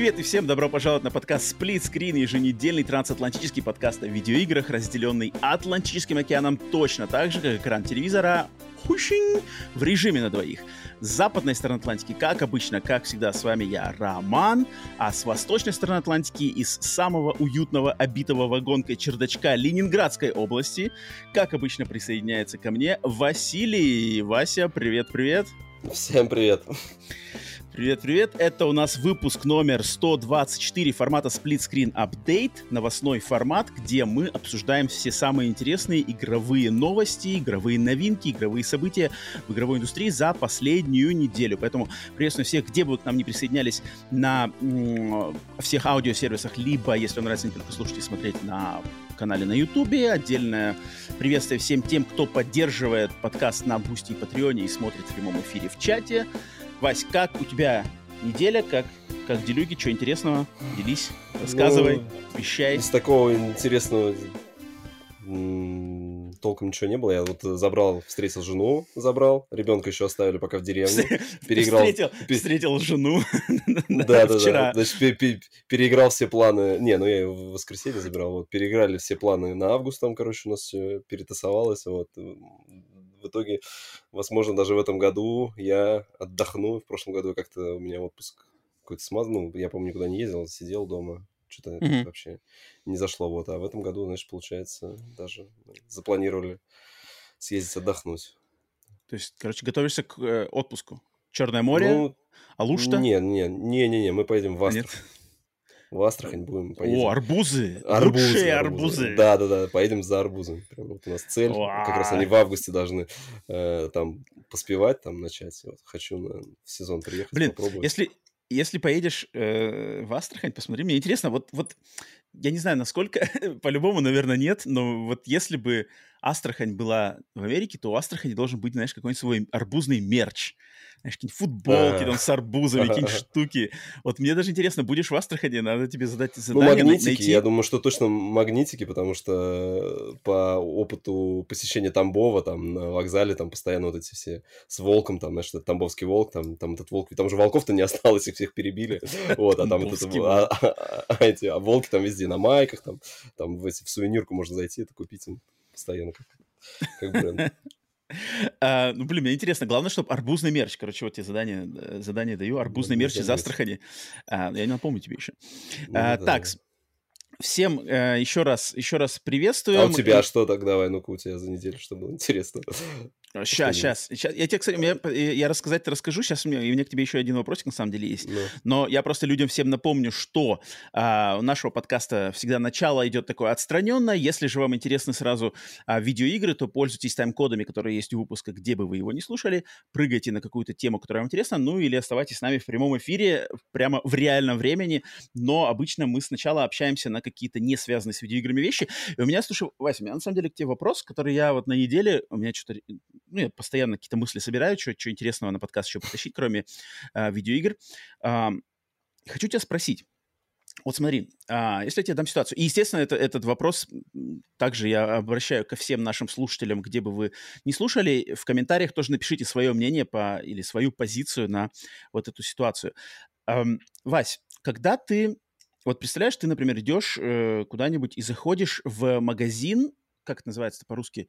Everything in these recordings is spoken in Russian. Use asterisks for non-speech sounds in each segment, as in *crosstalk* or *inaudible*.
Привет и всем добро пожаловать на подкаст Split Screen, еженедельный трансатлантический подкаст о видеоиграх, разделенный Атлантическим океаном точно так же, как экран телевизора в режиме на двоих. С западной стороны Атлантики, как обычно, как всегда, с вами я, Роман, а с восточной стороны Атлантики, из самого уютного, обитого вагонкой чердачка Ленинградской области, как обычно, присоединяется ко мне Василий. Вася, привет-привет. Всем привет. Привет-привет, это у нас выпуск номер 124 формата Split Screen Update, новостной формат, где мы обсуждаем все самые интересные игровые новости, игровые новинки, игровые события в игровой индустрии за последнюю неделю. Поэтому приветствую всех, где бы к нам не присоединялись на м- всех аудиосервисах, либо, если вам нравится не только слушать и смотреть на канале на Ютубе. Отдельное приветствие всем тем, кто поддерживает подкаст на Boosty и Patreon е и смотрит в прямом эфире в чате. Вась, как у тебя неделя, как, как делюги, что интересного? Делись, рассказывай, ну, вещай. Из такого интересного толком ничего не было. Я вот забрал, встретил жену, забрал. Ребенка еще оставили пока в деревне. *laughs* Переиграл. Встретил, встретил жену. *laughs* Да, да, да. Значит, переиграл все планы. Не, ну я в воскресенье забирал. Вот, переиграли все планы на август, там, короче, у нас все перетасовалось. Вот в итоге, возможно, даже в этом году я отдохну. В прошлом году как-то у меня отпуск какой-то смазан. Ну, я, помню, никуда не ездил, сидел дома. Что-то mm-hmm. вообще не зашло. Вот. А в этом году, значит, получается, даже запланировали съездить отдохнуть. То есть, короче, готовишься к э, отпуску? Черное море? Ну, Алушта? Не, не, не, не, не, мы поедем в Астрахань. Нет в Астрахань будем. Поедем. О, арбузы! Арбузы, Лучшие арбузы. арбузы. Да, да, да, поедем за арбузами. Прям вот у нас цель. Уа. Как раз они в августе должны э, там поспевать, там начать. Вот, хочу на, в сезон приехать, Блин, попробовать. если, если поедешь э, в Астрахань, посмотри, мне интересно, вот, вот я не знаю, насколько, *laughs* по-любому, наверное, нет, но вот если бы Астрахань была в Америке, то у Астрахани должен быть, знаешь, какой-нибудь свой арбузный мерч. Знаешь, какие-нибудь футболки там с арбузами, какие-нибудь *laughs* штуки. Вот мне даже интересно, будешь в Астрахани, надо тебе задать ну, задание. Ну, магнитики, я думаю, что точно магнитики, потому что по опыту посещения Тамбова, там, на вокзале, там, постоянно вот эти все с волком, там, знаешь, этот тамбовский волк, там, там этот волк, там же волков-то не осталось, их всех перебили, *laughs* вот, а там вот а, а, а, эти, а волки там везде на майках, там, там в, эти, в сувенирку можно зайти, это купить постоянно как, как бренд. *laughs* А, ну, блин, мне интересно. Главное, чтобы арбузный мерч. Короче, вот тебе задание, э, задание даю. Арбузный мерч из Астрахани. А, я не напомню тебе еще. Ну, а, да, так, всем э, еще раз, еще раз приветствую. А у тебя что так? Давай, ну-ка у тебя за неделю, что было интересно. Сейчас, сейчас, сейчас. Я тебе, кстати, я, я рассказать расскажу. Сейчас у меня, у меня к тебе еще один вопросик на самом деле есть. No. Но я просто людям всем напомню, что а, у нашего подкаста всегда начало идет такое отстраненное. Если же вам интересны сразу а, видеоигры, то пользуйтесь тайм-кодами, которые есть у выпуска, где бы вы его не слушали. Прыгайте на какую-то тему, которая вам интересна, ну или оставайтесь с нами в прямом эфире, прямо в реальном времени. Но обычно мы сначала общаемся на какие-то не связанные с видеоиграми вещи. И у меня, слушай, Вася, у меня на самом деле к тебе вопрос, который я вот на неделе, у меня что-то ну, я постоянно какие-то мысли собираю, что, что интересного на подкаст еще потащить, кроме э, видеоигр. Э, хочу тебя спросить. Вот смотри, а, если я тебе дам ситуацию, и, естественно, это, этот вопрос также я обращаю ко всем нашим слушателям, где бы вы не слушали, в комментариях тоже напишите свое мнение по, или свою позицию на вот эту ситуацию. Вась, когда ты, вот представляешь, ты, например, идешь э, куда-нибудь и заходишь в магазин, как это называется по-русски,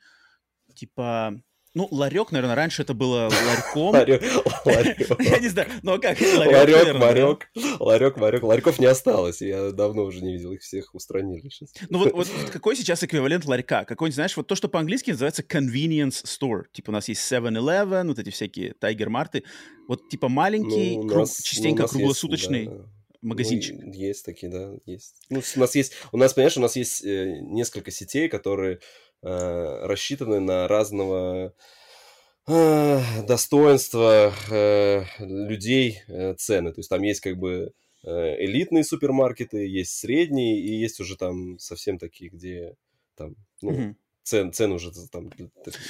типа ну, ларек, наверное, раньше это было *laughs* ларьком. *laughs* Я не знаю, ну а как? Ларек, марек, ларек, марек. Ларьков не осталось, я давно уже не видел, их всех устранили сейчас. Ну вот, вот какой сейчас эквивалент ларька? Какой-нибудь, знаешь, вот то, что по-английски называется convenience store. Типа у нас есть 7-Eleven, вот эти всякие Tiger Marты. Вот типа маленький, ну, круг, частенько ну, круглосуточный есть, да. магазинчик. Ну, есть такие, да, есть. Ну, у нас есть, у нас, понимаешь, у нас есть э, несколько сетей, которые Э, рассчитаны на разного э, достоинства э, людей цены. То есть там есть как бы элитные супермаркеты, есть средние, и есть уже там совсем такие, где там, ну, угу. цен, цены уже там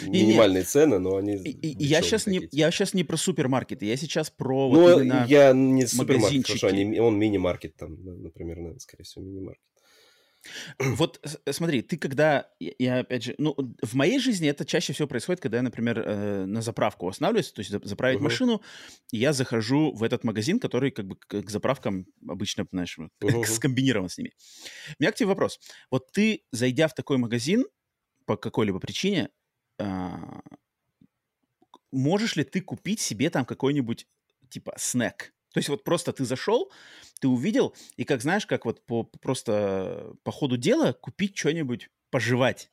минимальные и, цены, но они... И, и я, сейчас не, я сейчас не про супермаркеты, я сейчас про ну, вот именно я не супермаркет, хорошо, они, он мини-маркет там, например, наверное, скорее всего, мини-маркет. Вот смотри, ты когда, я опять же, ну, в моей жизни это чаще всего происходит, когда я, например, э, на заправку останавливаюсь, то есть заправить uh-huh. машину, и я захожу в этот магазин, который как бы к, заправкам обычно, знаешь, uh-huh. *laughs* скомбинирован с ними. У меня к тебе вопрос. Вот ты, зайдя в такой магазин, по какой-либо причине, а, можешь ли ты купить себе там какой-нибудь, типа, снэк? То есть вот просто ты зашел, ты увидел, и как знаешь, как вот по, просто по ходу дела купить что-нибудь пожевать.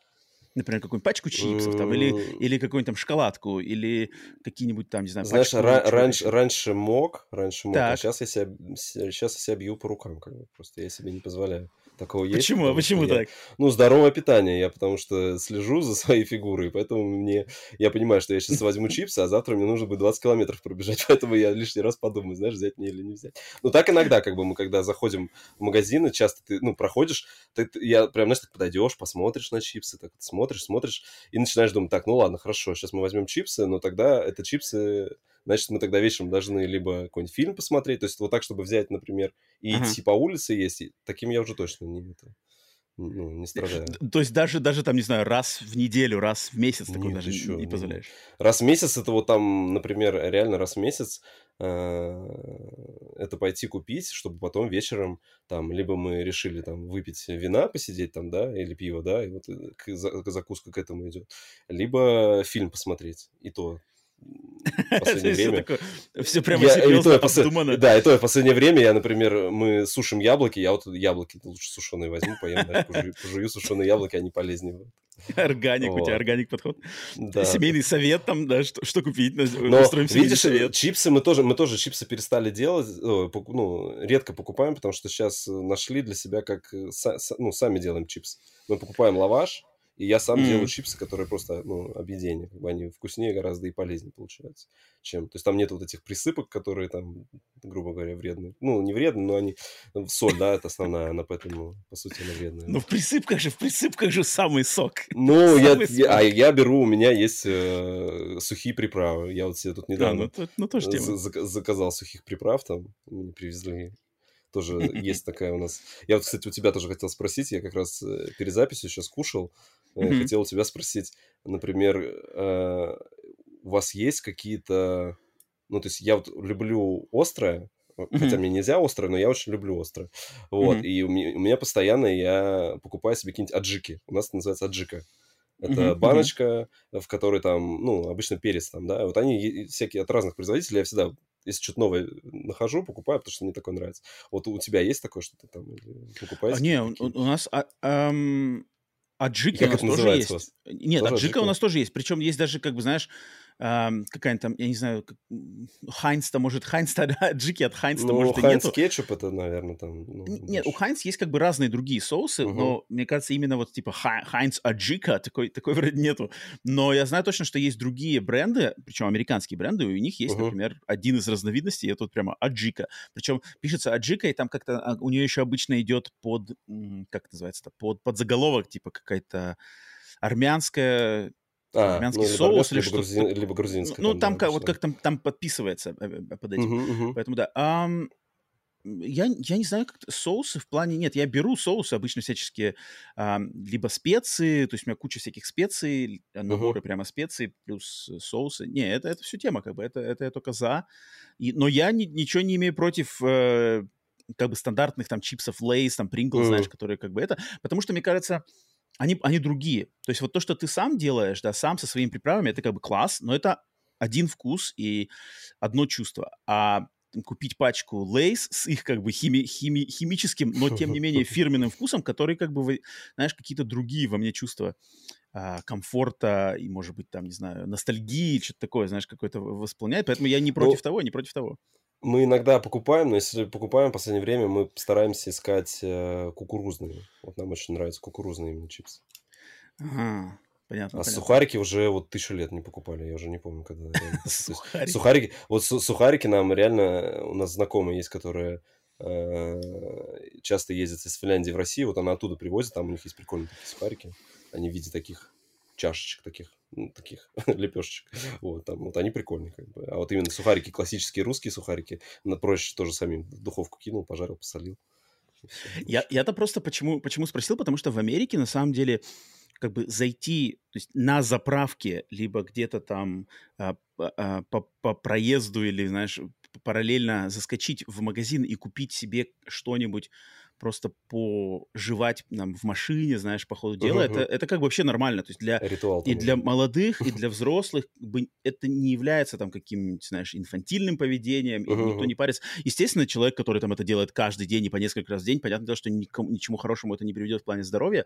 Например, какую-нибудь пачку чипсов там, или, или какую-нибудь там шоколадку, или какие-нибудь там, не знаю, Знаешь, ра- раньше, раньше мог, раньше мог, а так. а сейчас я, себя, сейчас я себя бью по рукам, как бы, просто я себе не позволяю. Такого есть. Почему? А почему я, так? Ну, здоровое питание. Я потому что слежу за своей фигурой, поэтому мне... Я понимаю, что я сейчас возьму *laughs* чипсы, а завтра мне нужно будет 20 километров пробежать, *laughs* поэтому я лишний раз подумаю, знаешь, взять мне или не взять. Ну, так иногда, как бы мы, когда заходим в магазины, часто ты, ну, проходишь, ты, я прям, знаешь, так подойдешь, посмотришь на чипсы, так смотришь, смотришь, и начинаешь думать, так, ну ладно, хорошо, сейчас мы возьмем чипсы, но тогда это чипсы значит, мы тогда вечером должны либо какой-нибудь фильм посмотреть, то есть вот так, чтобы взять, например, и ага. идти по улице есть, таким я уже точно не это ну, не страдаю. То есть даже, даже там, не знаю, раз в неделю, раз в месяц такой даже еще, не позволяешь? Раз в месяц это вот там, например, реально раз в месяц э, это пойти купить, чтобы потом вечером там, либо мы решили там выпить вина, посидеть там, да, или пиво, да, и вот э, к, закуска к этому идет, либо фильм посмотреть, и то в *laughs* последнее время. Все прямо серьезно, обдуманно. Да, и то в последнее время я, например, мы сушим яблоки, я вот яблоки лучше сушеные возьму, поем, *laughs* пожую сушеные яблоки, они полезнее. Органик, у тебя органик подход. Семейный совет там, да, что купить, Но, видишь, чипсы мы тоже, мы тоже чипсы перестали делать, ну, редко покупаем, потому что сейчас нашли для себя, как, э, ну, сами делаем чипсы. Мы покупаем лаваш, и я сам mm. делаю чипсы, которые просто, ну, объедение. Как бы они вкуснее гораздо и полезнее получаются, чем... То есть там нет вот этих присыпок, которые там, грубо говоря, вредные. Ну, не вредные, но они... Ну, соль, да, это основная, она поэтому, по сути, она вредная. Ну, в присыпках же, в присыпках же самый сок. *laughs* Ну, я, я, а я беру, у меня есть э, сухие приправы. Я вот себе тут недавно а, ну, ну, тоже тема. заказал сухих приправ, там, мне привезли тоже есть такая у нас. Я вот, кстати, у тебя тоже хотел спросить, я как раз э, перед записью сейчас кушал, mm-hmm. хотел у тебя спросить, например, э, у вас есть какие-то... Ну, то есть я вот люблю острое, Mm-hmm. Хотя мне нельзя острое, но я очень люблю острое. Вот. Mm-hmm. И у меня, у меня постоянно я покупаю себе какие-нибудь аджики. У нас это называется аджика. Это mm-hmm. баночка, в которой там, ну, обычно перец там, да. Вот они всякие от разных производителей. Я всегда, если что-то новое нахожу, покупаю, потому что мне такое нравится. Вот у тебя есть такое, что ты там покупаешь? А, не, у, у нас... А, эм... Аджики у нас тоже есть. Нет, тоже аджика у нас тоже есть. Причем есть даже, как бы, знаешь, какая-нибудь там, я не знаю, Heinz-то, может, Heinz-то, *laughs* аджики от Heinz-то, ну, может, Heinz и нету. кетчуп это, наверное, там... Ну, Нет, больше. у Heinz есть как бы разные другие соусы, угу. но, мне кажется, именно вот типа Heinz аджика такой, такой *laughs* вроде нету. Но я знаю точно, что есть другие бренды, причем американские бренды, и у них есть, угу. например, один из разновидностей, это тут прямо Аджика. Причем пишется Аджика, и там как-то а, у нее еще обычно идет под, как называется-то, под, под заголовок, типа какая-то армянская а, армянский ну, соус или что-то. Грузин, либо грузинское. Ну, там, как, вот как там, там подписывается э, э, под этим. Uh-huh, uh-huh. Поэтому да. А, я, я не знаю, как соусы в плане... Нет, я беру соусы обычно всяческие, а, либо специи, то есть у меня куча всяких специй, наборы uh-huh. прямо специй, плюс соусы. Не, это, это все тема, как бы, это, это я только за. И, но я ни, ничего не имею против... Э, как бы стандартных там чипсов Lay's, там Pringles, uh-huh. знаешь, которые как бы это, потому что, мне кажется, они, они другие. То есть вот то, что ты сам делаешь, да, сам со своими приправами, это как бы класс, но это один вкус и одно чувство. А купить пачку Lay's с их как бы хими, хими, химическим, но тем не менее фирменным вкусом, который как бы, знаешь, какие-то другие во мне чувства а, комфорта и, может быть, там, не знаю, ностальгии, что-то такое, знаешь, какое-то восполняет. Поэтому я не против ну, того, не против того. Мы иногда покупаем, но если покупаем в последнее время, мы стараемся искать э, кукурузные. Вот нам очень нравятся кукурузные именно чипсы. Ага, понятно. А понятно. сухарики уже вот тысячу лет не покупали, я уже не помню, когда. Сухарики. Сухарики. Вот сухарики нам реально, у нас знакомые есть, которые э, часто ездят из Финляндии в Россию, вот она оттуда привозит, там у них есть прикольные такие сухарики. Они в виде таких чашечек таких, ну, таких *laughs* лепешечек. Вот, там, вот они прикольные, как бы. А вот именно сухарики, классические русские сухарики, на проще тоже самим в духовку кинул, пожарил, посолил. Я, я-то просто почему, почему спросил, потому что в Америке на самом деле как бы зайти то есть на заправке, либо где-то там а, а, по, по проезду или, знаешь, параллельно заскочить в магазин и купить себе что-нибудь просто пожевать нам в машине, знаешь, по ходу дела, uh-huh. это, это как бы вообще нормально. То есть для, Ритуал, и для молодых, и *laughs* для взрослых как бы, это не является там каким-нибудь, знаешь, инфантильным поведением, uh-huh. и никто не парится. Естественно, человек, который там это делает каждый день и по несколько раз в день, понятно, что никому, ничему хорошему это не приведет в плане здоровья,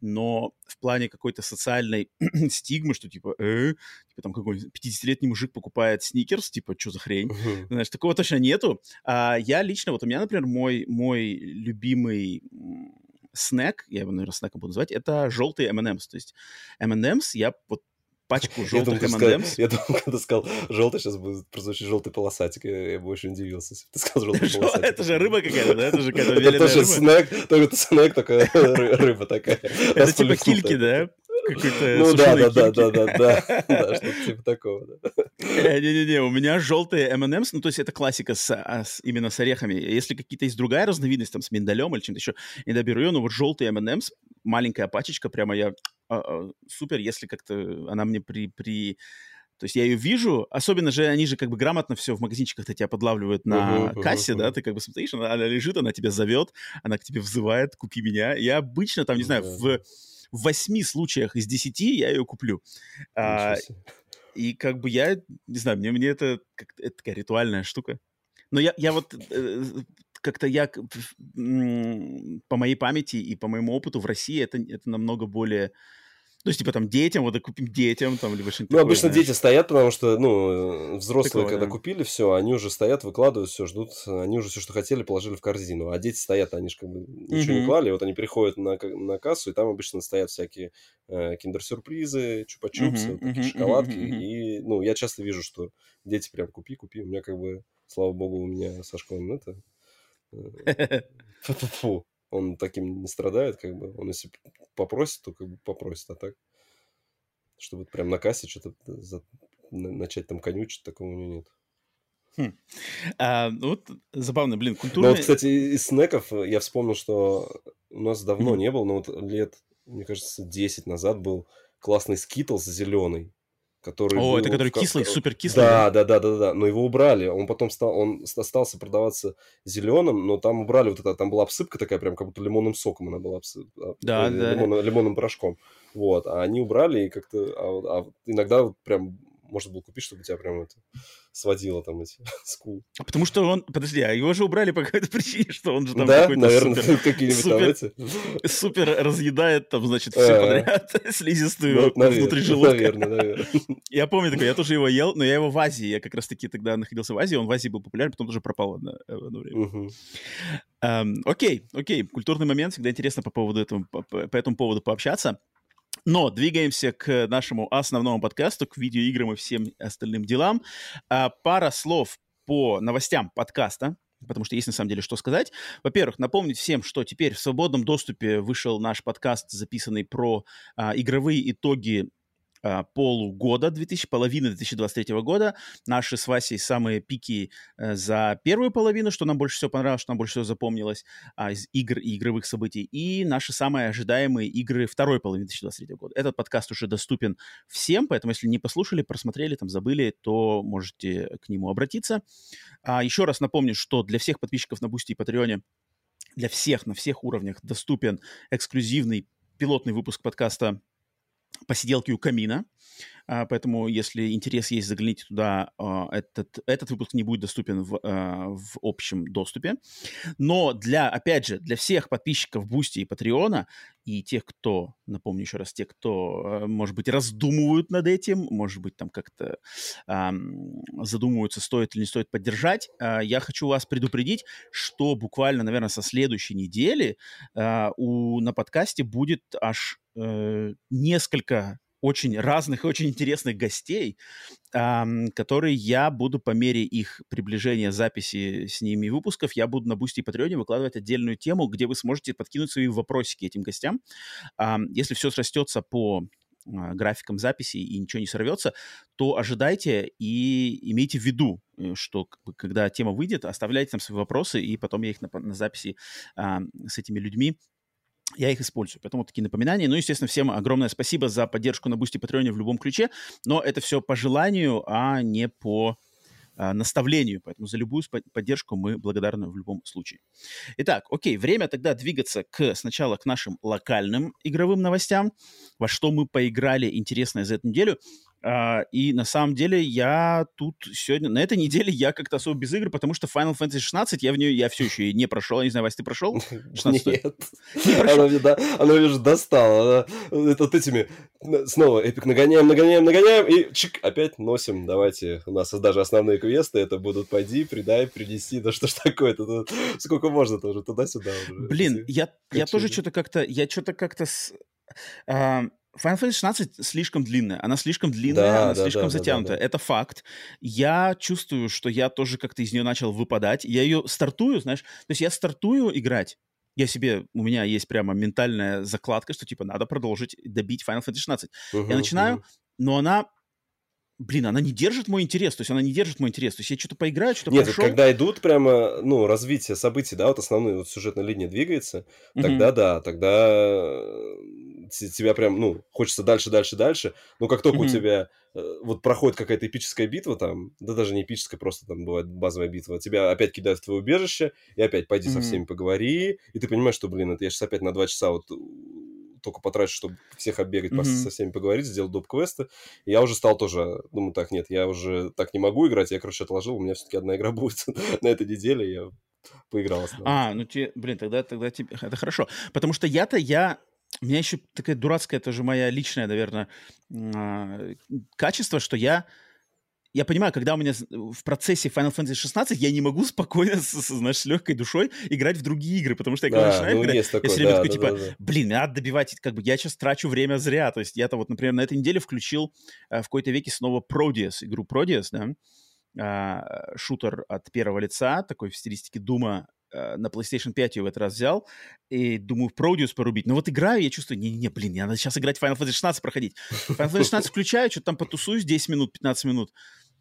но в плане какой-то социальной *clears throat* стигмы, что типа, э, типа там какой-нибудь 50-летний мужик покупает сникерс, типа, что за хрень? Uh-huh. Знаешь, такого точно нету. А я лично, вот у меня, например, мой, мой любимый снэк, я его, наверное, снэком буду называть, это желтые M&M's. То есть M&M's я вот пачку *laughs* желтых M&M's. Я думал, когда сказал желтый, сейчас будет прозвучит желтый полосатик. Я, я бы очень удивился, если ты сказал желтый *laughs* полосатик. Это же рыба какая-то, да? Это же какая-то Это тоже снэк, только *laughs* снэк, только рыба такая. Это типа кильки, да? Какой-то Ну да, да, да, да, да, *laughs* да, да, что-то типа такого, да. Не-не-не, у меня желтые M&M's, ну то есть это классика с, а, с, именно с орехами. Если какие-то есть другая разновидность, там с миндалем или чем-то еще, иногда беру ее, но вот желтые M&M's, маленькая пачечка, прямо я а, а, супер, если как-то она мне при, при то есть я ее вижу, особенно же они же как бы грамотно все в магазинчиках-то тебя подлавливают на uh-huh, кассе, uh-huh, да, ты как бы смотришь, она, она лежит, она тебя зовет, она к тебе взывает, купи меня. Я обычно там, не знаю, uh-huh. в в восьми случаях из десяти я ее куплю. А, и как бы я, не знаю, мне, мне это, как, это такая ритуальная штука. Но я, я вот э, как-то я по моей памяти и по моему опыту в России это, это намного более то есть, типа, там, детям, вот купим детям, там, либо что-нибудь Ну, такое, обычно знаешь. дети стоят, потому что, ну, взрослые, Такого, когда да. купили все, они уже стоят, выкладывают все, ждут, они уже все, что хотели, положили в корзину. А дети стоят, они же как бы ничего mm-hmm. не клали, вот они приходят на, на кассу, и там обычно стоят всякие э, киндер-сюрпризы, чупа-чупсы, mm-hmm. такие mm-hmm. шоколадки. Mm-hmm. И, ну, я часто вижу, что дети прям купи, купи. У меня как бы, слава богу, у меня со школы это... Э, *laughs* фу он таким не страдает, как бы. Он если попросит, то как бы попросит, а так, чтобы прям на кассе что-то за... начать там конючить, такого у него нет. Хм. А, ну, вот забавно, блин, культурный... Ну, вот, кстати, из снеков я вспомнил, что у нас давно mm. не было, но вот лет, мне кажется, 10 назад был классный скитлс зеленый который О, был, это который кислый, супер кислый. Да, да, да, да, да, но его убрали. Он потом стал, он остался продаваться зеленым, но там убрали вот это, там была обсыпка такая, прям как будто лимонным соком она была обсыпка. Да, э, да. Лимон, лимонным порошком. Вот, а они убрали и как-то, а, а иногда прям можно было купить, чтобы тебя прям это сводило там эти *laughs* скул. А потому что он, подожди, а его же убрали по какой-то *laughs* причине, что он же там да, какой-то наверное, супер, *laughs* какие-нибудь супер, там эти... супер разъедает там, значит, все а, подряд, слизистую ну, внутри желудка. Наверное, наверное. Я помню такой, я тоже его ел, но я его в Азии, я как раз-таки тогда находился в Азии, он в Азии был популярен, потом тоже пропал одно, одно время. Угу. Um, окей, окей, культурный момент, всегда интересно по поводу по, по этому поводу пообщаться. Но двигаемся к нашему основному подкасту, к видеоиграм и всем остальным делам. А, пара слов по новостям подкаста, потому что есть на самом деле что сказать. Во-первых, напомнить всем, что теперь в свободном доступе вышел наш подкаст, записанный про а, игровые итоги полугода, 2000, половины 2023 года. Наши с Васей самые пики э, за первую половину, что нам больше всего понравилось, что нам больше всего запомнилось а, из игр и игровых событий. И наши самые ожидаемые игры второй половины 2023 года. Этот подкаст уже доступен всем, поэтому если не послушали, просмотрели, там забыли, то можете к нему обратиться. А, еще раз напомню, что для всех подписчиков на Boosty и Patreon е для всех на всех уровнях доступен эксклюзивный пилотный выпуск подкаста посиделки у камина. А, поэтому, если интерес есть, загляните туда. А, этот, этот выпуск не будет доступен в, а, в общем доступе. Но для, опять же, для всех подписчиков Boosty и Patreon а и тех, кто, напомню еще раз, те, кто, может быть, раздумывают над этим, может быть, там как-то задумываются, стоит или не стоит поддержать, я хочу вас предупредить, что буквально, наверное, со следующей недели у, на подкасте будет аж э, несколько очень разных и очень интересных гостей, эм, которые я буду по мере их приближения записи с ними выпусков, я буду на Boosty и Patreon е выкладывать отдельную тему, где вы сможете подкинуть свои вопросики этим гостям. Эм, если все срастется по а, графиком записи и ничего не сорвется, то ожидайте и имейте в виду, э, что когда тема выйдет, оставляйте там свои вопросы, и потом я их на, на записи а, с этими людьми я их использую. Поэтому такие напоминания. Ну, естественно, всем огромное спасибо за поддержку на Boosty Patreon е в любом ключе, но это все по желанию, а не по а, наставлению. Поэтому за любую поддержку мы благодарны в любом случае. Итак, окей, время тогда двигаться к, сначала к нашим локальным игровым новостям, во что мы поиграли интересное за эту неделю. Uh, и на самом деле я тут сегодня, на этой неделе я как-то особо без игр, потому что Final Fantasy 16 я в нее, я все еще не прошел. Я не знаю, Вась, ты прошел? 16 *laughs* Нет. Не прошел. Она, да, она уже достала. Она, это вот этими, снова эпик нагоняем, нагоняем, нагоняем, и чик, опять носим. Давайте, у нас даже основные квесты, это будут пойди, придай, принеси, да что ж такое-то, сколько можно тоже туда-сюда уже. Блин, я, я тоже что-то как-то, я что-то как-то с... Uh, Final Fantasy 16 слишком длинная. Она слишком длинная, да, она да, слишком да, затянутая. Да, да, да. Это факт. Я чувствую, что я тоже как-то из нее начал выпадать. Я ее стартую, знаешь, то есть я стартую играть. Я себе, у меня есть прямо ментальная закладка, что типа надо продолжить добить Final Fantasy 16. Uh-huh, я начинаю, uh-huh. но она блин, она не держит мой интерес, то есть она не держит мой интерес, то есть я что-то поиграю, что-то Нет, прошел. когда идут прямо, ну, развитие событий, да, вот основная вот сюжетная линия двигается, mm-hmm. тогда да, тогда тебя прям, ну, хочется дальше, дальше, дальше. Но как только mm-hmm. у тебя э, вот проходит какая-то эпическая битва там, да даже не эпическая, просто там бывает базовая битва, тебя опять кидают в твое убежище, и опять пойди mm-hmm. со всеми поговори, и ты понимаешь, что, блин, это я сейчас опять на два часа вот только потрачу, чтобы всех оббегать, mm-hmm. со всеми поговорить, сделать доп-квесты. И я уже стал тоже, думаю, так, нет, я уже так не могу играть, я, короче, отложил, у меня все-таки одна игра *laughs* будет на этой неделе, я поиграл. А, ну тебе, блин, тогда, тогда тебе, это хорошо. Потому что я-то, я у меня еще такая дурацкая, тоже моя личная, наверное, а, качество, что я я понимаю, когда у меня в процессе Final Fantasy 16 я не могу спокойно, с, с, знаешь, с легкой душой играть в другие игры, потому что я, когда да, начинаю ну, играть, такое, я все время да, такой, да, типа, да, да. блин, надо добивать, как бы я сейчас трачу время зря. То есть я-то вот, например, на этой неделе включил э, в какой-то веке снова Prodius, игру Prodius, да, э, шутер от первого лица, такой в стилистике Дума, на PlayStation 5 ее в этот раз взял, и думаю, в Продиус порубить. Но вот играю, я чувствую, не-не-не, блин, мне надо сейчас играть Final Fantasy 16 проходить. Final Fantasy 16 включаю, что-то там потусуюсь 10 минут, 15 минут,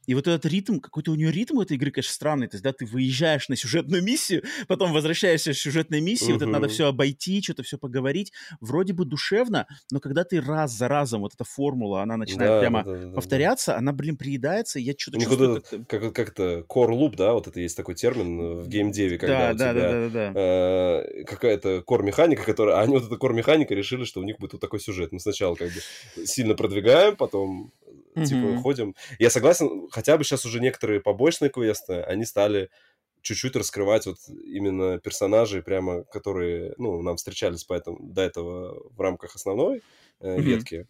и вот этот ритм, какой-то у нее ритм у этой игры, конечно, странный. То есть, да, ты выезжаешь на сюжетную миссию, *laughs* потом возвращаешься с сюжетной миссии, uh-huh. вот это надо все обойти, что-то все поговорить. Вроде бы душевно, но когда ты раз за разом, вот эта формула, она начинает да, прямо да, да, повторяться, да. она, блин, приедается, и я что-то чувствую... Это, как, как это, core loop, да, вот это есть такой термин в геймдеве, когда да, у да, тебя да, да, да, да. Э, какая-то core-механика, которая... А они вот эта core-механика решили, что у них будет вот такой сюжет. Мы сначала как бы сильно продвигаем, потом mm-hmm. типа, ходим. Я согласен, хотя бы сейчас уже некоторые побочные квесты, они стали чуть-чуть раскрывать вот именно персонажей, прямо, которые, ну, нам встречались поэтому, до этого в рамках основной э, mm-hmm. ветки.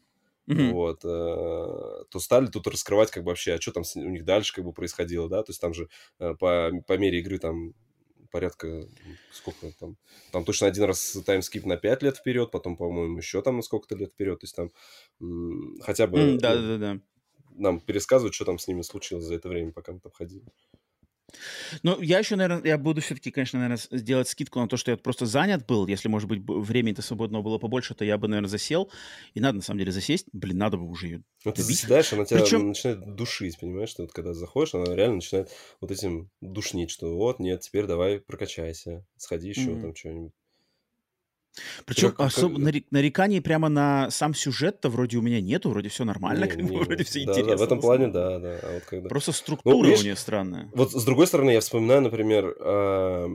Mm-hmm. Вот, э, то стали тут раскрывать как бы вообще, а что там у них дальше как бы происходило, да, то есть там же э, по, по мере игры там порядка, сколько там, там точно один раз таймскип на 5 лет вперед, потом, по-моему, еще там на сколько-то лет вперед, то есть там м- хотя бы... Mm, да, ну, да, да нам пересказывать, что там с ними случилось за это время, пока мы там ходили. Ну, я еще, наверное, я буду все-таки, конечно, наверное, сделать скидку на то, что я просто занят был. Если, может быть, времени-то свободного было побольше, то я бы, наверное, засел. И надо, на самом деле, засесть. Блин, надо бы уже ее Ну, ты заседаешь, она тебя Причем... начинает душить, понимаешь? Что вот когда заходишь, она реально начинает вот этим душнить, что вот, нет, теперь давай прокачайся, сходи еще mm-hmm. там что-нибудь. Причем как, особо как... нареканий прямо на сам сюжет-то вроде у меня нету, вроде все нормально, не, как не, бы, вроде все да, интересно. Да, в этом плане, да, да. А вот когда... Просто структура ну, видишь, у нее странная. Вот с другой стороны, я вспоминаю, например, э,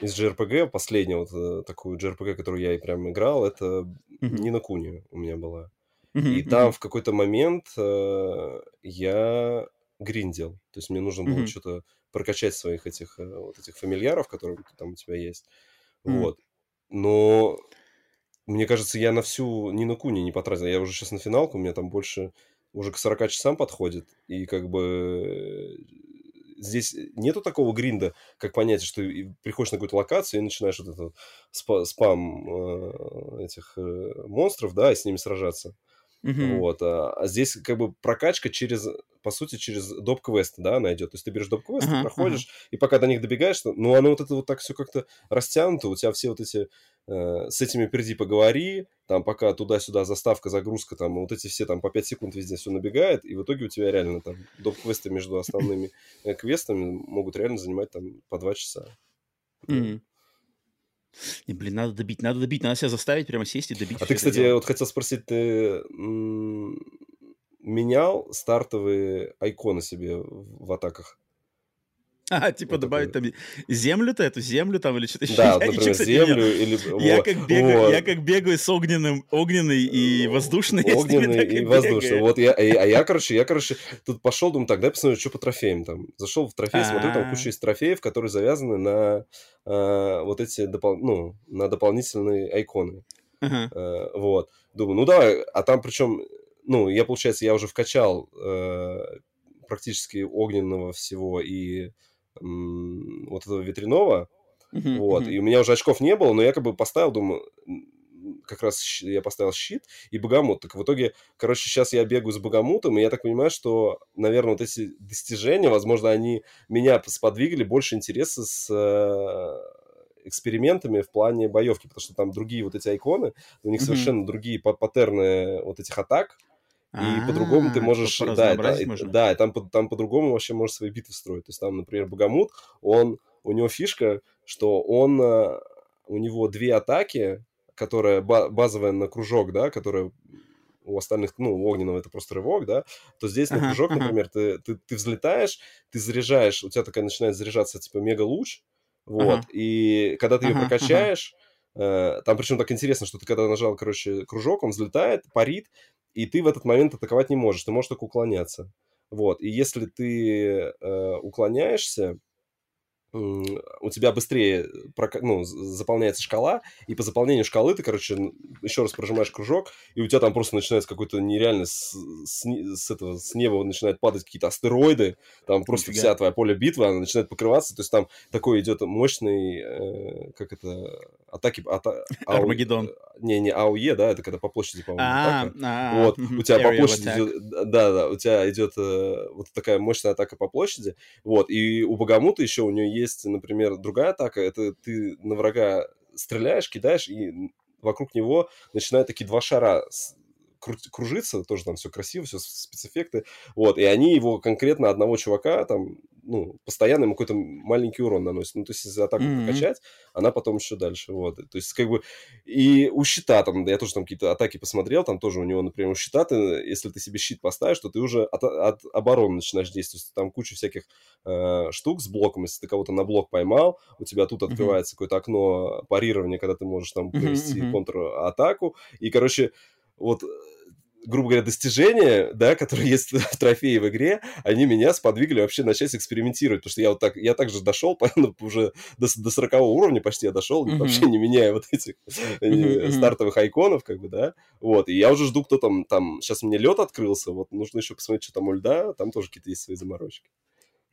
из JRPG, последнюю вот такую JRPG, которую я и прям играл, это uh-huh. Нина Куни у меня была. Uh-huh, и там в какой-то момент э, я гриндил. То есть мне нужно было uh-huh. что-то прокачать своих этих э, вот этих фамильяров, которые там у тебя есть. Uh-huh. Вот. Но мне кажется, я на всю Нину Куни не потратил. Я уже сейчас на финалку, у меня там больше уже к 40 часам подходит. И как бы здесь нету такого гринда, как понятие, что приходишь на какую-то локацию и начинаешь вот этот спам э, этих э, монстров, да, и с ними сражаться. Uh-huh. Вот. А, а здесь как бы прокачка через, по сути, через доп-квесты, да, она идет. То есть ты берешь доп-квесты, uh-huh, проходишь, uh-huh. и пока до них добегаешь, ну, оно вот это вот так все как-то растянуто, у тебя все вот эти э, с этими приди поговори, там пока туда-сюда заставка, загрузка, там вот эти все там по 5 секунд везде все набегает, и в итоге у тебя реально там доп-квесты между основными э, квестами могут реально занимать там по 2 часа. Mm. Не, блин, надо добить, надо добить, надо себя заставить прямо сесть и добить. А ты, кстати, я вот хотел спросить, ты менял стартовые айконы себе в атаках? А, *laughs* типа вот добавить такой... там землю-то, эту землю там или что-то еще. Да, *laughs* я например, ничего, землю нет. или... Я, вот. как бегаю, вот. я как бегаю с огненным, огненный и воздушный. *laughs* Огненный и воздушный. Вот я, а я, короче, я, короче, тут пошел, думаю, так, дай посмотрю, что по трофеям там. Зашел в трофей, смотрю, там куча есть трофеев, которые завязаны на а, вот эти, допол... ну, на дополнительные айконы. А, вот. Думаю, ну давай, а там причем, ну, я, получается, я уже вкачал э, практически огненного всего и вот этого ветряного, uh-huh, вот, uh-huh. и у меня уже очков не было, но я как бы поставил, думаю, как раз я поставил щит и богомут. Так в итоге, короче, сейчас я бегаю с богомутом, и я так понимаю, что, наверное, вот эти достижения, возможно, они меня сподвигли больше интереса с э, экспериментами в плане боевки, потому что там другие вот эти айконы, у них mm-hmm. совершенно другие паттерны вот этих атак, и по-другому ты можешь... Да, да, да, там, там по-другому вообще можешь свои битвы строить. То есть там, например, Богомут, он, у него фишка, что он, э, у него две атаки, которая базовая на кружок, да, которая у остальных, ну, у огненного это просто рывок, да, то здесь на кружок, например, ты, ты, ты взлетаешь, ты заряжаешь, у тебя такая начинает заряжаться, типа, мега-луч, вот, и когда ты ее прокачаешь, э, там причем так интересно, что ты когда нажал, короче, кружок, он взлетает, парит, и ты в этот момент атаковать не можешь, ты можешь только уклоняться. Вот, и если ты э, уклоняешься, у тебя быстрее ну, заполняется шкала, и по заполнению шкалы ты, короче, еще раз прожимаешь кружок, и у тебя там просто начинается какой-то нереально с, с, с, этого, с неба начинают падать какие-то астероиды, там просто Нифига. вся твоя поле битвы, она начинает покрываться, то есть там такой идет мощный, э, как это, атаки... Ата, Армагеддон. Не, не АУЕ, да, это когда по площади, по-моему, а, атака. А, вот, у тебя по площади идет, да, да, у тебя идет э, вот такая мощная атака по площади, вот, и у Богомута еще у нее есть есть, например, другая атака, это ты на врага стреляешь, кидаешь, и вокруг него начинают такие два шара кружиться, тоже там все красиво, все спецэффекты, вот, и они его конкретно одного чувака там ну, постоянно ему какой-то маленький урон наносит. Ну, то есть, если атаку mm-hmm. прокачать, она потом еще дальше, вот. То есть, как бы, и у щита там, я тоже там какие-то атаки посмотрел, там тоже у него, например, у щита, ты, если ты себе щит поставишь, то ты уже от, от обороны начинаешь действовать. Там куча всяких э, штук с блоком, если ты кого-то на блок поймал, у тебя тут открывается mm-hmm. какое-то окно парирования, когда ты можешь там провести mm-hmm. контратаку, и, короче, вот грубо говоря, достижения, да, *laughs* которые есть в трофее в игре, они меня сподвигли вообще начать экспериментировать, потому что я вот так, я также дошел, *laughs* ну, уже до, до 40 уровня почти я дошел, mm-hmm. вообще не меняя вот этих *laughs* mm-hmm. стартовых айконов, как бы, да, вот, и я уже жду, кто там, там, сейчас мне лед открылся, вот, нужно еще посмотреть, что там у льда, там тоже какие-то есть свои заморочки.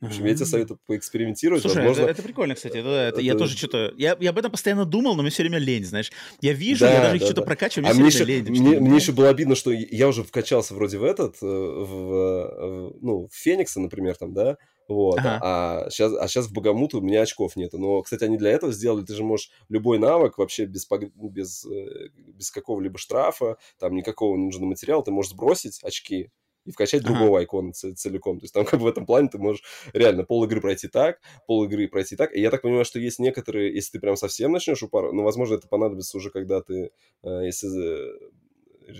В общем, я тебе советую поэкспериментировать. Слушай, Возможно... это, это прикольно, кстати. Это, это, это... Я тоже что-то... Я, я об этом постоянно думал, но мне все время лень, знаешь. Я вижу, да, я даже да, что-то да. прокачиваю, мне а все время еще, лень. Мне, мне еще было обидно, что я уже вкачался вроде в этот, э, в, в, ну, в Феникса, например, там, да, вот. Ага. А, сейчас, а сейчас в Богомуту у меня очков нету. Но, кстати, они для этого сделали. Ты же можешь любой навык вообще без, без, э, без какого-либо штрафа, там никакого не нужного материала, ты можешь сбросить очки, и вкачать ага. другого айкона целиком. То есть там *laughs* как бы в этом плане ты можешь реально пол игры пройти так, пол игры пройти так. И я так понимаю, что есть некоторые, если ты прям совсем начнешь упарывать, ну, возможно, это понадобится уже, когда ты, э, если,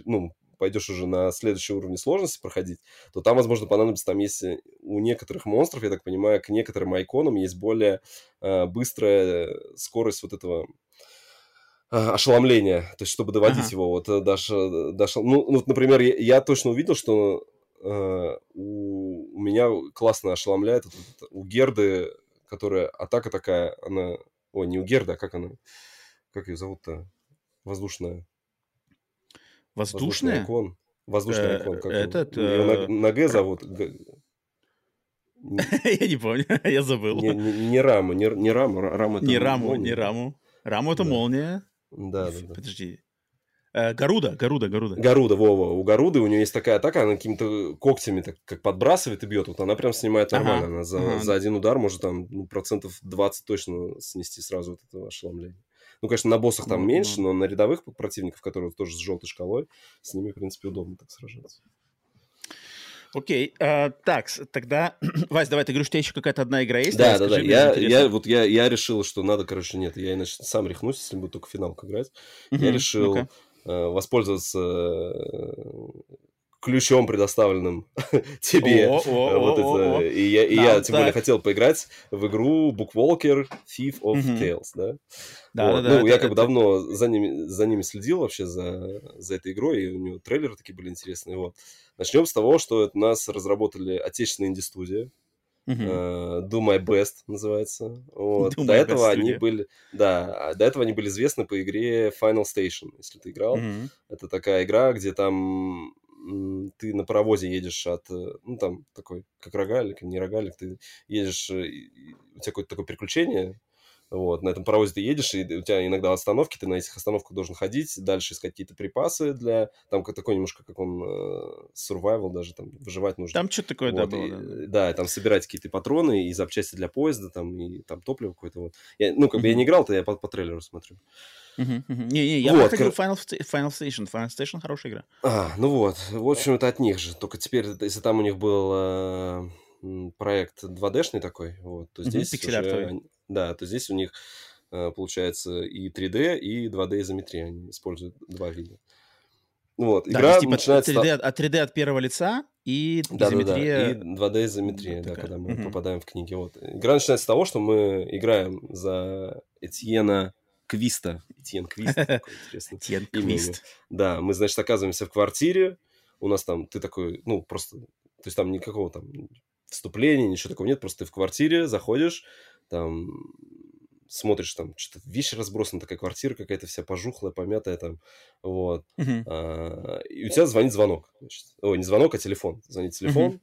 ну, пойдешь уже на следующий уровень сложности проходить, то там, возможно, понадобится, там есть у некоторых монстров, я так понимаю, к некоторым айконам есть более э, быстрая скорость вот этого а, ошеломления, то есть чтобы доводить ага. его вот э, даже, э, даже ну, ну, например, я, я точно увидел, что э, у, у меня классно ошеломляет это, это, у Герды, которая атака такая, она, ой, не у Герды, а как она, как ее зовут-то, воздушная. Воздушная? Воздушный икон. Воздушный икон. Как Этот... Ее на, Г зовут. *laughs* Я не помню, *laughs* я забыл. Не, не, не Раму, не, не Раму, это Не Раму, не Раму. Раму это молния. Да, да, да. Подожди. Э, Гаруда, Гаруда, Гаруда. Гаруда, Вова. У Гаруды у нее есть такая атака, она какими-то когтями так как подбрасывает и бьет. Вот она прям снимает нормально. Ага, она за, ага. за один удар может там ну, процентов 20 точно снести сразу вот это ошеломление. Ну, конечно, на боссах там ну, меньше, ну... но на рядовых противников, которые тоже с желтой шкалой, с ними, в принципе, удобно так сражаться. Окей, а, так, тогда, *clears throat* Вась, давай, ты говоришь, у тебя еще какая-то одна игра есть? Да, да, да, я, я, вот я, я решил, что надо, короче, нет, я иначе сам рехнусь, если буду только финалку играть. Я решил э, воспользоваться э, ключом, предоставленным *laughs* тебе. О, о, вот о, это. И я, и да, я тем более хотел поиграть в игру Bookwalker Thief of угу. Tales, да? Да, вот. да, ну, да, я это, как бы давно за ними, за ними следил вообще, за, за этой игрой, и у него трейлеры такие были интересные. Вот. Начнем с того, что это нас разработали отечественная инди-студия. Uh-huh. Do My Best называется. Вот. Do до этого они были, да, а до этого они были известны по игре Final Station, если ты играл. Uh-huh. Это такая игра, где там ты на паровозе едешь от, э, ну, там, такой, как рогалик, не рогалик, ты едешь, э, у тебя какое-то такое приключение, вот, на этом паровозе ты едешь, и у тебя иногда остановки, ты на этих остановках должен ходить, дальше искать какие-то припасы для... Там такой немножко, как он, э, survival даже, там, выживать нужно. Там что-то такое, вот, да, было, и, да. Да, там собирать какие-то патроны и запчасти для поезда, там, и там топливо какое-то, вот. Я, ну, как бы я не играл, то я по, по трейлеру смотрю. Не-не, я вот, проходил Final, Final Station. Final Station хорошая игра. А, ну вот. В общем, это от них же. Только теперь, если там у них был э, проект 2D-шный такой, вот, то здесь уже... Да, то здесь у них э, получается и 3D, и 2D изометрия. Они используют два вида. Вот, да, игра типа начинается... 3D, от 3D от первого лица и да, изометрия... Да, да, и 2D изометрия, да, когда мы угу. попадаем в книги. Вот. Игра начинается с того, что мы играем за Этьена Квиста. Этьен Квист. *laughs* Этьен Квист. Да, мы, значит, оказываемся в квартире. У нас там, ты такой, ну, просто... То есть там никакого там вступления, ничего такого нет. Просто ты в квартире заходишь, там смотришь, там что-то вещи разбросаны, такая квартира какая-то вся пожухлая, помятая там, вот. Uh-huh. А, и у тебя звонит звонок. Значит. Ой, не звонок, а телефон. Звонит телефон, uh-huh.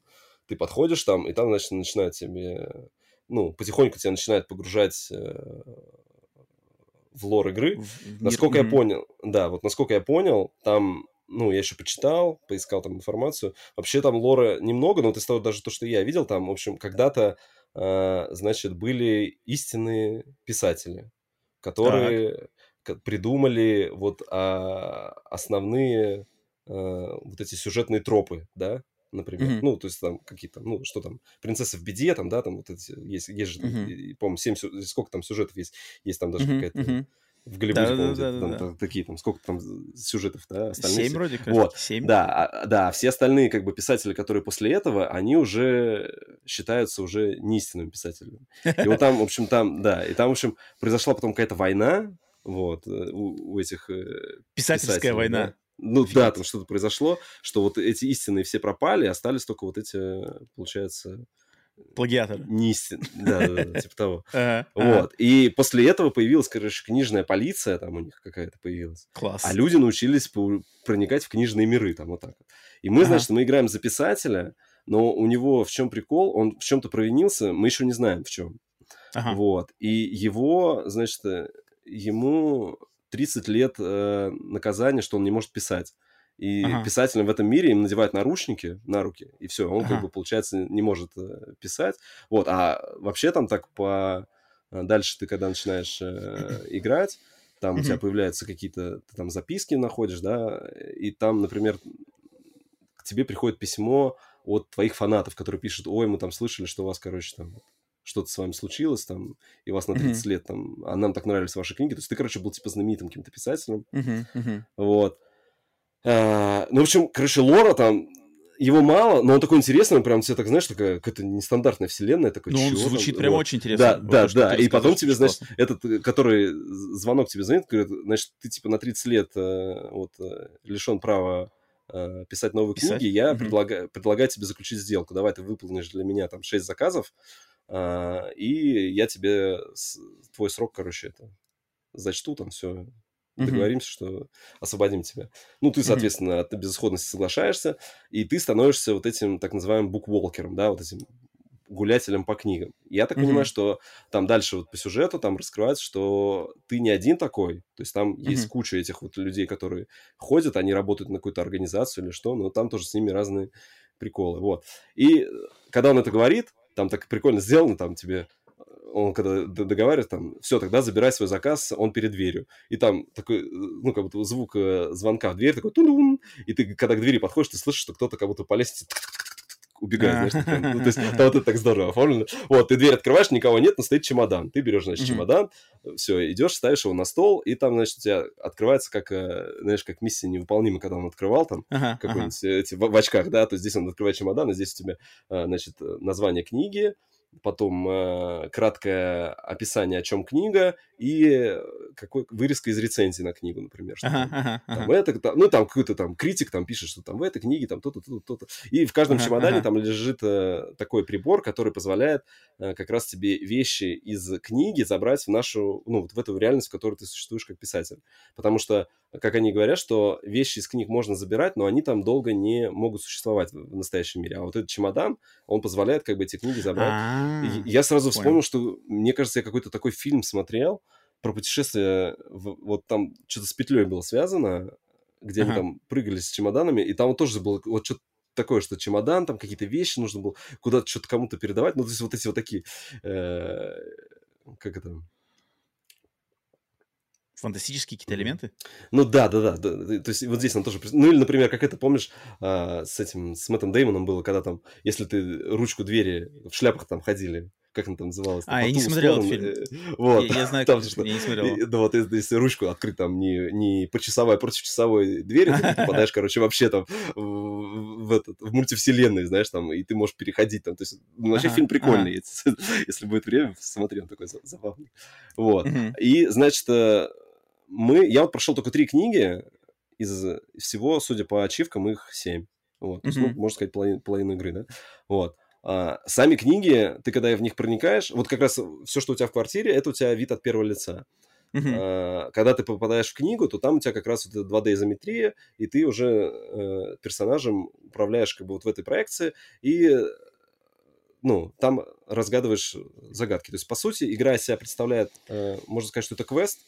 ты подходишь там, и там, значит, начинает тебе, ну, потихоньку тебя начинает погружать э, в лор игры. В насколько mm-hmm. я понял, да, вот насколько я понял, там, ну, я еще почитал, поискал там информацию. Вообще там лора немного, но вот из того даже то, что я видел, там, в общем, когда-то, значит, были истинные писатели, которые так. придумали вот а, основные а, вот эти сюжетные тропы, да, например. Mm-hmm. Ну, то есть там какие-то, ну, что там, «Принцесса в беде», там, да, там вот эти, есть, есть же, mm-hmm. по-моему, 7, сколько там сюжетов есть, есть там даже mm-hmm. какая-то... Mm-hmm. В Голливуде, да, да, да, там, да, такие, там, сколько там сюжетов, да, остальные. Семь вроде, кажется, вот. семь. Да, а, да, все остальные, как бы, писатели, которые после этого, они уже считаются уже неистинными писателями. И вот там, в общем, там, да, и там, в общем, произошла потом какая-то война, вот, э, у, у этих э, Писательская война. Да. Ну Фигет. да, там что-то произошло, что вот эти истины все пропали, остались только вот эти, получается... Плагиаторы. Не истин... Да, да, да, типа того. *laughs* Вот. И после этого появилась, короче, книжная полиция, там у них какая-то появилась. Класс. А люди научились проникать в книжные миры, там вот так. И мы, значит, мы играем за писателя, но у него в чем прикол? Он в чем-то провинился, мы еще не знаем в чем. Вот. И его, значит, ему 30 лет э, наказания, что он не может писать. И ага. писателям в этом мире им надевают наручники на руки, и все, он ага. как бы, получается, не может э, писать. Вот, а вообще там так по... Э, дальше ты, когда начинаешь э, играть, там у тебя появляются какие-то, ты там записки находишь, да, и там, например, к тебе приходит письмо от твоих фанатов, которые пишут, ой, мы там слышали, что у вас, короче, там что-то с вами случилось, там, и вас на 30 mm-hmm. лет, там, а нам так нравились ваши книги. То есть ты, короче, был, типа, знаменитым каким-то писателем. Mm-hmm. Mm-hmm. Вот. А, ну, в общем, короче, Лора там, его мало, но он такой интересный, он прям все так, знаешь, такая какая-то нестандартная вселенная. Такой, ну, он звучит там? прям вот. очень интересно. Да, да, да. И потом тебе, значит, классно. этот, который звонок тебе звонит, говорит, значит, ты, типа, на 30 лет э, вот э, лишен права э, писать новые писать? книги, я mm-hmm. предлагаю, предлагаю тебе заключить сделку. Давай ты выполнишь для меня там 6 заказов, и я тебе твой срок, короче, это зачту, там все, договоримся, что освободим тебя. Ну, ты, соответственно, от безысходности соглашаешься, и ты становишься вот этим так называемым букволкером, да, вот этим гулятелем по книгам. Я так mm-hmm. понимаю, что там дальше вот по сюжету там раскрывается, что ты не один такой, то есть там mm-hmm. есть куча этих вот людей, которые ходят, они работают на какую-то организацию или что, но там тоже с ними разные приколы, вот. И когда он это говорит, там так прикольно сделано, там тебе он когда договаривает, там, все, тогда забирай свой заказ, он перед дверью. И там такой, ну, как будто звук звонка в дверь, такой тун и ты, когда к двери подходишь, ты слышишь, что кто-то как будто по лестнице убегает, знаешь, такой, *laughs* ну, то есть там вот это так здорово оформлено. Вот, ты дверь открываешь, никого нет, но стоит чемодан. Ты берешь, значит, чемодан, все, идешь, ставишь его на стол, и там, значит, у тебя открывается как, знаешь, как миссия невыполнима, когда он открывал там какой-нибудь эти, в, в очках, да, то есть здесь он открывает чемодан, и здесь у тебя, значит, название книги, потом э, краткое описание, о чем книга, и какой, вырезка из рецензии на книгу, например. Что ага, ага, там, ага. Это, там, ну, там какой-то там критик там пишет, что там в этой книге там то-то, то-то, то-то. И в каждом ага, чемодане ага. там лежит э, такой прибор, который позволяет э, как раз тебе вещи из книги забрать в нашу, ну, вот в эту реальность, в которой ты существуешь как писатель. Потому что, как они говорят, что вещи из книг можно забирать, но они там долго не могут существовать в настоящем мире. А вот этот чемодан, он позволяет как бы эти книги забрать. И я сразу вспомнил, что, мне кажется, я какой-то такой фильм смотрел, про путешествие, вот там что-то с петлей было связано, где ага. они там прыгали с чемоданами, и там тоже было вот что-то такое, что чемодан, там какие-то вещи нужно было куда-то что-то кому-то передавать. Ну, то есть вот эти вот такие, э, как это... Фантастические какие-то элементы? Ну да, да, да, да. То есть вот здесь он тоже... Ну или, например, как это, помнишь, э, с этим, с Мэттом Деймоном было, когда там, если ты ручку двери в шляпах там ходили, как она там называлась? А, я не смотрел этот фильм. Э, вот. Я, я знаю, там, что, я не смотрел. Да, вот если ручку открыть там не, не по часовой, а против часовой двери, ты *laughs* попадаешь, короче, вообще там в, этот, в мультивселенной, знаешь, там, и ты можешь переходить там. То есть, ну, вообще фильм прикольный, *laughs* если, будет время, смотри, он такой забавный. Вот. И, значит, э, мы, я вот прошел только три книги, из всего, судя по ачивкам, их семь. Вот. Mm-hmm. ну, можно сказать, половина, половина игры, да? Вот. А, сами книги, ты когда в них проникаешь, вот как раз все, что у тебя в квартире, это у тебя вид от первого лица. Uh-huh. А, когда ты попадаешь в книгу, то там у тебя как раз вот 2D-изометрия, и ты уже э, персонажем управляешь как бы вот в этой проекции, и ну, там разгадываешь загадки. То есть, по сути, игра из себя представляет, э, можно сказать, что это квест,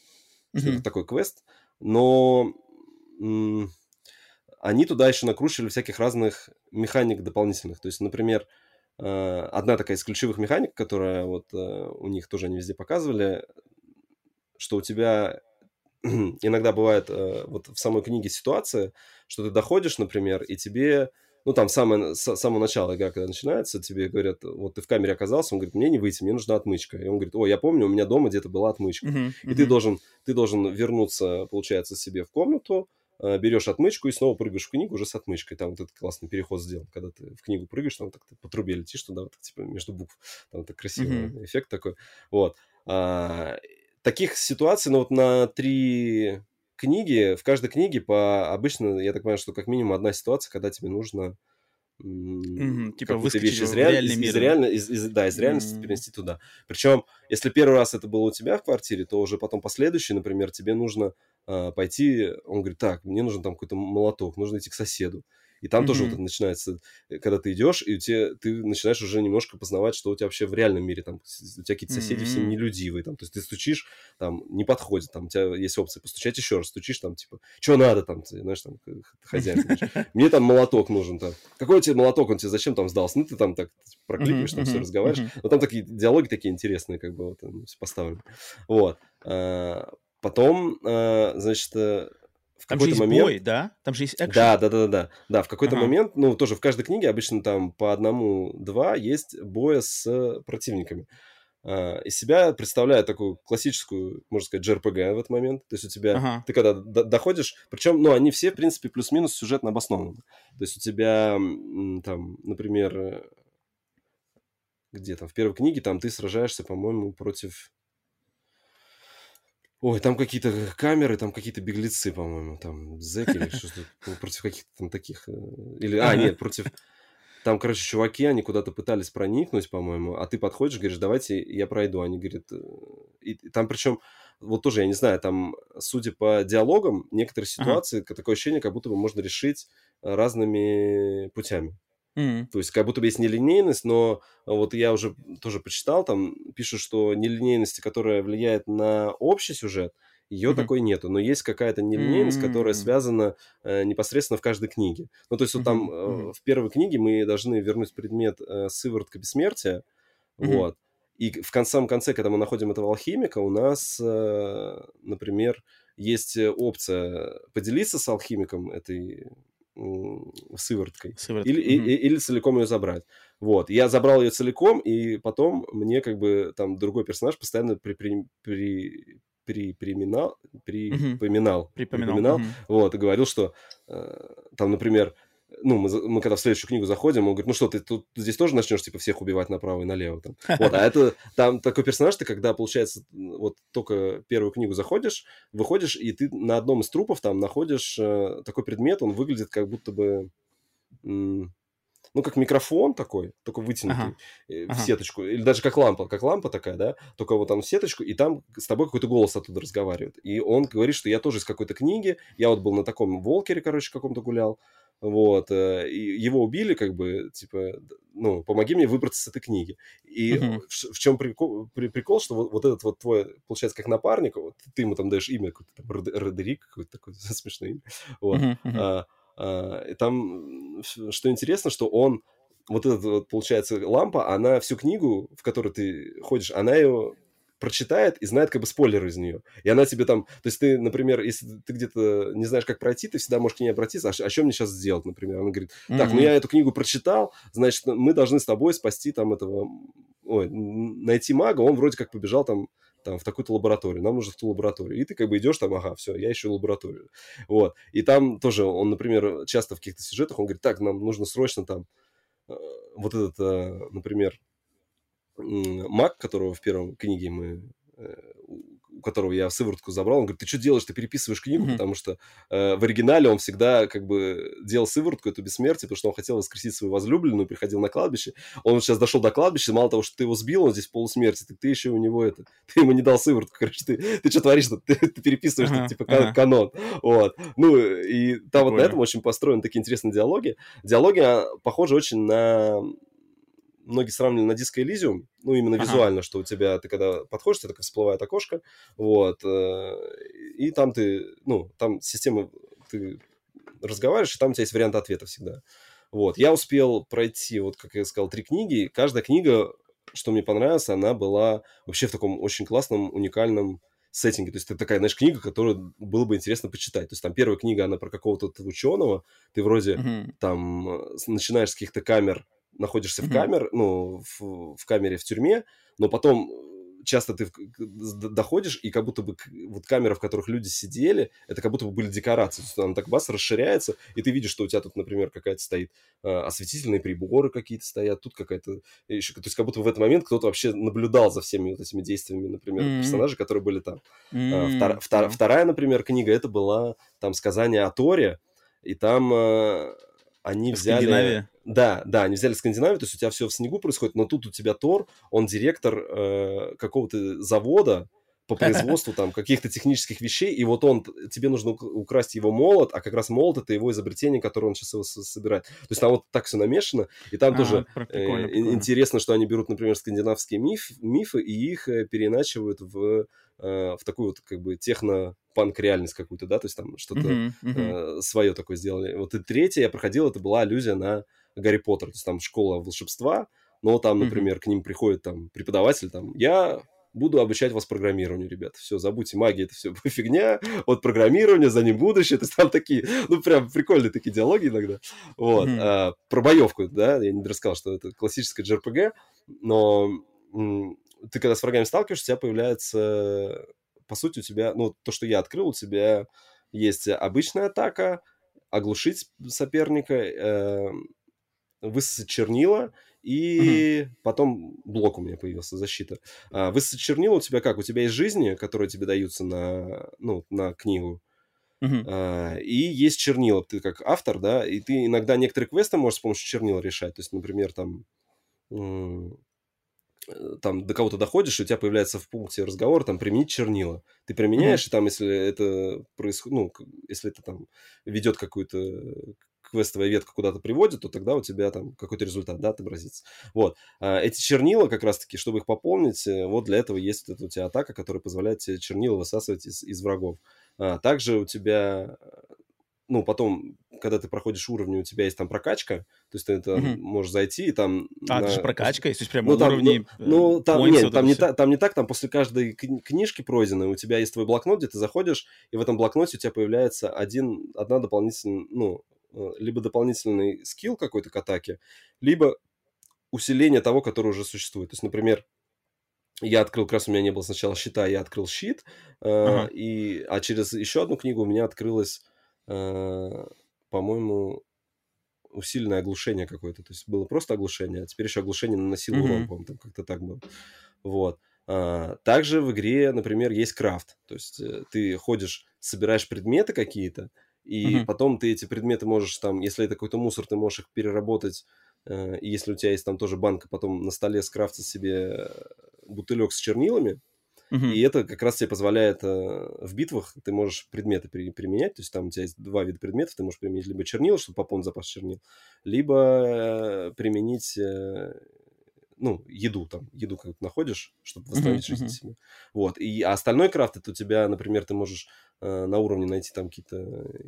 что это такой квест, но м- они туда еще накручивали всяких разных механик дополнительных. То есть, например, Э, одна такая из ключевых механик, которая вот э, у них тоже они везде показывали, что у тебя *clears throat* иногда бывает э, вот в самой книге ситуация, что ты доходишь, например, и тебе, ну там самое, с самого начала игра, когда начинается, тебе говорят, вот ты в камере оказался, он говорит, мне не выйти, мне нужна отмычка. И он говорит, о, я помню, у меня дома где-то была отмычка. Uh-huh, uh-huh. И ты должен, ты должен вернуться, получается, себе в комнату, Э, берешь отмычку и снова прыгаешь в книгу уже с отмычкой. Там вот этот классный переход сделан, когда ты в книгу прыгаешь, там так ты по трубе летишь туда, вот, типа между букв. Там это красивый mm-hmm. эффект такой. Вот. А, таких ситуаций, ну вот на три книги, в каждой книге по обычно, я так понимаю, что как минимум одна ситуация, когда тебе нужно Mm-hmm, типа выскочить из, реаль... из, из, реально... из, из, да, из реальности mm-hmm. перенести туда. Причем, если первый раз это было у тебя в квартире, то уже потом последующий, например, тебе нужно э, пойти, он говорит, так, мне нужен там какой-то молоток, нужно идти к соседу. И там mm-hmm. тоже вот это начинается, э, когда ты идешь, и у тебя, ты начинаешь уже немножко познавать, что у тебя вообще в реальном мире, там, у тебя какие-то соседи mm-hmm. все нелюдивые, там, то есть ты стучишь, там, не подходит, там, у тебя есть опция постучать еще раз, стучишь, там, типа, что надо, там, ты, знаешь, там, хозяин, *laughs* мне там молоток нужен, там, какой тебе молоток, он тебе зачем там сдался, ну, ты там так прокликаешь, там, все разговариваешь, но там такие диалоги такие интересные, как бы, вот, поставлены, вот, а, Потом, э, значит, э, в какой-то момент... бой, да? Там же есть экшен. Да, да, да, да. Да, в какой-то ага. момент, ну, тоже в каждой книге обычно там по одному-два есть боя с противниками. Uh, из себя представляет такую классическую, можно сказать, JRPG в этот момент. То есть у тебя, ага. ты когда до- доходишь, причем, ну, они все, в принципе, плюс-минус сюжетно обоснованы. То есть у тебя, там, например, э, где там, в первой книге, там ты сражаешься, по-моему, против Ой, там какие-то камеры, там какие-то беглецы, по-моему, там зэки или что-то против каких-то там таких... Э, или, а, нет, против... Там, короче, чуваки, они куда-то пытались проникнуть, по-моему, а ты подходишь, говоришь, давайте я пройду. Они говорят... Э, и там причем, вот тоже, я не знаю, там, судя по диалогам, некоторые ситуации, ага. такое ощущение, как будто бы можно решить разными путями. Mm-hmm. То есть как будто бы есть нелинейность, но вот я уже тоже почитал, там пишут, что нелинейности, которая влияет на общий сюжет, ее mm-hmm. такой нету, но есть какая-то нелинейность, mm-hmm. которая связана э, непосредственно в каждой книге. Ну, то есть вот там э, в первой книге мы должны вернуть предмет э, сыворотка бессмертия, вот, И в самом конце, когда мы находим этого алхимика, у нас, э, например, есть опция поделиться с алхимиком этой сывороткой. Сыворотка. Или, mm-hmm. и, или целиком ее забрать. Вот. Я забрал ее целиком, и потом мне как бы там другой персонаж постоянно при, при, при, при, приминал, при, mm-hmm. поминал, припоминал, припоминал mm-hmm. вот, и говорил, что э, там, например, ну, мы, мы когда в следующую книгу заходим, он говорит, ну что, ты тут здесь тоже начнешь, типа, всех убивать направо и налево, там. *laughs* Вот, а это, там такой персонаж, ты когда, получается, вот только первую книгу заходишь, выходишь, и ты на одном из трупов там находишь э, такой предмет, он выглядит как будто бы, м- ну, как микрофон такой, только вытянутый ага. Э, в сеточку, или даже как лампа, как лампа такая, да, только вот там в сеточку, и там с тобой какой-то голос оттуда разговаривает. И он говорит, что я тоже из какой-то книги, я вот был на таком волкере, короче, каком-то гулял, вот, э, и его убили, как бы, типа, ну, помоги мне выбраться с этой книги. И uh-huh. в, в чем прикол, при, прикол, что вот, вот этот вот твой, получается, как напарник, вот, ты ему там даешь имя, какое-то там Родерик, какое-то такое *laughs* смешное имя, вот, uh-huh. а, а, там, что интересно, что он, вот эта вот, получается, лампа, она всю книгу, в которой ты ходишь, она ее прочитает и знает как бы спойлер из нее. И она тебе там... То есть ты, например, если ты где-то не знаешь, как пройти, ты всегда можешь к ней обратиться, а, а что мне сейчас сделать, например? Она говорит, так, mm-hmm. ну я эту книгу прочитал, значит, мы должны с тобой спасти там этого... Ой, найти мага, он вроде как побежал там там, в такую-то лабораторию, нам нужно в ту лабораторию. И ты как бы идешь там, ага, все, я ищу лабораторию. Вот. И там тоже он, например, часто в каких-то сюжетах, он говорит, так, нам нужно срочно там э, вот этот, э, например, маг, которого в первом книге мы э, у которого я сыворотку забрал, он говорит, ты что делаешь, ты переписываешь книгу, mm-hmm. потому что э, в оригинале он всегда как бы делал сыворотку, эту бессмертие, потому что он хотел воскресить свою возлюбленную, приходил на кладбище, он сейчас дошел до кладбища, мало того, что ты его сбил, он здесь полусмерти, так ты еще у него это, *laughs* ты ему не дал сыворотку, короче, ты, ты что творишь, ты, ты переписываешь, uh-huh, типа uh-huh. канон, вот, ну, и там Прикольно. вот на этом очень построены такие интересные диалоги, диалоги а, похожи очень на многие сравнивали на диско Elysium, ну, именно ага. визуально, что у тебя, ты когда подходишь, это как всплывает окошко, вот, э, и там ты, ну, там система, ты разговариваешь, и там у тебя есть вариант ответа всегда. Вот, я успел пройти, вот, как я сказал, три книги, каждая книга, что мне понравилось, она была вообще в таком очень классном, уникальном сеттинге. То есть это такая, знаешь, книга, которую было бы интересно почитать. То есть там первая книга, она про какого-то ученого, ты вроде uh-huh. там э, начинаешь с каких-то камер находишься mm-hmm. в камере, ну, в, в камере в тюрьме, но потом э, часто ты доходишь, и как будто бы вот камеры, в которых люди сидели, это как будто бы были декорации. То есть она так бас расширяется, и ты видишь, что у тебя тут, например, какая-то стоит э, осветительные приборы какие-то стоят, тут какая-то еще... То есть как будто в этот момент кто-то вообще наблюдал за всеми вот этими действиями, например, mm-hmm. персонажей, которые были там. Mm-hmm. Втор, втор. Вторая, например, книга, это была там сказание о Торе, и там э, они взяли... Да, да, они взяли Скандинавию, то есть у тебя все в снегу происходит, но тут у тебя Тор, он директор э, какого-то завода по производству там каких-то технических вещей, и вот он, тебе нужно украсть его молот, а как раз молот это его изобретение, которое он сейчас его собирает. То есть там вот так все намешано, и там а, тоже прикольно, э, прикольно. интересно, что они берут, например, скандинавские миф, мифы и их э, переначивают в Э, в такую вот как бы техно-панк реальность какую-то, да, то есть там что-то uh-huh, uh-huh. э, свое такое сделали. Вот и третье я проходил, это была аллюзия на Гарри Поттер, то есть там школа волшебства, но там, например, uh-huh. к ним приходит там преподаватель, там, я буду обучать вас программированию, ребят. Все, забудьте магию, это все *laughs* фигня. Вот программирование, за ним будущее. То есть там такие, ну, прям прикольные такие диалоги иногда. Вот. Mm-hmm. А, про боевку, да, я не рассказал, что это классическая JRPG, но ты когда с врагами сталкиваешься, у тебя появляется, по сути, у тебя, ну, то, что я открыл, у тебя есть обычная атака, оглушить соперника, э, высосать чернила, и угу. потом блок у меня появился, защита. А, высосать чернила у тебя как? У тебя есть жизни, которые тебе даются на, ну, на книгу, Uh-huh. А, и есть чернила, ты как автор, да, и ты иногда некоторые квесты можешь с помощью чернил решать. То есть, например, там там до кого-то доходишь, и у тебя появляется в пункте разговора там применить чернила. Ты применяешь, mm-hmm. и там, если это происходит, ну, если это там ведет какую-то квестовая ветка куда-то приводит, то тогда у тебя там какой-то результат, да, отобразится. Вот. А эти чернила, как раз-таки, чтобы их пополнить, э, вот для этого есть вот эта у тебя атака, которая позволяет тебе чернила высасывать из, из врагов. А, также у тебя ну, потом, когда ты проходишь уровни, у тебя есть там прокачка, то есть ты это mm-hmm. можешь зайти и там... А, на... это же прокачка, есть, то есть прям ну, там, уровни... Ну, ну там, нет, там, не та, там не так, там после каждой книжки пройденной у тебя есть твой блокнот, где ты заходишь, и в этом блокноте у тебя появляется один, одна дополнительная, ну, э, либо дополнительный скилл какой-то к атаке, либо усиление того, который уже существует. То есть, например, я открыл, как раз у меня не было сначала щита, я открыл щит, э, и, а через еще одну книгу у меня открылось, э, по-моему, усиленное оглушение какое-то. То есть было просто оглушение, а теперь еще оглушение наносило урон, по-моему, там как-то так было. Вот. А, также в игре, например, есть крафт. То есть э, ты ходишь, собираешь предметы какие-то, и uh-huh. потом ты эти предметы можешь там, если это какой-то мусор, ты можешь их переработать Э, и если у тебя есть там тоже банка, потом на столе скрафтить себе э, бутылек с чернилами, Uh-huh. И это как раз тебе позволяет э, в битвах, ты можешь предметы при, применять, то есть там у тебя есть два вида предметов, ты можешь применить либо чернила, чтобы пополнить запас чернил, либо применить, ну, еду там, еду как то находишь, чтобы восстановить жизнь uh-huh. себе. Вот, и а остальной крафт, это у тебя, например, ты можешь на уровне найти там какие-то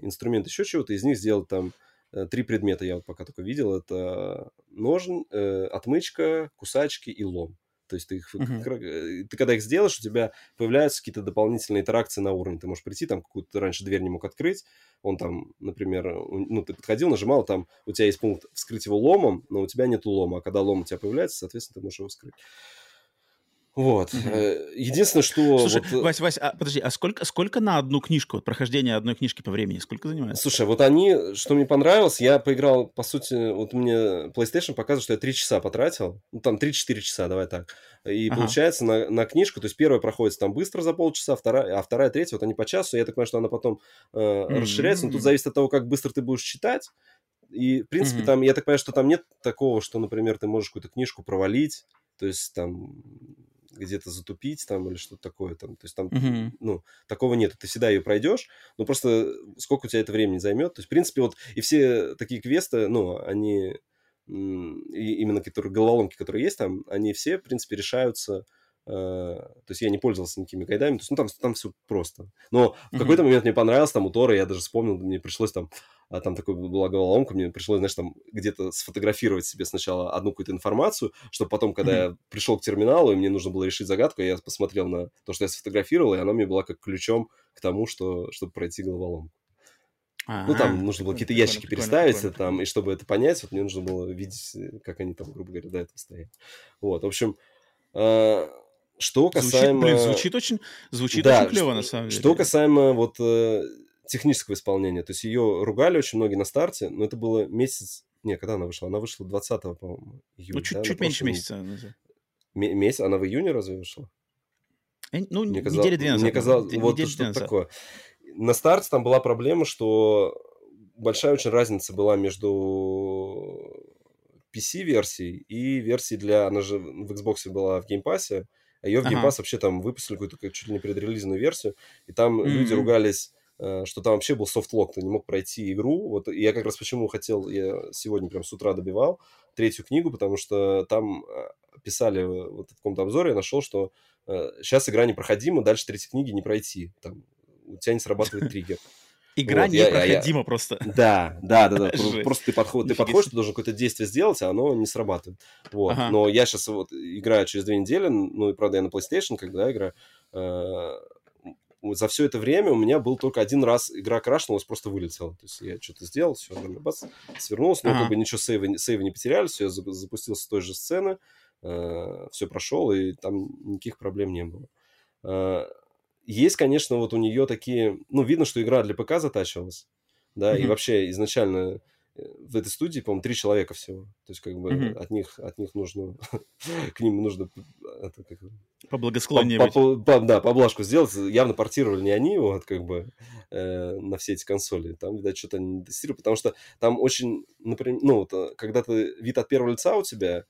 инструменты, еще чего-то, из них сделать там Э, три предмета я вот пока только видел. Это ножен, э, отмычка, кусачки и лом. То есть ты, их, uh-huh. ты когда их сделаешь, у тебя появляются какие-то дополнительные интеракции на уровне. Ты можешь прийти, там какую-то раньше дверь не мог открыть. Он там, например, ну, ты подходил, нажимал, там у тебя есть пункт вскрыть его ломом, но у тебя нет лома. А когда лом у тебя появляется, соответственно, ты можешь его вскрыть. Вот. Угу. Единственное, что... Слушай, вот... Э, Вась, Вась, а, подожди, а сколько, сколько на одну книжку, вот прохождение одной книжки по времени, сколько занимает? Слушай, вот они, что мне понравилось, я поиграл, по сути, вот мне PlayStation показывает, что я 3 часа потратил, ну, там 3-4 часа, давай так. И ага. получается на, на книжку, то есть первая проходит там быстро за полчаса, вторая, а вторая, третья, вот они по часу, я так понимаю, что она потом э, mm-hmm. расширяется, но тут зависит от того, как быстро ты будешь читать, и, в принципе, mm-hmm. там, я так понимаю, что там нет такого, что, например, ты можешь какую-то книжку провалить, то есть там где-то затупить там или что-то такое там. То есть там, uh-huh. ну, такого нет. Ты всегда ее пройдешь, но просто сколько у тебя это времени займет. То есть, в принципе, вот и все такие квесты, ну, они и именно которые головоломки, которые есть там, они все, в принципе, решаются то есть я не пользовался никакими гайдами, то есть ну, там, там все просто. Но в какой-то момент мне понравилось, там у Тора, я даже вспомнил, мне пришлось там а там такой была головоломка, мне пришлось, знаешь, там где-то сфотографировать себе сначала одну какую-то информацию, чтобы потом, когда я пришел к терминалу, и мне нужно было решить загадку, я посмотрел на то, что я сфотографировал, и она мне была как ключом к тому, что, чтобы пройти головоломку. Ну, там нужно было какие-то ящики переставить, там, и чтобы это понять, вот мне нужно было видеть, как они там, грубо говоря, до этого стоят. Вот, в общем, э- что касаемо... Звучит, блин, звучит очень, звучит да, очень клево, на самом деле. Что касаемо вот э, технического исполнения. То есть ее ругали очень многие на старте, но это было месяц... Не, когда она вышла? Она вышла 20 по-моему, июля. Ну, чуть, да? чуть меньше месяца. М- месяц? Она в июне разве вышла? Э, ну, мне казалось, недели 12. Мне казалось, вот что такое. На старте там была проблема, что большая очень разница была между PC-версией и версией для... Она же в Xbox была в Game Pass е, а ее в ага. Pass вообще там выпустили какую-то чуть ли не предрелизную версию, и там mm-hmm. люди ругались Э, что там вообще был softlock, ты не мог пройти игру. Вот я как раз почему хотел, я сегодня прям с утра добивал третью книгу, потому что там э, писали вот в каком-то обзоре, я нашел, что сейчас э, игра непроходима, дальше третьей книги не пройти. Там, у тебя не срабатывает триггер. Игра вот, непроходима я, просто. Да, да, да, да. *laughs* Просто ты, подход, ты подходишь, ты должен какое-то действие сделать, а оно не срабатывает. Вот. Ага. Но я сейчас вот играю через две недели, ну и правда я на PlayStation, когда играю, за все это время у меня был только один раз игра крашнулась, просто вылетела. То есть я что-то сделал, все, бац, свернулся, но ага. как бы ничего сейва, сейва не потеряли, все, я запустился с той же сцены, э, все прошел, и там никаких проблем не было. Э, есть, конечно, вот у нее такие, ну, видно, что игра для ПК затачивалась, да, mm-hmm. и вообще изначально в этой студии, по-моему, три человека всего. То есть, как бы mm-hmm. от них от них нужно *laughs* к ним нужно это, как, поблагосклоннее по, по, по, Да, поблажку сделать. Явно портировали не они, вот как бы э, на все эти консоли. Там, видать, что-то не тестировали, потому что там очень, например, ну, вот, э, когда ты вид от первого лица у тебя,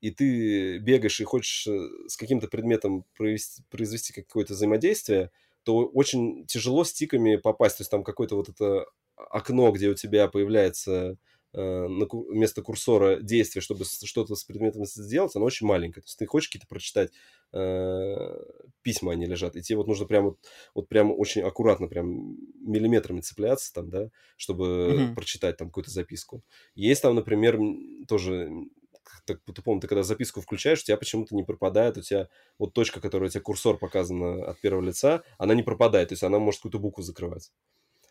и ты бегаешь и хочешь э, с каким-то предметом произвести, произвести какое-то взаимодействие, то очень тяжело стиками попасть. То есть там какое-то вот это окно, где у тебя появляется э, на, вместо курсора действия, чтобы что-то с предметом сделать, оно очень маленькое. То есть ты хочешь какие-то прочитать э, письма, они лежат, и тебе вот нужно прям вот, вот прям очень аккуратно, прям миллиметрами цепляться там, да, чтобы mm-hmm. прочитать там какую-то записку. Есть там, например, тоже так, ты помнишь, ты когда записку включаешь, у тебя почему-то не пропадает, у тебя вот точка, которая у тебя курсор показана от первого лица, она не пропадает, то есть она может какую-то букву закрывать.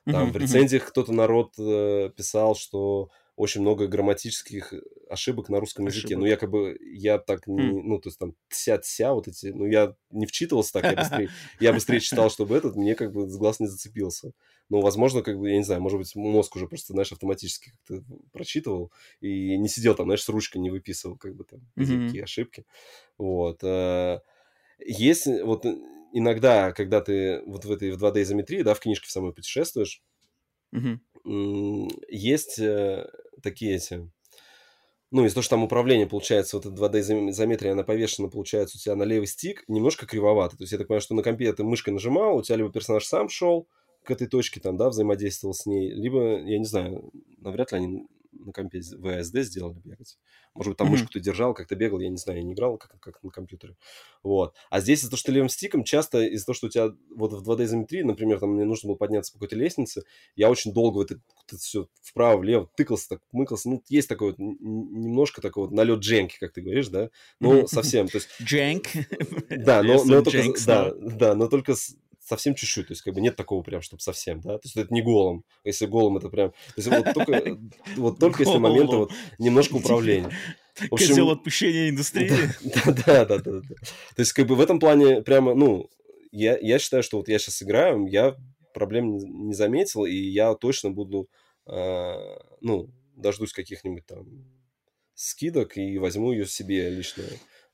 Там в рецензиях кто-то народ э, писал, что очень много грамматических ошибок на русском языке. Ошибок. Ну, якобы я так не... Mm. Ну, то есть там тся-тся вот эти... Ну, я не вчитывался так, я *laughs* быстрее, я быстрее читал, чтобы этот, мне как бы с глаз не зацепился. Но, возможно, как бы, я не знаю, может быть, мозг уже просто, знаешь, автоматически как-то прочитывал и не сидел там, знаешь, с ручкой не выписывал как бы там mm-hmm. ошибки. Вот. Э, есть вот иногда, когда ты вот в этой в 2D-изометрии, да, в книжке в самой путешествуешь, mm-hmm есть э, такие эти... Ну, из-за того, что там управление, получается, вот эта 2D-изометрия, она повешена, получается, у тебя на левый стик, немножко кривовато. То есть я так понимаю, что на компе ты мышкой нажимал, у тебя либо персонаж сам шел к этой точке, там, да, взаимодействовал с ней, либо, я не знаю, навряд ли они на компе VSD сделали бегать. Может быть, там mm-hmm. мышку ты держал, как-то бегал, я не знаю, я не играл, как, как на компьютере. Вот. А здесь из-за того, что левым стиком, часто из-за того, что у тебя вот в 2D-изометрии, например, там мне нужно было подняться по какой-то лестнице, я очень долго в это, это все вправо-влево тыкался, так мыкался. Ну, есть такой вот немножко такой вот налет дженки, как ты говоришь, да? Ну, совсем. То есть... Дженк. Да, но, но только, да, да, но только совсем чуть-чуть, то есть как бы нет такого прям, чтобы совсем, да, то есть это не голым, если голым это прям, то есть вот только, вот *laughs* только если моменты вот немножко управления. В общем, Козел отпущения индустрии. *laughs* Да, да, да, да, да. То есть как бы в этом плане прямо, ну, я, я считаю, что вот я сейчас играю, я проблем не, не заметил, и я точно буду, э, ну, дождусь каких-нибудь там скидок и возьму ее себе лично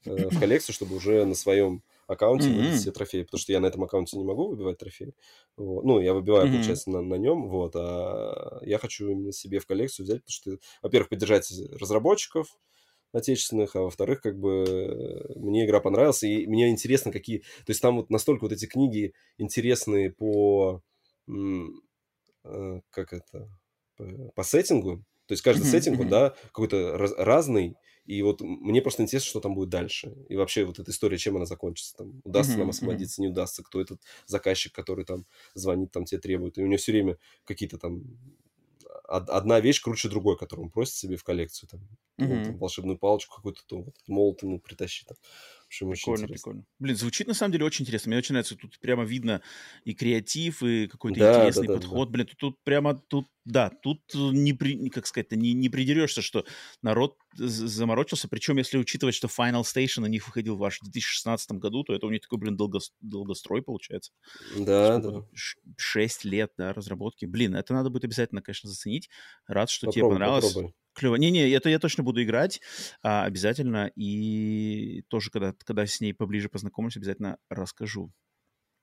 э, в коллекцию, чтобы уже на своем аккаунте mm-hmm. выбить все трофеи, потому что я на этом аккаунте не могу выбивать трофеи. Вот. Ну, я выбиваю, mm-hmm. получается, на, на нем, вот, а я хочу именно себе в коллекцию взять, потому что, во-первых, поддержать разработчиков, отечественных, а во-вторых, как бы мне игра понравилась, и мне интересно, какие... То есть там вот настолько вот эти книги интересные по... Э, как это? По, по сеттингу. То есть каждый mm-hmm. сеттинг, он, да, какой-то раз, разный, и вот мне просто интересно, что там будет дальше. И вообще вот эта история, чем она закончится. Там, удастся mm-hmm. нам освободиться, не удастся. Кто этот заказчик, который там звонит, там тебе требует. И у него все время какие-то там одна вещь круче другой, которую он просит себе в коллекцию. Там, mm-hmm. там волшебную палочку какую-то, то вот, молот ему притащи. Там. Общем, прикольно, прикольно. Блин, звучит на самом деле очень интересно. Мне очень нравится. Тут прямо видно и креатив, и какой-то да, интересный да, да, подход. Да. Блин, тут, тут прямо, тут, да, тут не, при, как сказать, не, не придерешься, что народ заморочился. Причем, если учитывать, что Final Station у них выходил в аж 2016 году, то это у них такой, блин, долго, долгострой получается. Да, Сколько? да. Шесть лет, да, разработки. Блин, это надо будет обязательно, конечно, заценить. Рад, что попробуй, тебе понравилось. Попробуй. Клево. Не-не, это я точно буду играть а, обязательно. И тоже, когда, когда с ней поближе познакомлюсь, обязательно расскажу.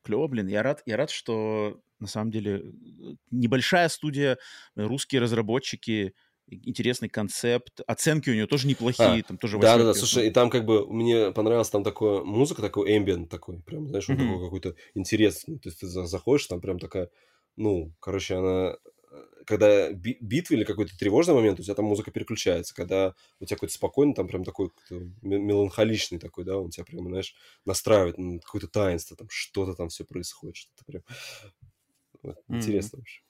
Клево, блин. Я рад, я рад, что на самом деле небольшая студия, русские разработчики, интересный концепт, оценки у нее тоже неплохие, а, там тоже Да, да, да, слушай, и там как бы мне понравилась там такая музыка, такой ambient такой, прям, знаешь, mm-hmm. он такой какой-то интересный, то есть ты заходишь, там прям такая, ну, короче, она когда битва или какой-то тревожный момент, у тебя там музыка переключается. Когда у тебя какой-то спокойный, там прям такой меланхоличный такой, да, он тебя прям, знаешь, настраивает на какое-то таинство, там что-то там все происходит, что-то прям вот, mm-hmm. интересно вообще.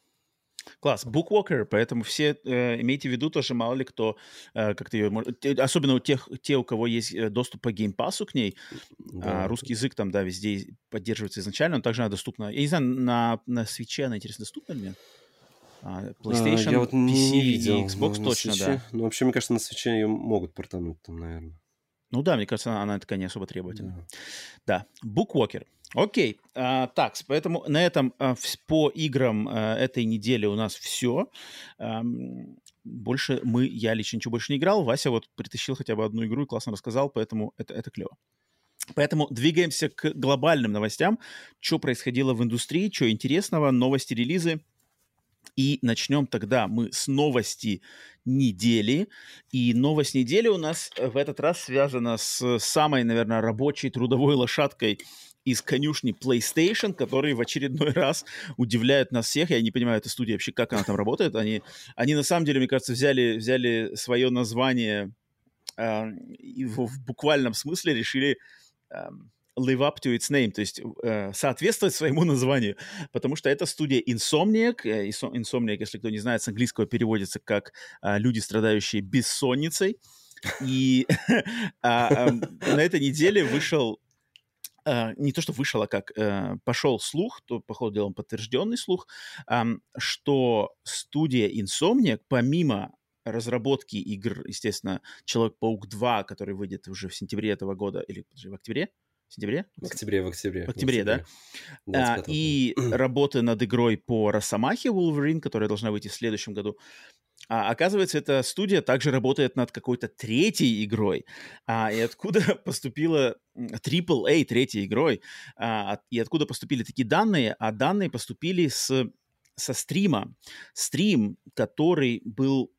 Класс. Bookwalker, поэтому все э, имейте в виду тоже, мало ли кто э, как-то ее... Особенно у тех, те, у кого есть э, доступ по геймпасу к ней. Да. А, русский язык там, да, везде поддерживается изначально, но также она доступна... Я не знаю, на, на свече она, интересно, доступна? А, PlayStation, а, я вот PC не видел, и Xbox точно, свече. да. Ну, вообще, мне кажется, на свече ее могут портануть там, наверное. Ну да, мне кажется, она, она такая не особо требовательна. Да. да. Bookwalker. Окей. А, так, поэтому на этом а, по играм а, этой недели у нас все. А, больше мы, я лично ничего больше не играл. Вася вот притащил хотя бы одну игру и классно рассказал, поэтому это, это клево. Поэтому двигаемся к глобальным новостям. Что происходило в индустрии, что интересного, новости, релизы. И начнем тогда мы с новости недели. И новость недели у нас э, в этот раз связана с самой, наверное, рабочей трудовой лошадкой из конюшни PlayStation, которые в очередной *laughs* раз удивляют нас всех. Я не понимаю, эта студия вообще, как она там работает. Они, они на самом деле, мне кажется, взяли, взяли свое название э, и в, в буквальном смысле решили э, live up to its name, то есть э, соответствовать своему названию, потому что это студия Insomniac. Э, Insomniac, если кто не знает, с английского переводится как э, «люди, страдающие бессонницей». И *laughs* а, на этой неделе вышел Uh, не то, что вышел, а как uh, пошел слух, то, по ходу дела, подтвержденный слух, что студия Insomniac, помимо разработки игр, естественно, Человек-паук 2, который выйдет уже в сентябре этого года, или в октябре, в сентябре? В октябре, в октябре. В октябре, в октябре. да. А, и *clears throat* работы над игрой по Росомахе Wolverine, которая должна выйти в следующем году. А, оказывается, эта студия также работает над какой-то третьей игрой. А, и откуда *laughs* поступила AAA третьей игрой? А, и откуда поступили такие данные? А данные поступили с, со стрима. Стрим, который был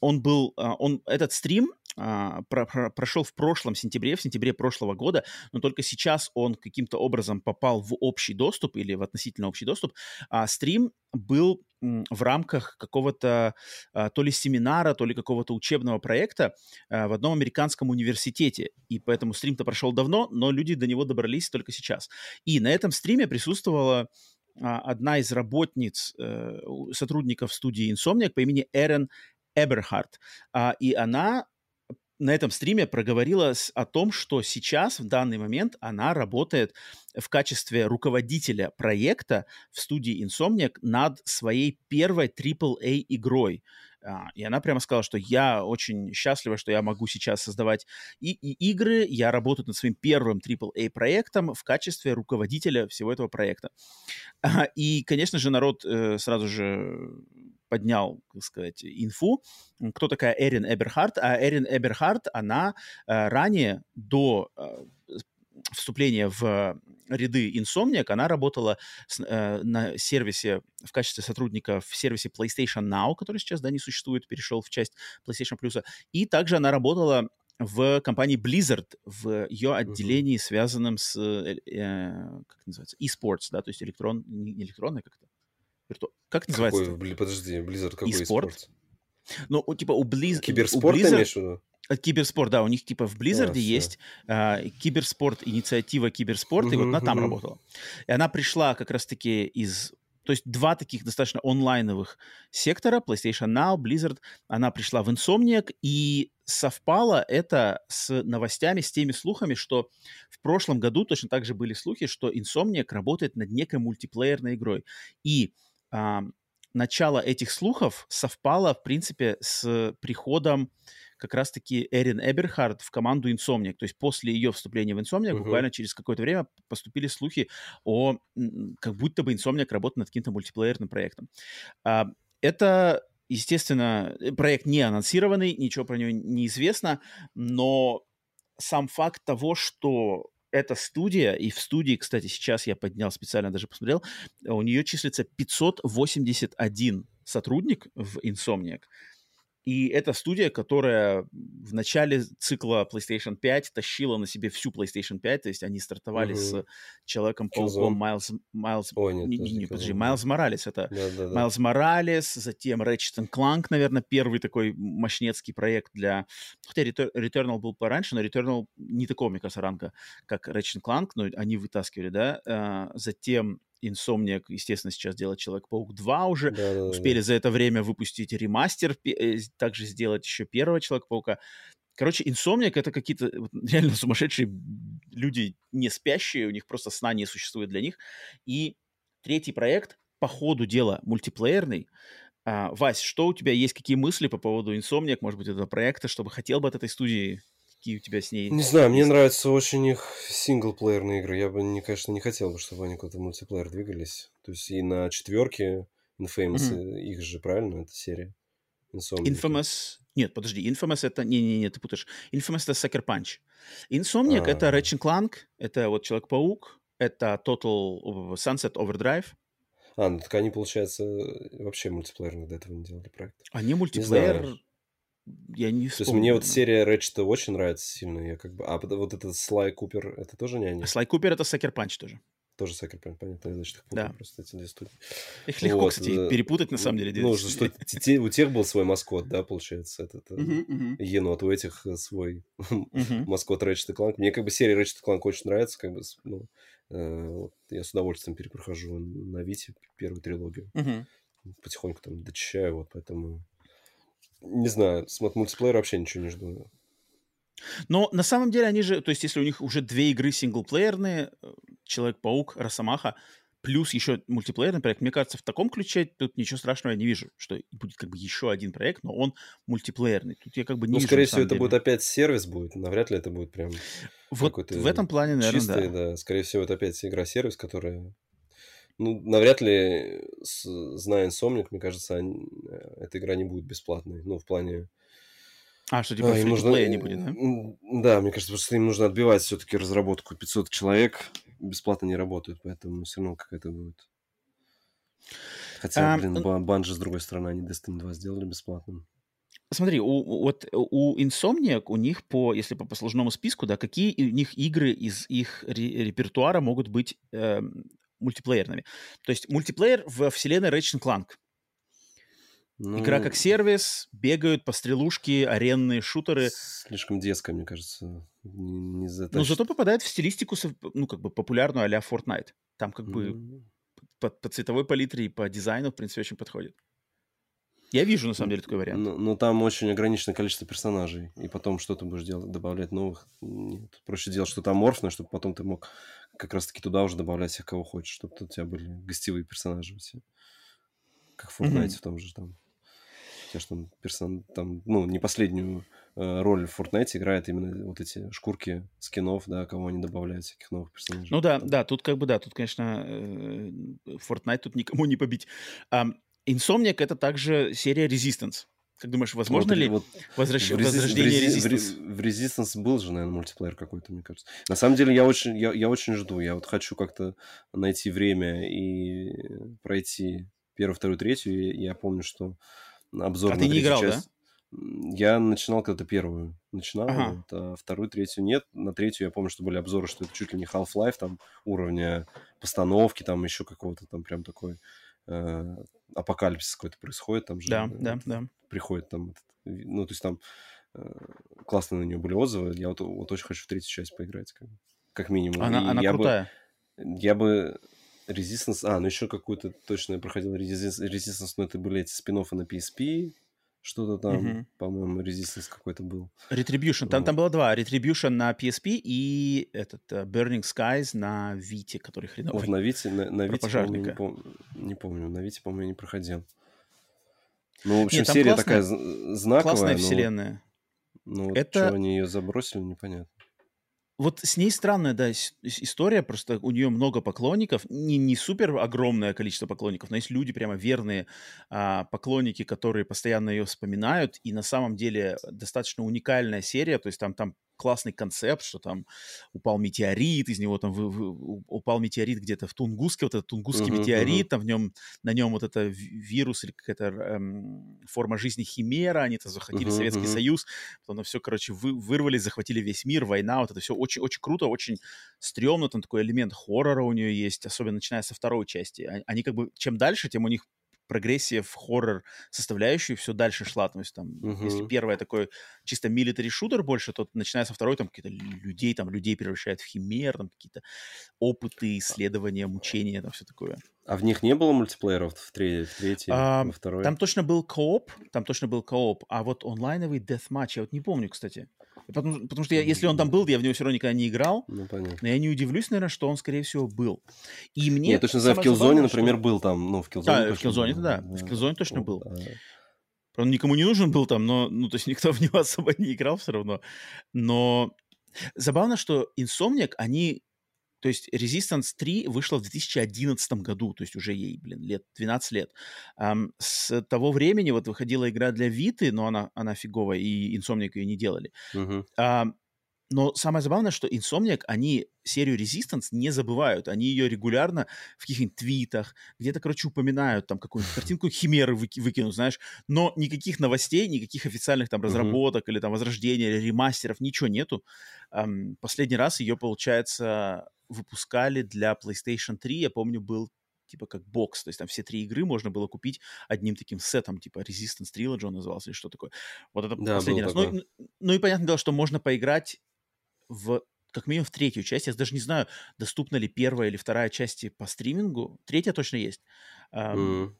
он был, а, он, этот стрим а, про, про, прошел в прошлом сентябре, в сентябре прошлого года, но только сейчас он каким-то образом попал в общий доступ или в относительно общий доступ. А стрим был в рамках какого-то а, то ли семинара, то ли какого-то учебного проекта а, в одном американском университете. И поэтому стрим-то прошел давно, но люди до него добрались только сейчас. И на этом стриме присутствовала одна из работниц, э, сотрудников студии Insomniac по имени Эрен Эберхарт. И она на этом стриме проговорила о том, что сейчас, в данный момент, она работает в качестве руководителя проекта в студии Insomniac над своей первой AAA игрой. А, и она прямо сказала, что я очень счастлива, что я могу сейчас создавать и, и игры, я работаю над своим первым AAA проектом в качестве руководителя всего этого проекта. А, и, конечно же, народ э, сразу же поднял, так сказать, инфу, кто такая Эрин Эберхарт. А Эрин Эберхарт, она э, ранее, до э, вступления в ряды Insomniac, она работала с, э, на сервисе в качестве сотрудника в сервисе PlayStation Now, который сейчас, да, не существует, перешел в часть PlayStation Plus. И также она работала в компании Blizzard, в ее отделении, связанном с, э, э, как называется, e-sports, да, то есть электрон, не электронный как-то, вирту... как называется? Какой, подожди, Blizzard какой e-sport? e-sport? Ну, типа у Blizzard... Киберспорт у Blizzard... Э, киберспорт, да, у них типа в Blizzard а, есть э, киберспорт, инициатива киберспорт, и вот она там работала. И она пришла как раз-таки из... То есть два таких достаточно онлайновых сектора, PlayStation Now, Blizzard, она пришла в Insomniac, и совпало это с новостями, с теми слухами, что в прошлом году точно так же были слухи, что Insomniac работает над некой мультиплеерной игрой. И начало этих слухов совпало, в принципе, с приходом как раз-таки Эрин Эберхард в команду Insomniac. То есть после ее вступления в Insomniac uh-huh. буквально через какое-то время поступили слухи о как будто бы Insomniac работает над каким-то мультиплеерным проектом. А, это Естественно, проект не анонсированный, ничего про него не известно, но сам факт того, что эта студия, и в студии, кстати, сейчас я поднял специально, даже посмотрел, у нее числится 581 сотрудник в Insomniac. И это студия, которая в начале цикла PlayStation 5 тащила на себе всю PlayStation 5, то есть они стартовали угу. с Человеком-пауком Майлз... Майлз... Ой, нет, не, не, не, подожди, Майлз Моралес. Это да, да, да. Майлз Моралес, затем Ratchet Clank, наверное, первый такой мощнецкий проект для... Хотя Returnal был пораньше, но Returnal не такого, мне кажется, ранга, как Ratchet Clank, но они вытаскивали, да. А, затем Insomniac, естественно, сейчас делает Человек-паук 2 уже. Да, да, Успели да. за это время выпустить ремастер, э, также сделать еще первого Человека-паука. Короче, Insomniac — это какие-то *laughs* реально сумасшедшие люди, не спящие, у них просто сна не существует для них. И третий проект, по ходу дела, мультиплеерный. А, Вась, что у тебя есть, какие мысли по поводу Insomniac, может быть, этого проекта, чтобы хотел бы от этой студии какие у тебя с ней... Не знаю, мне нравятся очень их синглплеерные игры. Я бы, не, конечно, не хотел бы, чтобы они куда-то в мультиплеер двигались. То есть и на четверке Infamous, mm-hmm. их же, правильно, эта серия? Insomniac. Infamous... Нет, подожди, Infamous это... Не-не-не, ты путаешь. Infamous это Sucker Punch. Insomniac а это Ratchet Clank, это вот Человек-паук, это Total Sunset Overdrive. А, ну так они, получается, вообще мультиплеерно до этого не делали проект. Они мультиплеер... я не вспомню. То есть мне вот серия Ratchet очень нравится сильно. Я как бы... А вот этот Sly Cooper, это тоже не они? Sly Cooper — это Sucker Punch тоже. Тоже Sucker Punch, понятно. Значит, их да. просто эти две студии. Их легко, вот, кстати, э, перепутать на самом деле. Ну, что *laughs* у тех был свой маскот, да, получается, этот uh-huh, енот. У этих э, свой *laughs* маскот Ratchet Clank. Мне как бы серия Ratchet Clank очень нравится, как бы, ну, э, я с удовольствием перепрохожу на Вите первую трилогию. Потихоньку там дочищаю, вот, поэтому не знаю, с мультиплеера вообще ничего не жду. Но на самом деле они же, то есть если у них уже две игры синглплеерные, э, Человек-паук, Росомаха, плюс еще мультиплеерный проект, мне кажется, в таком ключе тут ничего страшного я не вижу, что будет как бы еще один проект, но он мультиплеерный. Тут я как бы не ну, вижу, скорее всего, это будет опять сервис будет, навряд ли это будет прям вот в этом плане, наверное, чистый, да. да. Скорее всего, это опять игра-сервис, которая ну, навряд ли, зная Insomniac, мне кажется, они, э, эта игра не будет бесплатной. Ну, в плане... А, что типа а, им нужно... не будет, да? Да, мне кажется, просто им нужно отбивать все-таки разработку 500 человек. Бесплатно не работают, поэтому все равно какая-то будет. Хотя, а, блин, Банжи, с другой стороны, они Destiny 2 сделали бесплатным. Смотри, у, вот у Insomniac, у них по, если по послужному списку, да, какие у них игры из их репертуара могут быть э, мультиплеерными. То есть мультиплеер в вселенной Ratchet Clank. Ну, Игра как сервис, бегают по стрелушке, аренные шутеры. Слишком детская, мне кажется. Не, не затащит. Но зато попадает в стилистику, ну, как бы популярную а-ля Fortnite. Там как бы mm. по, по цветовой палитре и по дизайну, в принципе, очень подходит. Я вижу, на самом деле, такой вариант. Но, но там очень ограниченное количество персонажей. И потом что ты будешь делать? Добавлять новых? Нет. Проще делать что-то аморфное, чтобы потом ты мог как раз-таки туда уже добавлять всех, кого хочешь, чтобы у тебя были гостевые персонажи все. Как в Fortnite mm-hmm. в том же там. У тебя там персон... там, ну, не последнюю э, роль в Fortnite играет именно вот эти шкурки скинов, да, кого они добавляют, всяких новых персонажей. Ну да, да, тут как бы да, тут, конечно, э, Fortnite тут никому не побить. Insomniac — это также серия Resistance. Как думаешь, возможно вот, ли вот возвращ... в возвращение Resistance? В, в Resistance был же, наверное, мультиплеер какой-то, мне кажется. На самом деле, я очень, я, я очень жду. Я вот хочу как-то найти время и пройти первую, вторую, третью. И я помню, что обзор а на ты не играл, часть... да? Я начинал когда-то первую. Начинал, ага. вот, а вторую, третью нет. На третью я помню, что были обзоры, что это чуть ли не Half-Life, там, уровня постановки, там, еще какого-то там прям такой э, апокалипсис какой-то происходит, там же да, да, да. приходит там, этот, ну, то есть там э, классно на нее были отзывы, я вот, вот очень хочу в третью часть поиграть, как, как минимум. Она, она я крутая. Бы, я бы Resistance, а, ну еще какую-то точно я проходил Resistance, но это были эти спин на PSP, что-то там, угу. по-моему, Resistance какой-то был. Retribution. Там, вот. там было два. Retribution на PSP и этот uh, Burning Skies на Vita, который хреновый. Вот на Vita, на, на Vita, пожарника. Не, пом- не помню. На Vita, по-моему, я не проходил. Ну, в общем, Нет, серия классная, такая знаковая. Классная но, вселенная. Ну, Это... что они ее забросили, непонятно вот с ней странная, да, история, просто у нее много поклонников, не, не супер огромное количество поклонников, но есть люди прямо верные а, поклонники, которые постоянно ее вспоминают, и на самом деле достаточно уникальная серия, то есть там, там классный концепт, что там упал метеорит, из него там вы, вы, упал метеорит где-то в Тунгуске, вот этот тунгусский uh-huh, метеорит, uh-huh. там в нем, на нем вот это вирус или какая-то эм, форма жизни химера, они это захватили uh-huh, Советский uh-huh. Союз, потом все, короче, вы, вырвались, захватили весь мир, война, вот это все очень-очень круто, очень стрёмно, там такой элемент хоррора у нее есть, особенно начиная со второй части. Они как бы, чем дальше, тем у них прогрессия в хоррор составляющую все дальше шла. То есть там, uh-huh. если первая такой чисто милитари шутер больше, то начиная со второй там какие-то людей, там людей превращают в химер, там какие-то опыты, исследования, мучения, там все такое. А в них не было мультиплееров в, третьей, в третьей, а, во второй? Там точно был кооп, там точно был кооп, а вот онлайновый дефматч, я вот не помню, кстати. Потому, потому что я, если он там был, я в него все равно никогда не играл. Ну, понятно. Но я не удивлюсь, наверное, что он, скорее всего, был. И мне... Я точно знаю, в Killzone, например, был там. Ну, в Killzone да, в Killzone, да. да. В Killzone точно был. Он никому не нужен был там, но, ну, то есть никто в него *laughs* особо не играл все равно. Но забавно, что Insomniac, они то есть Resistance 3 вышла в 2011 году, то есть уже ей, блин, лет 12 лет. Um, с того времени вот выходила игра для Виты, но она, она фиговая, и Insomniac ее не делали. Uh-huh. Um, но самое забавное, что Insomniac, они серию Resistance не забывают. Они ее регулярно в каких-нибудь твитах, где-то, короче, упоминают, там, какую-нибудь *laughs* картинку Химеры выки- выкинут, знаешь, но никаких новостей, никаких официальных там разработок uh-huh. или там возрождения, или ремастеров, ничего нету. Эм, последний раз ее, получается, выпускали для PlayStation 3, я помню, был типа как бокс, то есть там все три игры можно было купить одним таким сетом, типа Resistance Trilogy он назывался или что такое. Вот это да, последний раз. Ну, ну и понятное дело, что можно поиграть в как минимум в третью часть. Я даже не знаю, доступна ли первая или вторая части по стримингу. Третья точно есть. Mm.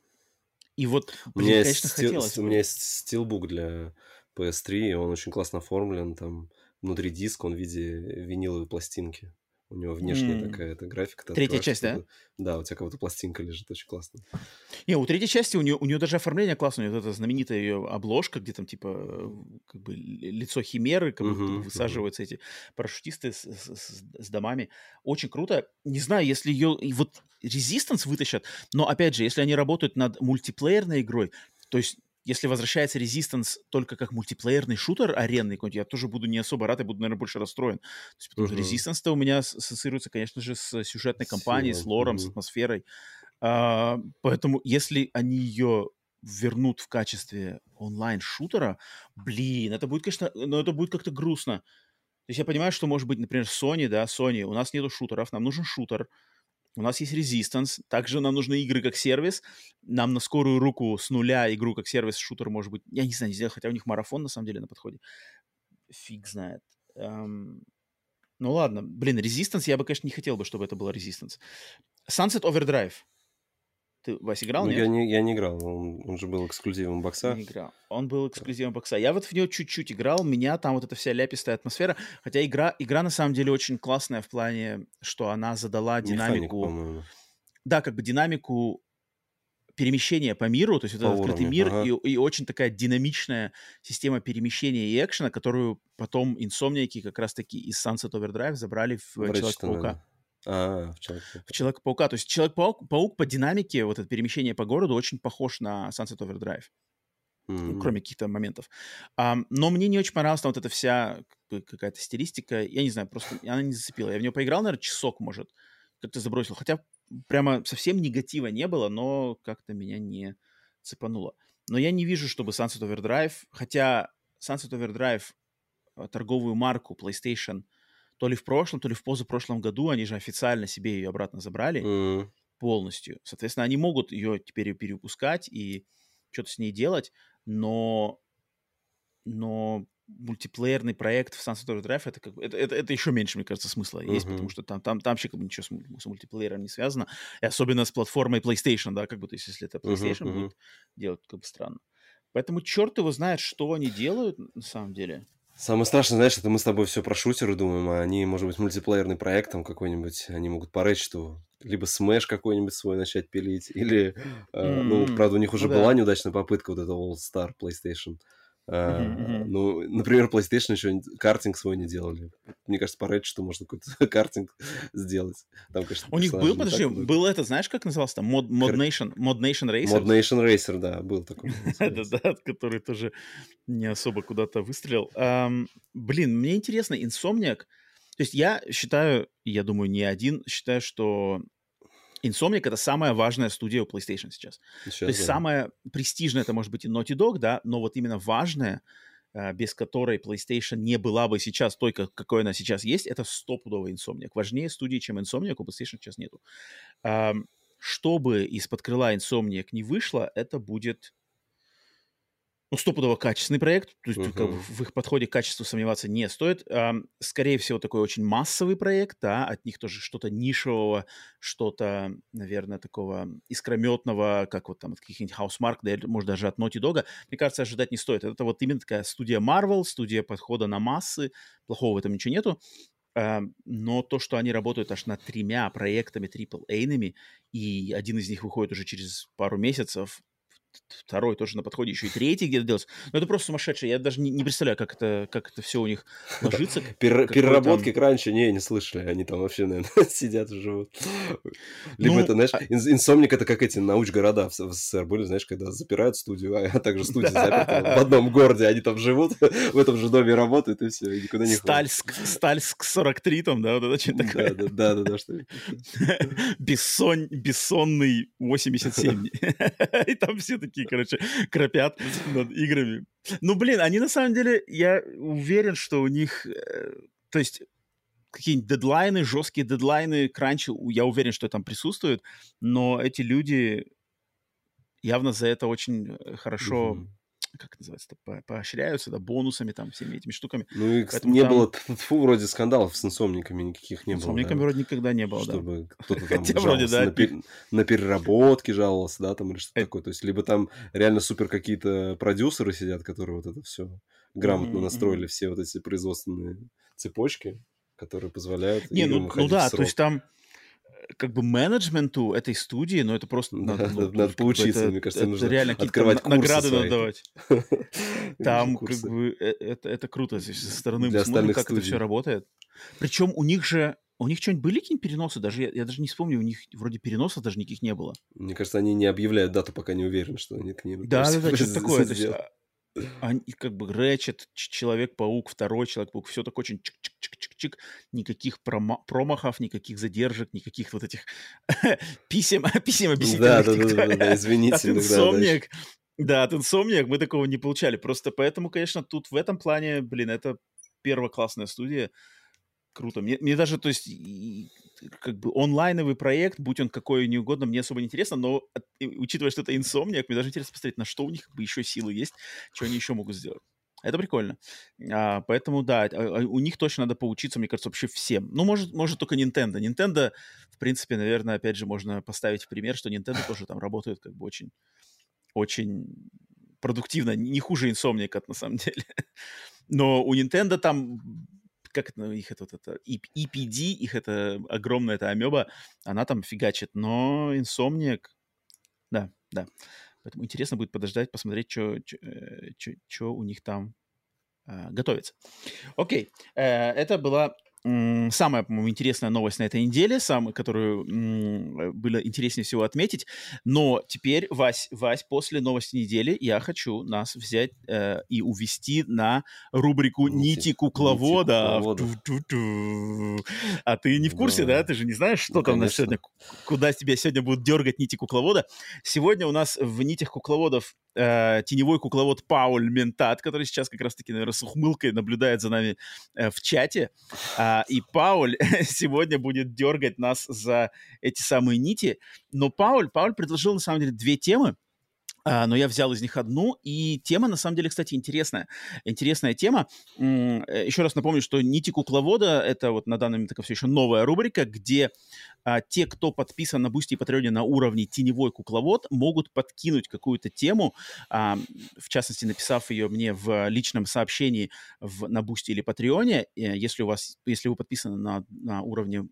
И вот, блин, у меня конечно, стил, хотелось. У меня есть стилбук для PS3, и он очень классно оформлен. Там внутри диска он в виде виниловой пластинки. У него внешняя mm. такая эта графика. Третья часть, да? Да, у тебя как будто пластинка лежит, очень классно. Не, у третьей части у нее, у нее даже оформление классное. Вот эта знаменитая ее обложка, где там типа как бы лицо химеры, как будто uh-huh, высаживаются uh-huh. эти парашютисты с, с, с домами. Очень круто. Не знаю, если ее... Вот Resistance вытащат, но опять же, если они работают над мультиплеерной игрой, то есть если возвращается Resistance только как мультиплеерный шутер аренный какой-нибудь, я тоже буду не особо рад и буду, наверное, больше расстроен. То есть, потому uh-huh. что Resistance-то у меня ассоциируется, конечно же, с сюжетной кампанией, с лором, uh-huh. с атмосферой. А, поэтому если они ее вернут в качестве онлайн-шутера, блин, это будет, конечно, но это будет как-то грустно. То есть я понимаю, что может быть, например, Sony, да, Sony, у нас нету шутеров, нам нужен шутер, у нас есть Resistance, также нам нужны игры как сервис, нам на скорую руку с нуля игру как сервис шутер может быть, я не знаю, не хотя у них марафон на самом деле на подходе. Фиг знает. Эм... Ну ладно, блин, Resistance, я бы, конечно, не хотел бы, чтобы это было Resistance. Sunset Overdrive. Ты, Вась, играл, ну, нет? Я не, я не играл, он, он же был эксклюзивом бокса. Не играл. Он был эксклюзивом бокса. Я вот в него чуть-чуть играл, меня там вот эта вся ляпистая атмосфера, хотя игра, игра на самом деле очень классная в плане, что она задала динамику... Механик, да, как бы динамику перемещения по миру, то есть это открытый мир ага. и, и очень такая динамичная система перемещения и экшена, которую потом инсомники как раз-таки из Sunset Overdrive забрали в Человека-паука. А, в Человека-паука. В Человека-паука. То есть Человек-паук паук по динамике, вот это перемещение по городу очень похож на Sunset Overdrive. Mm-hmm. кроме каких-то моментов. Um, но мне не очень понравилась там вот эта вся какая-то стилистика. Я не знаю, просто она не зацепила. Я в нее поиграл, наверное, часок, может, как-то забросил. Хотя прямо совсем негатива не было, но как-то меня не цепануло. Но я не вижу, чтобы Sunset Overdrive, хотя Sunset Overdrive э, торговую марку PlayStation то ли в прошлом, то ли в позапрошлом году они же официально себе ее обратно забрали mm. полностью. Соответственно, они могут ее теперь перевыпускать и что-то с ней делать, но, но мультиплеерный проект в Sunset Overdrive это, как, это, это, это еще меньше, мне кажется, смысла uh-huh. есть, потому что там, там, там вообще как бы ничего с, с мультиплеером не связано, и особенно с платформой PlayStation, да, как бы, то есть если это PlayStation uh-huh, будет делать, как бы странно. Поэтому черт его знает, что они делают на самом деле. Самое страшное, знаешь, это мы с тобой все про шутеры думаем, а они, может быть, мультиплеерный проект там какой-нибудь, они могут порыть, что либо Smash какой-нибудь свой начать пилить, *laughs* или, mm-hmm. ну, правда, у них уже ну, была да. неудачная попытка вот этого All Star PlayStation. Uh, Ну, например, PlayStation еще картинг свой не делали. Мне кажется, пора, что можно какой-то *laughs* картинг сделать. Там, конечно, У них был, подожди, был это, знаешь, как назывался там? Mod, Mod Nation, Mod Nation Racer? Mod Nation Racer, да, был такой. *laughs* Да-да, который тоже не особо куда-то выстрелил. Блин, мне интересно, Insomniac, то есть я считаю, я думаю, не один, считаю, что Insomniac — это самая важная студия у PlayStation сейчас. сейчас То есть да. самая престижная это может быть и Naughty Dog, да, но вот именно важная, э, без которой PlayStation не была бы сейчас той, какой она сейчас есть, это стопудовый Insomniac. Важнее студии, чем Insomniac, у PlayStation сейчас нету. Чтобы из-под крыла Insomniac не вышло, это будет ну, стопудово качественный проект, то есть uh-huh. как бы, в их подходе к качеству сомневаться не стоит. Скорее всего, такой очень массовый проект, да, от них тоже что-то нишевого, что-то, наверное, такого искрометного, как вот там от каких-нибудь Housemark, да, может, даже от Naughty Dog, мне кажется, ожидать не стоит. Это вот именно такая студия Marvel, студия подхода на массы, плохого в этом ничего нету. Но то, что они работают аж над тремя проектами AAA-ными, и один из них выходит уже через пару месяцев, второй тоже на подходе, еще и третий где-то делается. Но это просто сумасшедшее. Я даже не, не представляю, как это, как это все у них *laughs* ложится. Пер, переработки там... раньше не, не слышали. Они там вообще, наверное, *laughs* сидят и живут. Либо ну, это, знаешь, а... инсомник это как эти науч-города в СССР были, знаешь, когда запирают студию, а также *laughs* студия заперта в одном городе, они там живут, в этом же доме работают, и все, никуда не Стальск, Стальск 43 там, да, вот это что-то такое. Да, да, да, да, что Бессон, бессонный 87. И там все такие, короче, *laughs* кропят над играми. Ну, блин, они на самом деле, я уверен, что у них, э, то есть какие-нибудь дедлайны, жесткие дедлайны, кранчи, я уверен, что там присутствуют, но эти люди явно за это очень э, хорошо как называется, по поощряются, да, бонусами, там, всеми этими штуками. Ну, и Поэтому не там... было, фу, вроде скандалов с инсомниками никаких не было. С инсомниками да? вроде никогда не было, Чтобы да. кто-то *laughs* там Хотя вроде, да. на, пер... на переработке жаловался, да, там, или что-то это... такое. То есть, либо там реально супер какие-то продюсеры сидят, которые вот это все грамотно mm-hmm. настроили, все вот эти производственные цепочки, которые позволяют Не, ну, ну да, то есть там как бы менеджменту этой студии, но это просто надо, ну, надо поучиться, это, мне кажется, это нужно реально открывать награды надо давать. *laughs* Там как бы э, это, это круто со стороны Для смотрим, как студий. это все работает. Причем у них же у них что-нибудь были какие-нибудь переносы? Даже я, я даже не вспомню, у них вроде переносов даже никаких не было. Мне кажется, они не объявляют дату, пока не уверены, что они к ним. Да, да, да, что-то *laughs* такое. То есть, а, они как бы Рэчет, Человек-паук, второй Человек-паук, все так очень чик-чик-чик-чик, никаких промо- промахов, никаких задержек, никаких вот этих *laughs* писем, *laughs* писем объяснительных. Да, да, да, да, извините. Инсомник, да, от мы такого не получали. Просто поэтому, конечно, тут в этом плане, блин, это первоклассная студия. Круто. Мне, мне даже, то есть, как бы онлайновый проект, будь он какой ни угодно, мне особо не интересно, но учитывая, что это инсомник, мне даже интересно посмотреть, на что у них как бы еще силы есть, что они еще могут сделать. Это прикольно. А, поэтому, да, а, а, у них точно надо поучиться, мне кажется, вообще всем. Ну, может, может только Nintendo. Nintendo, в принципе, наверное, опять же, можно поставить в пример, что Nintendo тоже там работает как бы очень, очень продуктивно, не хуже Insomniac, на самом *laughs* деле. Но у Nintendo там как это, их это, это EPD, их это огромная эта амеба, она там фигачит, но Insomniac, да, да. Поэтому интересно будет подождать, посмотреть, что э, у них там э, готовится. Окей, э, это была самая, по-моему, интересная новость на этой неделе, самая, которую было интереснее всего отметить. Но теперь, Вась, Вась, после новости недели я хочу нас взять э, и увести на рубрику «Нити, кукловода». Нити А ты не в курсе, да? да? Ты же не знаешь, что ну, там на сегодня, куда тебя сегодня будут дергать нити кукловода. Сегодня у нас в нитях кукловодов э, теневой кукловод Пауль Ментат, который сейчас как раз-таки, наверное, с ухмылкой наблюдает за нами э, в чате. А, и Пауль *laughs* сегодня будет дергать нас за эти самые нити. Но Пауль, Пауль предложил, на самом деле, две темы. Э, но я взял из них одну, и тема, на самом деле, кстати, интересная. Интересная тема. Э, еще раз напомню, что «Нити кукловода» — это вот на данный момент все еще новая рубрика, где э, те, кто подписан на Boosty и Patreon е на уровне «Теневой кукловод», могут подкинуть какую-то тему, в частности, написав ее мне в личном сообщении в, на Бусти или Патреоне. Если, у вас, если вы подписаны на, на уровне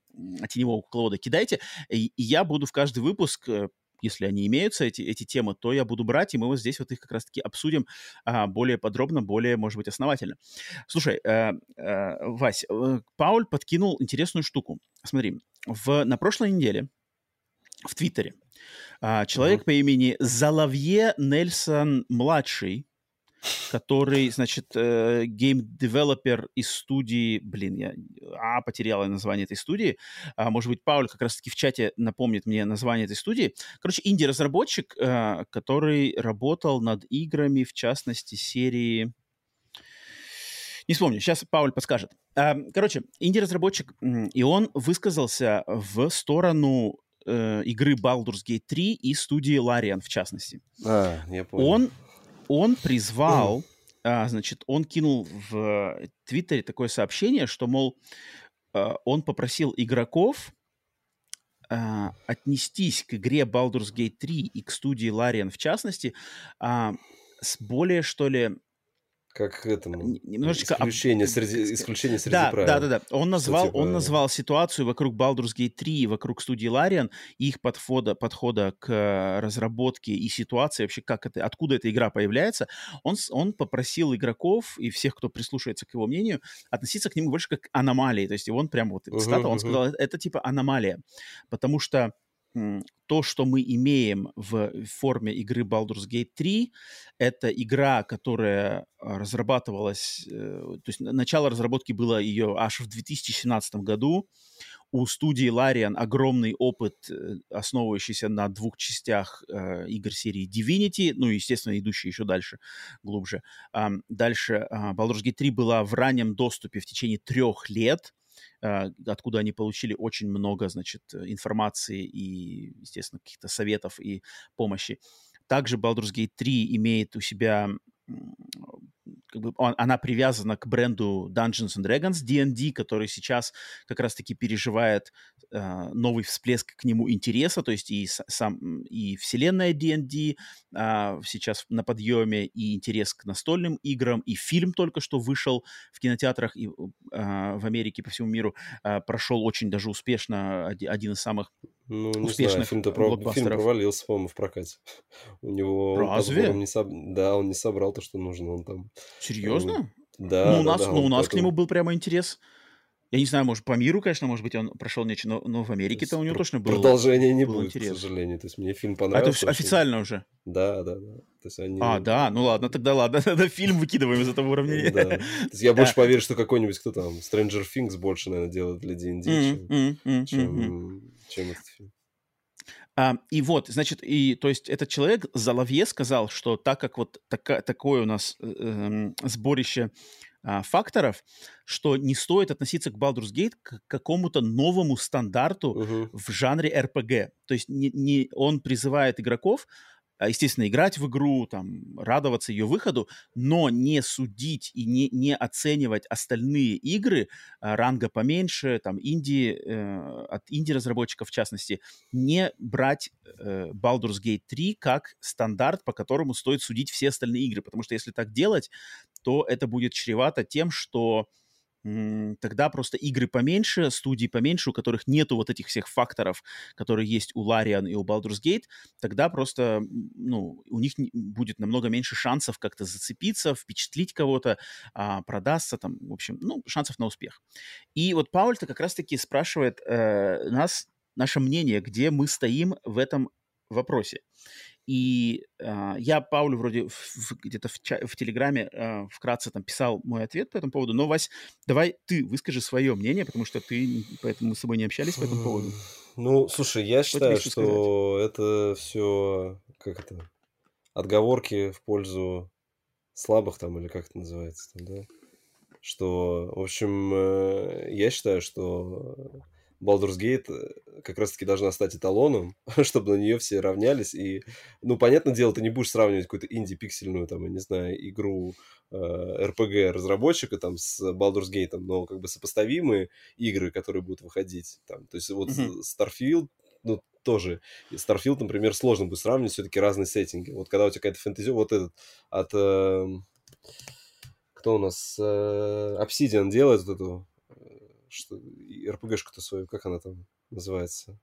«Теневого кукловода», кидайте, и, и я буду в каждый выпуск э, если они имеются, эти, эти темы, то я буду брать, и мы вот здесь вот их как раз-таки обсудим а, более подробно, более, может быть, основательно. Слушай, э, э, Вась, э, Пауль подкинул интересную штуку. Смотри, в, на прошлой неделе в Твиттере а, человек uh-huh. по имени Xalavier Нельсон-младший который, значит, э, гейм-девелопер из студии, блин, я а, потеряла название этой студии, а, может быть, Пауль как раз-таки в чате напомнит мне название этой студии. Короче, инди-разработчик, э, который работал над играми, в частности, серии... Не вспомню, сейчас Пауль подскажет. А, короче, инди-разработчик, и он высказался в сторону э, игры Baldur's Gate 3 и студии Larian, в частности. А, я понял. Он он призвал, а, значит, он кинул в Твиттере такое сообщение, что, мол, а, он попросил игроков а, отнестись к игре Baldur's Gate 3 и к студии Larian в частности а, с более, что ли, как этому немножечко исключение среди исключение среди да, правил. Да, да, да. Он назвал, типа... он назвал ситуацию вокруг Baldur's Gate 3 вокруг студии Larian и их подхода подхода к разработке и ситуации вообще как это, откуда эта игра появляется. Он он попросил игроков и всех, кто прислушивается к его мнению, относиться к нему больше как к аномалии. То есть он прям вот цитата, uh-huh, он uh-huh. сказал, это типа аномалия, потому что то, что мы имеем в форме игры Baldur's Gate 3, это игра, которая а, разрабатывалась, э, то есть начало разработки было ее аж в 2017 году. У студии Larian огромный опыт, э, основывающийся на двух частях э, игр серии Divinity, ну, естественно, идущий еще дальше, глубже. Дальше э, Baldur's Gate 3 была в раннем доступе в течение трех лет, а, откуда они получили очень много, значит, информации и, естественно, каких-то советов и помощи. Также Baldur's Gate 3 имеет у себя как бы он, она привязана к бренду Dungeons and Dragons D&D, который сейчас как раз-таки переживает э, новый всплеск к нему интереса, то есть и сам и вселенная D&D э, сейчас на подъеме, и интерес к настольным играм, и фильм только что вышел в кинотеатрах и, э, в Америке, по всему миру, э, прошел очень даже успешно, один из самых ну, не успешных знаю, фильм-то про... фильм провалился, по-моему, в прокате. *laughs* У него... Разве? не соб... Да, он не собрал то, что нужно. Он там... Серьезно? Да, ну, у да, нас, да, ну, у нас поэтому... к нему был прямо интерес. Я не знаю, может, по миру, конечно, может быть, он прошел нечто, но, но в Америке-то у него точно было Продолжения не был будет, интерес. к сожалению. То есть мне фильм А понравился. это официально уже? Да, да, да. То есть они... А, да, ну ладно, тогда ладно, *laughs* тогда фильм выкидываем из этого уравнения. Да. То есть я больше *laughs* поверю, что какой-нибудь, кто там, Stranger Things больше, наверное, делает для D&D, чем этот фильм. А, и вот, значит, и то есть этот человек Заловье сказал, что так как вот така, такое у нас э, эм, сборище э, факторов, что не стоит относиться к Baldur's Gate к какому-то новому стандарту угу. в жанре RPG. То есть не, не, он призывает игроков а, естественно, играть в игру, там, радоваться ее выходу, но не судить и не, не оценивать остальные игры а, ранга поменьше, там, инди, э, от инди-разработчиков в частности, не брать э, Baldur's Gate 3 как стандарт, по которому стоит судить все остальные игры, потому что если так делать, то это будет чревато тем, что тогда просто игры поменьше, студии поменьше, у которых нету вот этих всех факторов, которые есть у Larian и у Baldur's Gate, тогда просто, ну, у них будет намного меньше шансов как-то зацепиться, впечатлить кого-то, а, продастся там, в общем, ну, шансов на успех. И вот Пауль-то как раз-таки спрашивает э, нас, наше мнение, где мы стоим в этом вопросе. И э, я Паулю вроде где-то в, в Телеграме э, вкратце там писал мой ответ по этому поводу. Но, Вась, давай ты выскажи свое мнение, потому что ты, поэтому мы с собой не общались по этому поводу. Ну, слушай, я считаю, что, что это все, как это, отговорки в пользу слабых там, или как это называется там, да? Что, в общем, э, я считаю, что Baldur's Gate э, как раз-таки должна стать эталоном, *laughs* чтобы на нее все равнялись. И, ну, понятное дело, ты не будешь сравнивать какую-то инди-пиксельную, там, я не знаю, игру э, RPG разработчика там с Baldur's Gate, но как бы сопоставимые игры, которые будут выходить. Там. То есть вот mm-hmm. Starfield, ну, тоже. Starfield, например, сложно будет сравнивать, все-таки разные сеттинги. Вот когда у тебя какая-то фэнтези, вот этот от... Э, кто у нас? Э, Obsidian делает вот эту что РПГшка-то свою, как она там называется?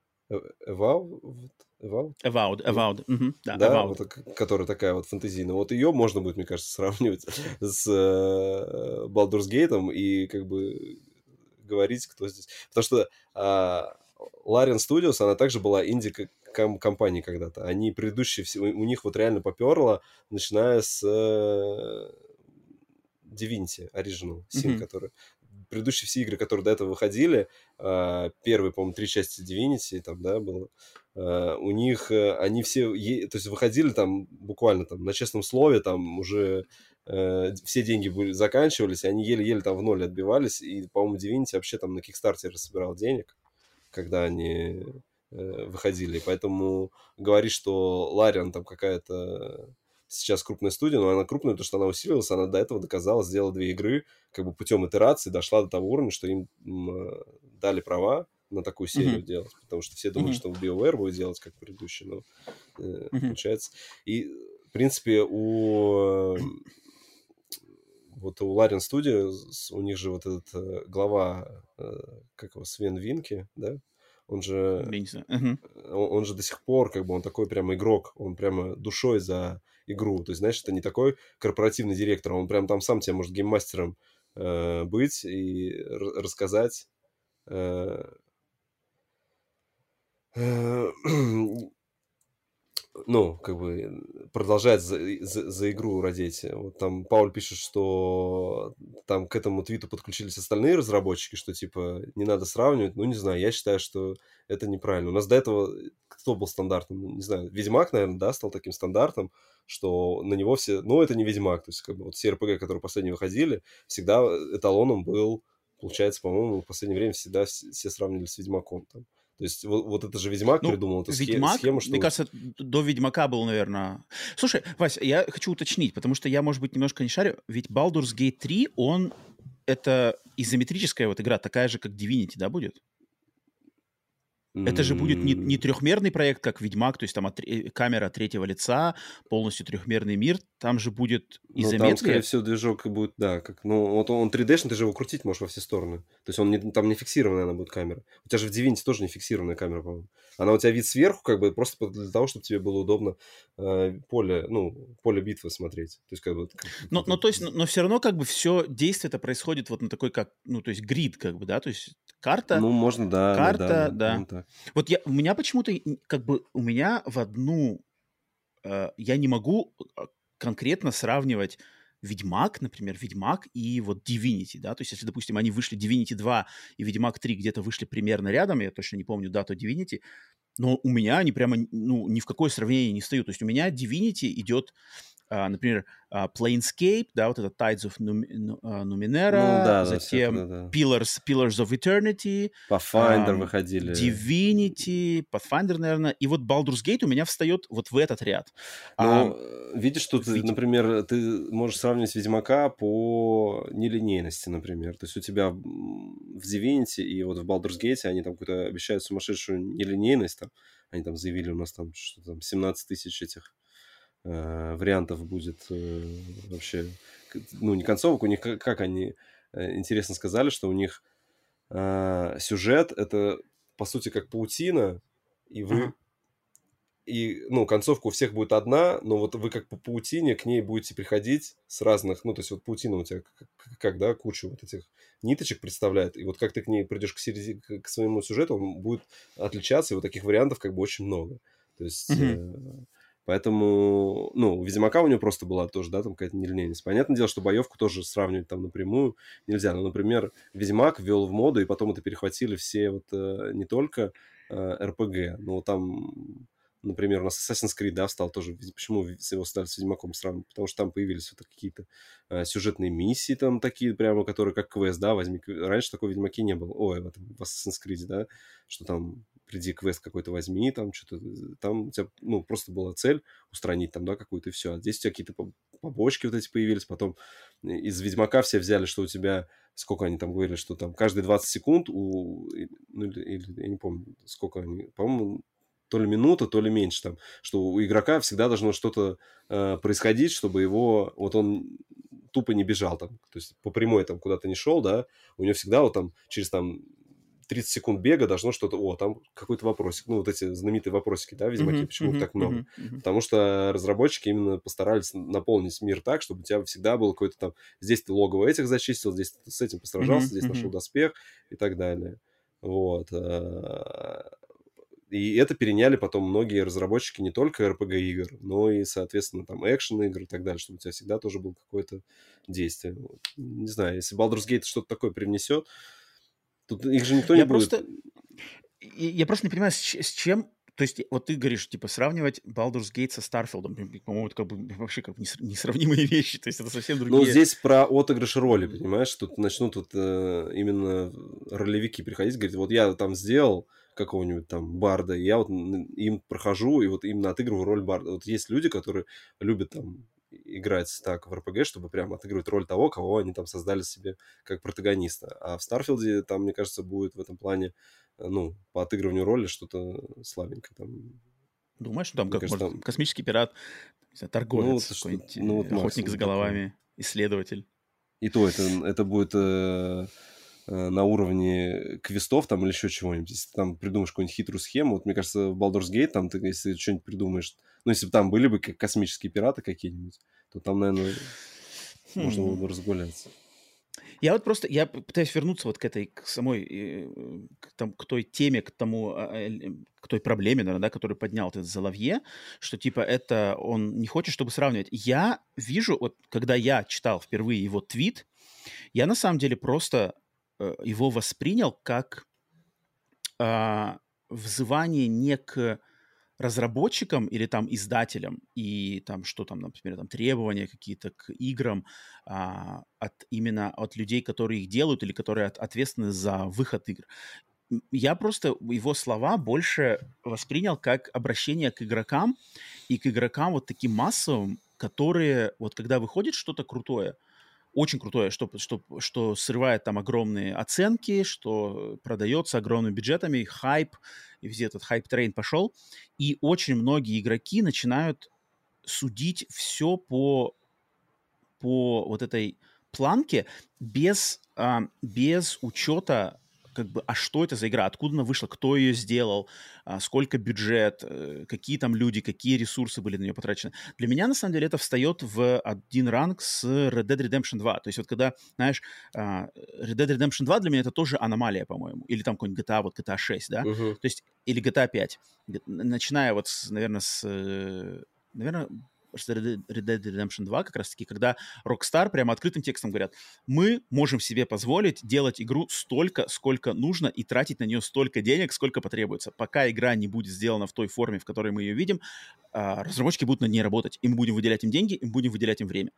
Эвау? Эвауд? Эвауд, Эвауд. Да, да вот, которая такая вот фэнтезийная. Вот ее можно будет, мне кажется, сравнивать *laughs* с э, Baldur's Gate и как бы говорить, кто здесь. Потому что э, Larian Studios, она также была инди-компанией когда-то. Они предыдущие, у них вот реально поперло, начиная с э, Divinity Original Sin, mm-hmm. который предыдущие все игры, которые до этого выходили, а, первые, по-моему, три части Divinity, там, да, было, а, у них, э, они все, то есть выходили там буквально там на честном слове, там уже э, все деньги были, заканчивались, они еле-еле там в ноль отбивались, и, по-моему, Divinity вообще там на Kickstarter собирал денег, когда они э, выходили, поэтому говорить, что Лариан там какая-то сейчас крупная студия, но она крупная, потому что она усилилась, она до этого доказала, сделала две игры, как бы путем итерации дошла до того уровня, что им м, дали права на такую серию mm-hmm. делать, потому что все думали, mm-hmm. что BioWare будет делать как предыдущий, но э, mm-hmm. получается. И, в принципе, у вот у Larian Studio, у них же вот этот э, глава, э, как его, Свен Винки, да? Он же, он, он же до сих пор, как бы, он такой прямо игрок, он прямо душой за игру. То есть, знаешь, это не такой корпоративный директор, он прям там сам тебе может гейммастером э, быть и рассказать. Э, э, *clears throat* ну, как бы продолжать за, за, за игру родить. Вот там Пауль пишет, что там к этому твиту подключились остальные разработчики, что типа не надо сравнивать. Ну, не знаю, я считаю, что это неправильно. У нас до этого кто был стандартом? Ну, не знаю, Ведьмак, наверное, да, стал таким стандартом, что на него все... Ну, это не Ведьмак. То есть, как бы вот все РПГ, которые последние выходили, всегда эталоном был, получается, по-моему, в последнее время всегда все сравнивали с Ведьмаком. Там. То есть вот, вот это же Ведьмак ну, придумал эту Ведьмак, схему, что... Мне кажется, до Ведьмака был, наверное... Слушай, Вася, я хочу уточнить, потому что я, может быть, немножко не шарю. Ведь Baldur's Gate 3, он... Это изометрическая вот игра, такая же, как Divinity, да, будет? Это же будет не, не трехмерный проект, как Ведьмак, то есть там от, э, камера третьего лица, полностью трехмерный мир. Там же будет изометрия. Ну, там, скорее всего, движок будет, да, как, ну, вот он 3D-шный, ты же его крутить можешь во все стороны. То есть он не, там не фиксированная она будет камера. У тебя же в Divinity тоже не фиксированная камера, по-моему. Она у тебя вид сверху, как бы, просто для того, чтобы тебе было удобно э, поле, ну, поле битвы смотреть. То есть, как бы... Как, но, но, то есть, но, но все равно, как бы, все действие это происходит вот на такой, как, ну, то есть, грид, как бы, да, то есть карта. Ну, можно, да. Карта, да. да. да. Вот я, у меня почему-то, как бы, у меня в одну... Э, я не могу а, конкретно сравнивать Ведьмак, например, Ведьмак и вот Divinity, да, то есть если, допустим, они вышли Divinity 2 и Ведьмак 3 где-то вышли примерно рядом, я точно не помню дату Divinity, но у меня они прямо, ну, ни в какое сравнение не встают, то есть у меня Divinity идет например, uh, Planescape, да, вот это Tides of Num- uh, Numenera, ну, да, затем да, да. Pillars, Pillars of Eternity, Pathfinder um, выходили, Divinity, Pathfinder, наверное, и вот Baldur's Gate у меня встает вот в этот ряд. Ну, а, видишь, тут, Ведь... например, ты можешь сравнивать Ведьмака по нелинейности, например. То есть у тебя в Divinity и вот в Baldur's Gate они там какую-то обещают сумасшедшую нелинейность, там, они там заявили у нас там что там 17 тысяч этих вариантов будет э, вообще, ну, не концовок, у них как, они э, интересно сказали, что у них э, сюжет это, по сути, как паутина, и вы... И, ну, концовка у всех будет одна, но вот вы как по паутине к ней будете приходить с разных, ну, то есть вот паутина у тебя как, как да, кучу вот этих ниточек представляет, и вот как ты к ней придешь к, середине, к своему сюжету, он будет отличаться, и вот таких вариантов как бы очень много. То есть... Э, Поэтому, ну, у Ведьмака у него просто была тоже, да, там какая-то нелинейность. Понятное дело, что боевку тоже сравнивать там напрямую нельзя. Но, например, Ведьмак ввел в моду, и потом это перехватили все вот э, не только э, но там, например, у нас Assassin's Creed, да, стал тоже, почему его стали с Ведьмаком сравнивать? Потому что там появились вот какие-то э, сюжетные миссии там такие прямо, которые как квест, да, возьми. Раньше такой Ведьмаке не было. Ой, в, этом, в Assassin's Creed, да, что там приди квест какой-то возьми, там что-то, э, там у тебя, ну, просто была цель устранить там, да, какую-то, все. А здесь у тебя какие-то побочки вот эти появились, потом из Ведьмака все взяли, что у тебя, сколько они там говорили, что там каждые 20 секунд, у, ну, или, или, я не помню, сколько они, по-моему, то ли минута, то ли меньше там, что у игрока всегда должно что-то э, происходить, чтобы его, вот он тупо не бежал там, то есть по прямой там куда-то не шел, да, у него всегда вот там через там 30 секунд бега должно что-то... О, там какой-то вопросик. Ну, вот эти знаменитые вопросики, да, в Ведьмаке, uh-huh, почему uh-huh, так много? Uh-huh, uh-huh. Потому что разработчики именно постарались наполнить мир так, чтобы у тебя всегда было какой-то там... Здесь ты логово этих зачистил, здесь ты с этим постражался, uh-huh, здесь uh-huh. нашел доспех и так далее. Вот. А, и это переняли потом многие разработчики не только RPG-игр, но и, соответственно, там экшен-игр и так далее, чтобы у тебя всегда тоже было какое-то действие. Не знаю, если Baldur's Gate что-то такое привнесет, Тут их же никто я не просто, будет. Я просто не понимаю, с, с чем... То есть вот ты говоришь, типа, сравнивать Baldur's Gate со Старфилдом. По-моему, это как бы вообще как бы несравнимые *laughs* вещи. То есть это совсем другие... Ну, здесь про отыгрыш роли, понимаешь? Тут начнут вот, э, именно ролевики приходить, говорить, вот я там сделал какого-нибудь там барда, и я вот им прохожу, и вот именно отыгрываю роль барда. Вот есть люди, которые любят там играть так в РПГ, чтобы прям отыгрывать роль того, кого они там создали себе как протагониста. А в Старфилде там, мне кажется, будет в этом плане, э, ну, по отыгрыванию роли что-то слабенькое там. Думаешь, там как кажется, может, там... космический пират, знаю, торговец, ну, какой-нибудь, ну, вот охотник с головами, исследователь. И то это, это будет э, э, на уровне квестов там или еще чего-нибудь. Если ты там придумаешь какую-нибудь хитрую схему, вот мне кажется, в Baldur's Gate там ты, если что-нибудь придумаешь, ну, если бы там были бы космические пираты какие-нибудь, то там, наверное, хм. можно было бы разгуляться. Я вот просто, я пытаюсь вернуться вот к этой, к самой, э, к, там, к той теме, к тому, а, а, к той проблеме, наверное, да, которую поднял этот Заловье, что типа это он не хочет, чтобы сравнивать. Я вижу, вот когда я читал впервые его твит, я на самом деле просто э, его воспринял как э, взывание не к разработчикам или там издателям и там что там, например, там требования какие-то к играм а, от именно от людей, которые их делают или которые от, ответственны за выход игр. Я просто его слова больше воспринял как обращение к игрокам и к игрокам вот таким массовым, которые вот когда выходит что-то крутое, очень крутое, что, что, что срывает там огромные оценки, что продается огромными бюджетами, хайп, и везде этот хайп-трейн пошел, и очень многие игроки начинают судить все по, по вот этой планке без, а, без учета как бы, а что это за игра, откуда она вышла, кто ее сделал, а, сколько бюджет, э, какие там люди, какие ресурсы были на нее потрачены. Для меня, на самом деле, это встает в один ранг с Red Dead Redemption 2. То есть вот когда, знаешь, а, Red Dead Redemption 2 для меня это тоже аномалия, по-моему. Или там какой-нибудь GTA, вот GTA 6, да? Uh-huh. То есть, или GTA 5. Начиная вот, с, наверное, с... Э, наверное, Red Dead Redemption 2 как раз-таки, когда Rockstar прямо открытым текстом говорят, мы можем себе позволить делать игру столько, сколько нужно и тратить на нее столько денег, сколько потребуется. Пока игра не будет сделана в той форме, в которой мы ее видим, а, разработчики будут над ней работать, и мы будем выделять им деньги, и мы будем выделять им время.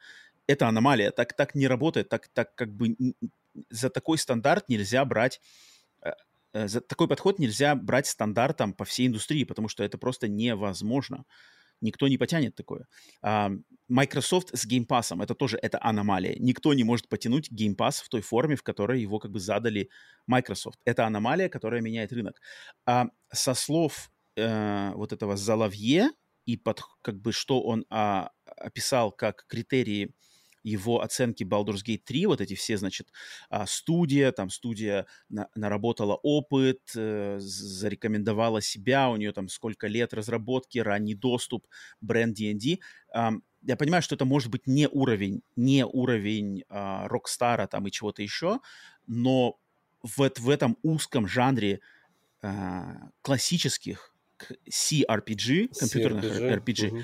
Это аномалия, так, так не работает, так, так как бы за такой стандарт нельзя брать э, э, за такой подход нельзя брать стандартом по всей индустрии, потому что это просто невозможно никто не потянет такое. Microsoft с Game Pass, это тоже это аномалия. Никто не может потянуть Game Pass в той форме, в которой его как бы задали Microsoft. Это аномалия, которая меняет рынок. А со слов э, вот этого Залавье и под как бы что он а, описал как критерии его оценки Baldur's Gate 3, вот эти все, значит, а, студия, там студия на, наработала опыт, э, зарекомендовала себя, у нее там сколько лет разработки, ранний доступ, бренд D&D. Я понимаю, что это может быть не уровень, не уровень Rockstar там и чего-то еще, но в, в этом узком жанре э, классических CRPG, компьютерных CRPG, RPG, угу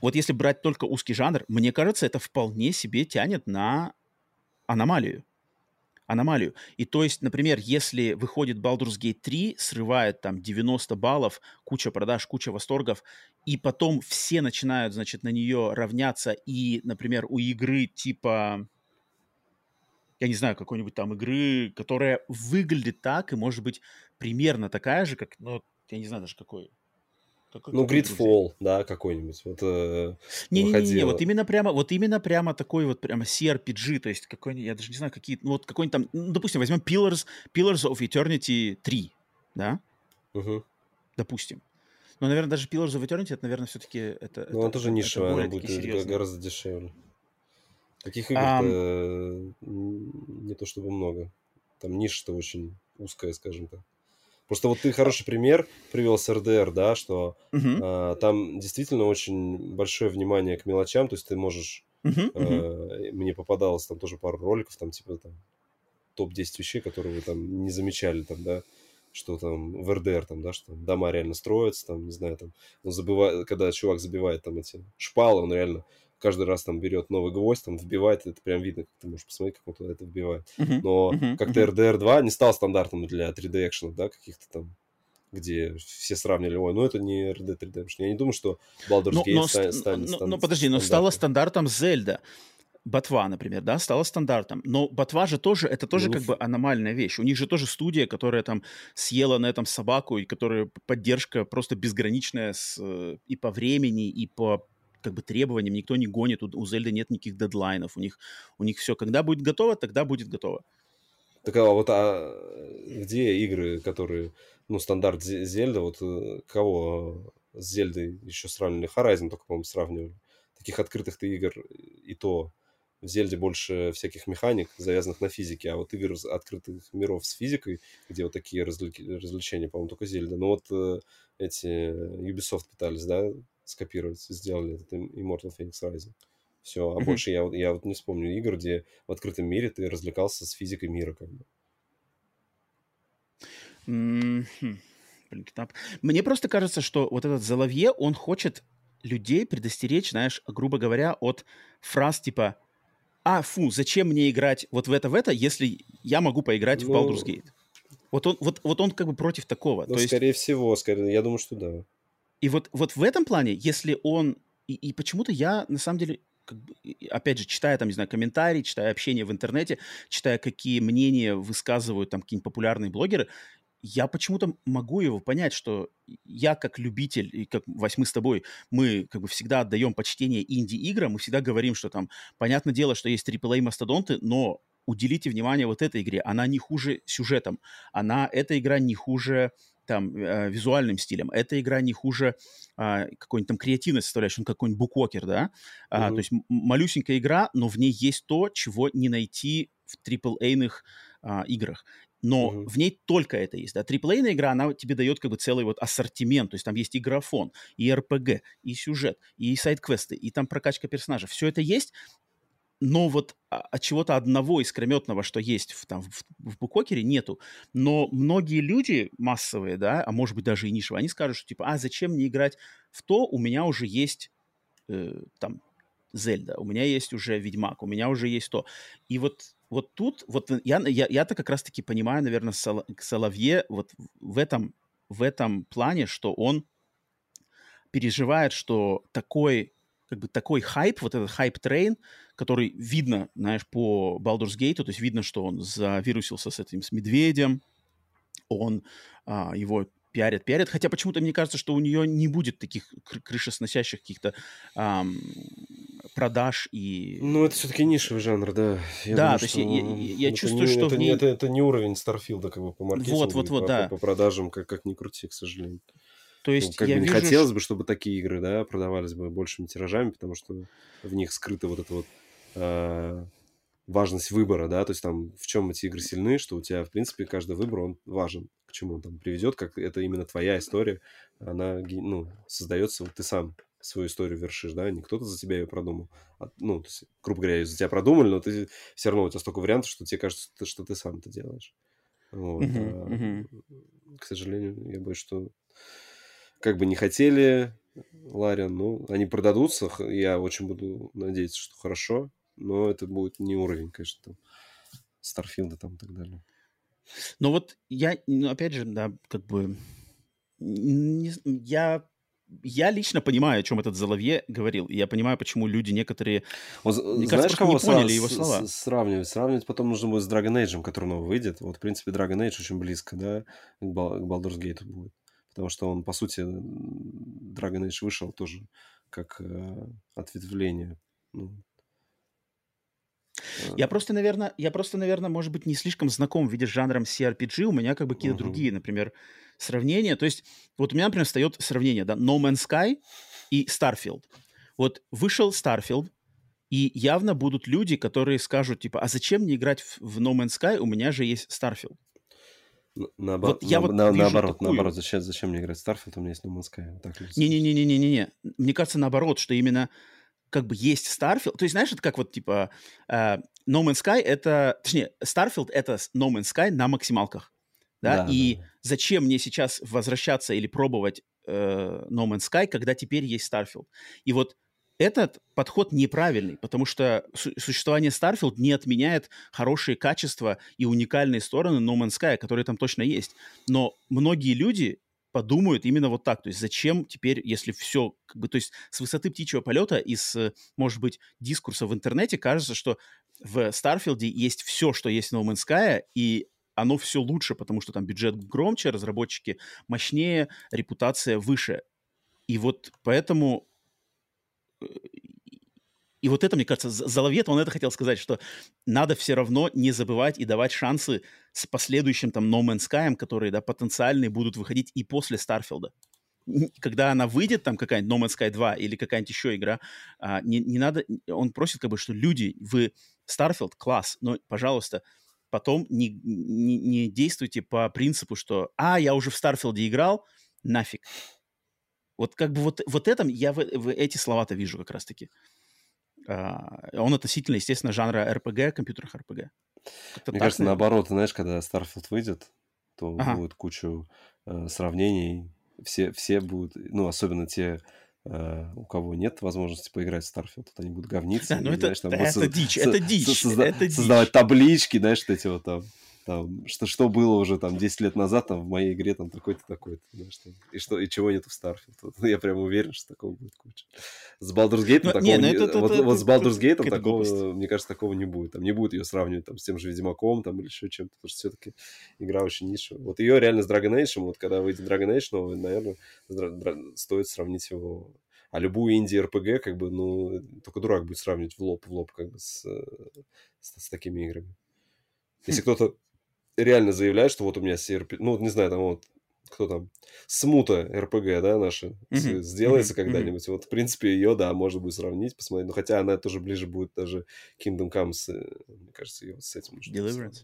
вот если брать только узкий жанр, мне кажется, это вполне себе тянет на аномалию. Аномалию. И то есть, например, если выходит Baldur's Gate 3, срывает там 90 баллов, куча продаж, куча восторгов, и потом все начинают, значит, на нее равняться, и, например, у игры типа я не знаю, какой-нибудь там игры, которая выглядит так и может быть примерно такая же, как, ну, я не знаю даже какой, какой, ну, Gridfall, да, какой-нибудь. Вот, э, Не-не-не, вот именно прямо, вот именно прямо такой вот прямо CRPG, то есть какой я даже не знаю, какие, ну, вот какой-нибудь там, ну, допустим, возьмем Pillars, Pillars of Eternity 3, да? Угу. Допустим. Но, наверное, даже Pillars of Eternity, это, наверное, все-таки... Это, ну, это, тоже нишевая, она будет серьезно. гораздо дешевле. Таких игр um... не то чтобы много. Там ниша-то очень узкая, скажем так. Просто вот ты хороший пример привел с РДР, да, что uh-huh. а, там действительно очень большое внимание к мелочам, то есть ты можешь... Uh-huh, uh-huh. мне попадалось там тоже пару роликов, там типа там топ-10 вещей, которые вы там не замечали, там, да, что там в РДР, там, да, что дома реально строятся, там, не знаю, там, он забывает, когда чувак забивает там эти шпалы, он реально каждый раз там берет новый гвоздь, там вбивает, это прям видно, как ты можешь посмотреть, как он туда это вбивает. Uh-huh. Но uh-huh. как-то uh-huh. RDR 2 не стал стандартом для 3D экшенов, да, каких-то там где все сравнили, ой, ну это не Dead Redemption. Я не думаю, что Baldur's но, Gate но, станет, станет но, но подожди, но стала стандартом Зельда. Ботва, например, да, стала стандартом. Но ботва же тоже, это тоже ну, как бы аномальная вещь. У них же тоже студия, которая там съела на этом собаку, и которая поддержка просто безграничная с, э, и по времени, и по как бы требованиям, никто не гонит, у, у Зельды нет никаких дедлайнов, у них, у них все, когда будет готово, тогда будет готово. Так а вот а где игры, которые, ну, стандарт Зельда, вот э, кого с Зельдой еще сравнивали? Horizon только, по-моему, сравнивали. Таких открытых-то игр и то в Зельде больше всяких механик, завязанных на физике, а вот игр открытых миров с физикой, где вот такие развлек... развлечения, по-моему, только Зельда. Ну вот э, эти Ubisoft пытались, да, скопировать, сделали этот Immortal Phoenix Rising. Все, а mm-hmm. больше я, я вот не вспомню игр, где в открытом мире ты развлекался с физикой мира, как бы. Mm-hmm. Блин, Мне просто кажется, что вот этот Заловье, он хочет людей предостеречь, знаешь, грубо говоря, от фраз типа «А, фу, зачем мне играть вот в это, в это, если я могу поиграть ну, в Baldur's Gate?» Вот он, вот, вот он как бы против такого. Ну, То скорее есть... всего, скорее, я думаю, что да. И вот, вот в этом плане, если он... И, и почему-то я, на самом деле, как бы, опять же, читая там, не знаю, комментарии, читая общение в интернете, читая, какие мнения высказывают там какие-нибудь популярные блогеры, я почему-то могу его понять, что я как любитель, и как восьмы с тобой, мы как бы всегда отдаем почтение инди-играм, мы всегда говорим, что там, понятное дело, что есть AAA-мастодонты, но уделите внимание вот этой игре, она не хуже сюжетом, она, эта игра не хуже там э, визуальным стилем. Эта игра не хуже э, какой-нибудь там креативной составляющей, ну, какой-нибудь буквокер, да? Uh-huh. то есть малюсенькая игра, но в ней есть то, чего не найти в AAA-ных э, играх но угу. в ней только это есть. Да? AAA игра, она тебе дает как бы целый вот ассортимент, то есть там есть и графон, и РПГ, и сюжет, и сайт-квесты, и там прокачка персонажа. Все это есть, но вот от чего-то одного искрометного, что есть в, там, в, в букокере, нету. Но многие люди массовые, да, а может быть даже и нишевые, они скажут, что типа, а зачем мне играть в то, у меня уже есть э, там Зельда, у меня есть уже Ведьмак, у меня уже есть то. И вот вот тут, вот я, я, я-то как раз-таки понимаю, наверное, Сол, Xalavier вот в этом, в этом плане, что он переживает, что такой, как бы такой хайп, вот этот хайп-трейн, который видно, знаешь, по Baldur's Gate, то есть видно, что он завирусился с этим, с медведем, он а, его пиарят, пиарят, хотя почему-то мне кажется, что у нее не будет таких крышесносящих каких-то ам, продаж и... Ну, это все-таки нишевый жанр, да. Я да, думаю, то есть я, я, чувствую, не, что это, в ней... это, это не уровень Старфилда как бы по маркетингу, вот, вот, вот, по, да. по продажам, как, как ни крути, к сожалению. То есть ну, как я бы не вижу, хотелось бы, чтобы такие игры, да, продавались бы большими тиражами, потому что в них скрыта вот эта вот э, важность выбора, да, то есть там в чем эти игры сильны, что у тебя, в принципе, каждый выбор, он важен, к чему он там приведет, как это именно твоя история, она, ну, создается, вот ты сам свою историю вершишь, да, не кто-то за тебя ее продумал. А, ну, то есть, грубо говоря, ее за тебя продумали, но ты все равно у тебя столько вариантов, что тебе кажется, что, что ты сам это делаешь. Вот. Uh-huh, а, uh-huh. К сожалению, я боюсь, что как бы не хотели Лариан, ну, они продадутся, я очень буду надеяться, что хорошо, но это будет не уровень, конечно, там, Старфилда там и так далее. Но вот я, ну, опять же, да, как бы, не, я я лично понимаю, о чем этот Заловье говорил. И я понимаю, почему люди некоторые, вот, мне знаешь, кажется, не поняли его слова. Сравнивать? Сравнивать потом нужно будет с Dragon Age, который новый выйдет. Вот, в принципе, Dragon Age очень близко, да, к, Бал- к Baldur's Gate будет. Потому что он, по сути, Dragon Age вышел тоже как э, ответвление. Ну, я просто, наверное, я просто, наверное, может быть, не слишком знаком, видишь, жанром CRPG. У меня как бы какие-то uh-huh. другие, например, сравнения. То есть вот у меня, например, встает сравнение, да, No Man's Sky и Starfield. Вот вышел Starfield, и явно будут люди, которые скажут, типа, а зачем мне играть в, в No Man's Sky, у меня же есть Starfield. Наобор... Вот я на, вот на, наоборот, такую... наоборот, зачем, зачем мне играть Starfield, у меня есть No Man's Sky. Не-не-не-не-не-не. Мне кажется, наоборот, что именно как бы есть Starfield. То есть, знаешь, это как вот, типа, uh, No Man's Sky это... Точнее, Starfield — это No Man's Sky на максималках. Да? да и да. зачем мне сейчас возвращаться или пробовать uh, No Man's Sky, когда теперь есть Starfield? И вот этот подход неправильный, потому что су- существование Starfield не отменяет хорошие качества и уникальные стороны No Man's Sky, которые там точно есть. Но многие люди подумают именно вот так. То есть зачем теперь, если все, как бы, то есть с высоты птичьего полета и с, может быть, дискурса в интернете кажется, что в Старфилде есть все, что есть в No Man's Sky, и оно все лучше, потому что там бюджет громче, разработчики мощнее, репутация выше. И вот поэтому и вот это, мне кажется, Xalavier, он это хотел сказать, что надо все равно не забывать и давать шансы с последующим там No Man's Sky, которые, да, потенциальные будут выходить и после Старфилда. когда она выйдет, там какая-нибудь No Man's Sky 2 или какая-нибудь еще игра, а, не, не надо, он просит как бы, что люди, вы Starfield класс, но, пожалуйста, потом не, не, не действуйте по принципу, что, а, я уже в Starfield играл, нафиг. Вот как бы вот, вот этом я в, в эти слова-то вижу как раз-таки. А, он относительно, естественно, жанра RPG, компьютерных RPG. Как-то Мне кажется, наоборот, знаешь, когда Starfield выйдет, то ага. будет кучу э, сравнений. Все, все будут, ну, особенно те, э, у кого нет возможности поиграть в Starfield, то они будут *laughs* говниться. Да, ну это, знаешь, там, это, это дичь, это дичь, это дичь. Создавать таблички, знаешь, эти вот там там, что, что было уже там 10 лет назад там в моей игре там такой-то, такой-то, да, что, и, что, и чего нету в Starfield. Вот, *laughs* я прям уверен, что такого будет куча. С Baldur's Gate ну, такого не, ну, это, это, вот, это, вот с Baldur's Gate такого, глупость. мне кажется, такого не будет. Там не будет ее сравнивать там с тем же Ведьмаком там или еще чем-то, потому что все-таки игра очень нишевая. Вот ее реально с Dragon Age, вот когда выйдет Dragon Age новый, наверное, стоит сравнить его а любую инди-РПГ, как бы, ну, только дурак будет сравнивать в лоб в лоб, как бы, с, с, с такими играми. Если *laughs* кто-то реально заявляет, что вот у меня CRP, ну, не знаю, там вот кто там, смута РПГ, да, наша, mm-hmm. сделается mm-hmm. когда-нибудь. Вот, в принципе, ее, да, можно будет сравнить, посмотреть. Но хотя она тоже ближе будет даже Kingdom Come, с, мне кажется, ее вот с этим. Deliverance.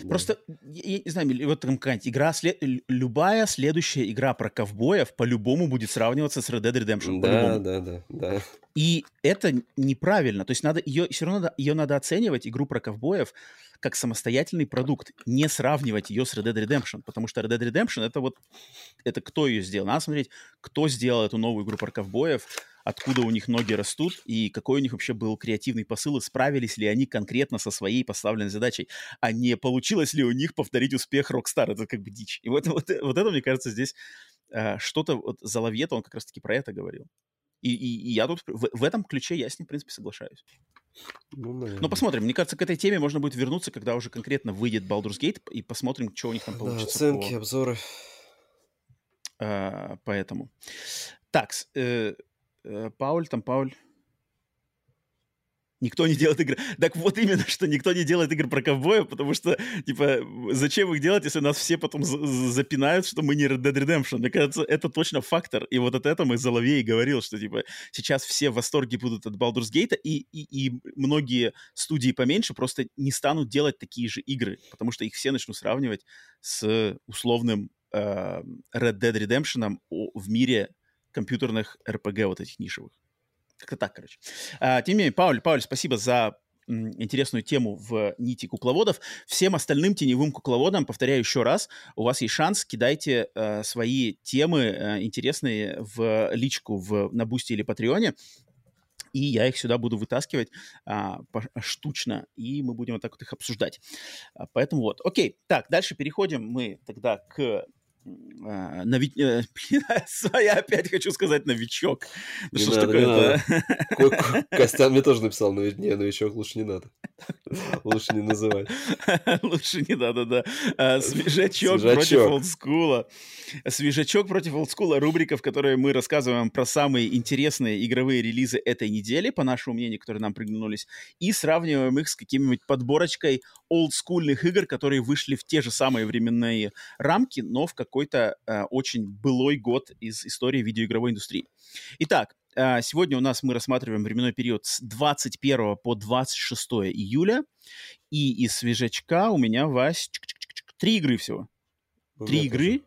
Да. Просто, я, я не знаю, вот там какая-нибудь игра, след... любая следующая игра про ковбоев по-любому будет сравниваться с Red Dead Redemption. Да, да, да, да. И это неправильно. То есть надо ее, все равно надо, ее надо оценивать, игру про ковбоев, как самостоятельный продукт, не сравнивать ее с Red Dead Redemption, потому что Red Dead Redemption это вот, это кто ее сделал. Надо смотреть, кто сделал эту новую игру про ковбоев, откуда у них ноги растут и какой у них вообще был креативный посыл, и справились ли они конкретно со своей поставленной задачей, а не получилось ли у них повторить успех Rockstar. Это как бы дичь. И вот, вот, вот это, мне кажется, здесь э, что-то, вот Заловьета, он как раз-таки про это говорил. И, и, и я тут в, в этом ключе я с ним, в принципе, соглашаюсь. Ну, Но посмотрим. Мне кажется, к этой теме можно будет вернуться, когда уже конкретно выйдет Baldur's Gate, и посмотрим, что у них там получится. Да, оценки, по... обзоры. А, поэтому. Так, э, э, Пауль, там Пауль. Никто не делает игры. Так вот именно, что никто не делает игры про ковбоев, потому что, типа, зачем их делать, если нас все потом запинают, что мы не Red Dead Redemption? Мне кажется, это точно фактор. И вот от этого и Соловей говорил, что, типа, сейчас все в восторге будут от Baldur's Gate, и, и, и многие студии поменьше просто не станут делать такие же игры, потому что их все начнут сравнивать с условным э, Red Dead Redemption в мире компьютерных RPG вот этих нишевых. Как-то так, короче. А, тем не менее, Пауль, Пауль, спасибо за интересную тему в нити кукловодов. Всем остальным теневым кукловодам, повторяю еще раз, у вас есть шанс, кидайте э, свои темы э, интересные в личку в, на Бусти или Патреоне, и я их сюда буду вытаскивать а, штучно, и мы будем вот так вот их обсуждать. А, поэтому вот, окей. Так, дальше переходим мы тогда к а, нови... Э, *laughs* я опять хочу сказать новичок. Ну, что ж такое *laughs* Костян мне тоже написал, но не, новичок лучше не надо. *laughs* Лучше не называть. Лучше не надо, да. А, свежачок против олдскула. Свежачок против олдскула. Рубрика, в которой мы рассказываем про самые интересные игровые релизы этой недели, по нашему мнению, которые нам приглянулись, и сравниваем их с какими-нибудь подборочкой олдскульных игр, которые вышли в те же самые временные рамки, но в какой-то э, очень былой год из истории видеоигровой индустрии. Итак, э, сегодня у нас мы рассматриваем временной период с 21 по 26 июля, и из свежачка у меня, Вась, три игры всего. три игры. Тоже.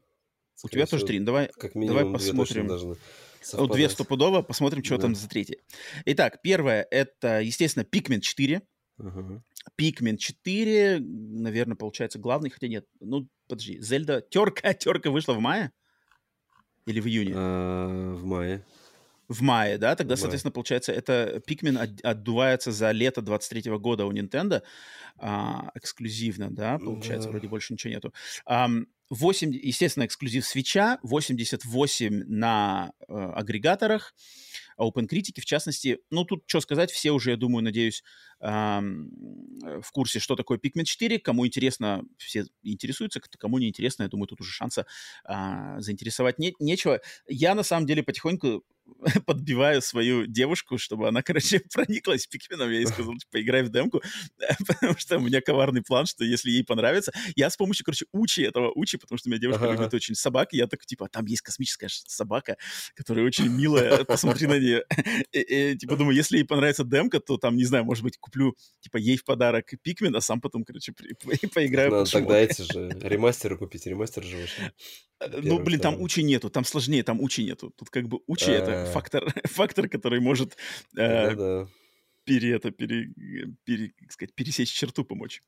У тебя тоже три. Давай, как давай посмотрим. Две, две стопудово, посмотрим, что да. там за третье. Итак, первое, это, естественно, Pikmin 4. Uh-huh. Pikmin 4, наверное, получается главный, хотя нет. Ну, подожди, Зельда... Терка, *laughs* терка вышла в мае? Или в июне? А, в мае. В мае, да? Тогда, соответственно, получается, это Pikmin отдувается за лето 23 года у Nintendo а, эксклюзивно, да? Получается, да. вроде больше ничего нету. А, 8, естественно, эксклюзив свеча, 88 на э, агрегаторах. Open критики, в частности, ну, тут что сказать, все уже, я думаю, надеюсь, эм, в курсе, что такое Pikmin 4. Кому интересно, все интересуются, кому не интересно, я думаю, тут уже шанса э, заинтересовать не, нечего. Я, на самом деле, потихоньку *laughs* подбиваю свою девушку, чтобы она, *laughs* короче, прониклась Пикменом. Я ей сказал, типа, играй в демку, *laughs* потому что у меня коварный план, что если ей понравится, я с помощью, короче, учи этого учи, потому что у меня девушка ага. любит очень собак, и я такой, типа, там есть космическая собака, которая очень милая, посмотри на нее. И, и, типа, думаю, если ей понравится демка, то там, не знаю, может быть, куплю, типа, ей в подарок Пикмен, а сам потом, короче, поиграю. Надо тогда эти же ремастеры купить, ремастер же вышел. Э, ну, блин, там учи нету, там сложнее, там учи нету. Тут как бы учи — это *laughs* фактор, фактор, который может э, пере, это, пере, пере, как сказать, пересечь черту, помочь.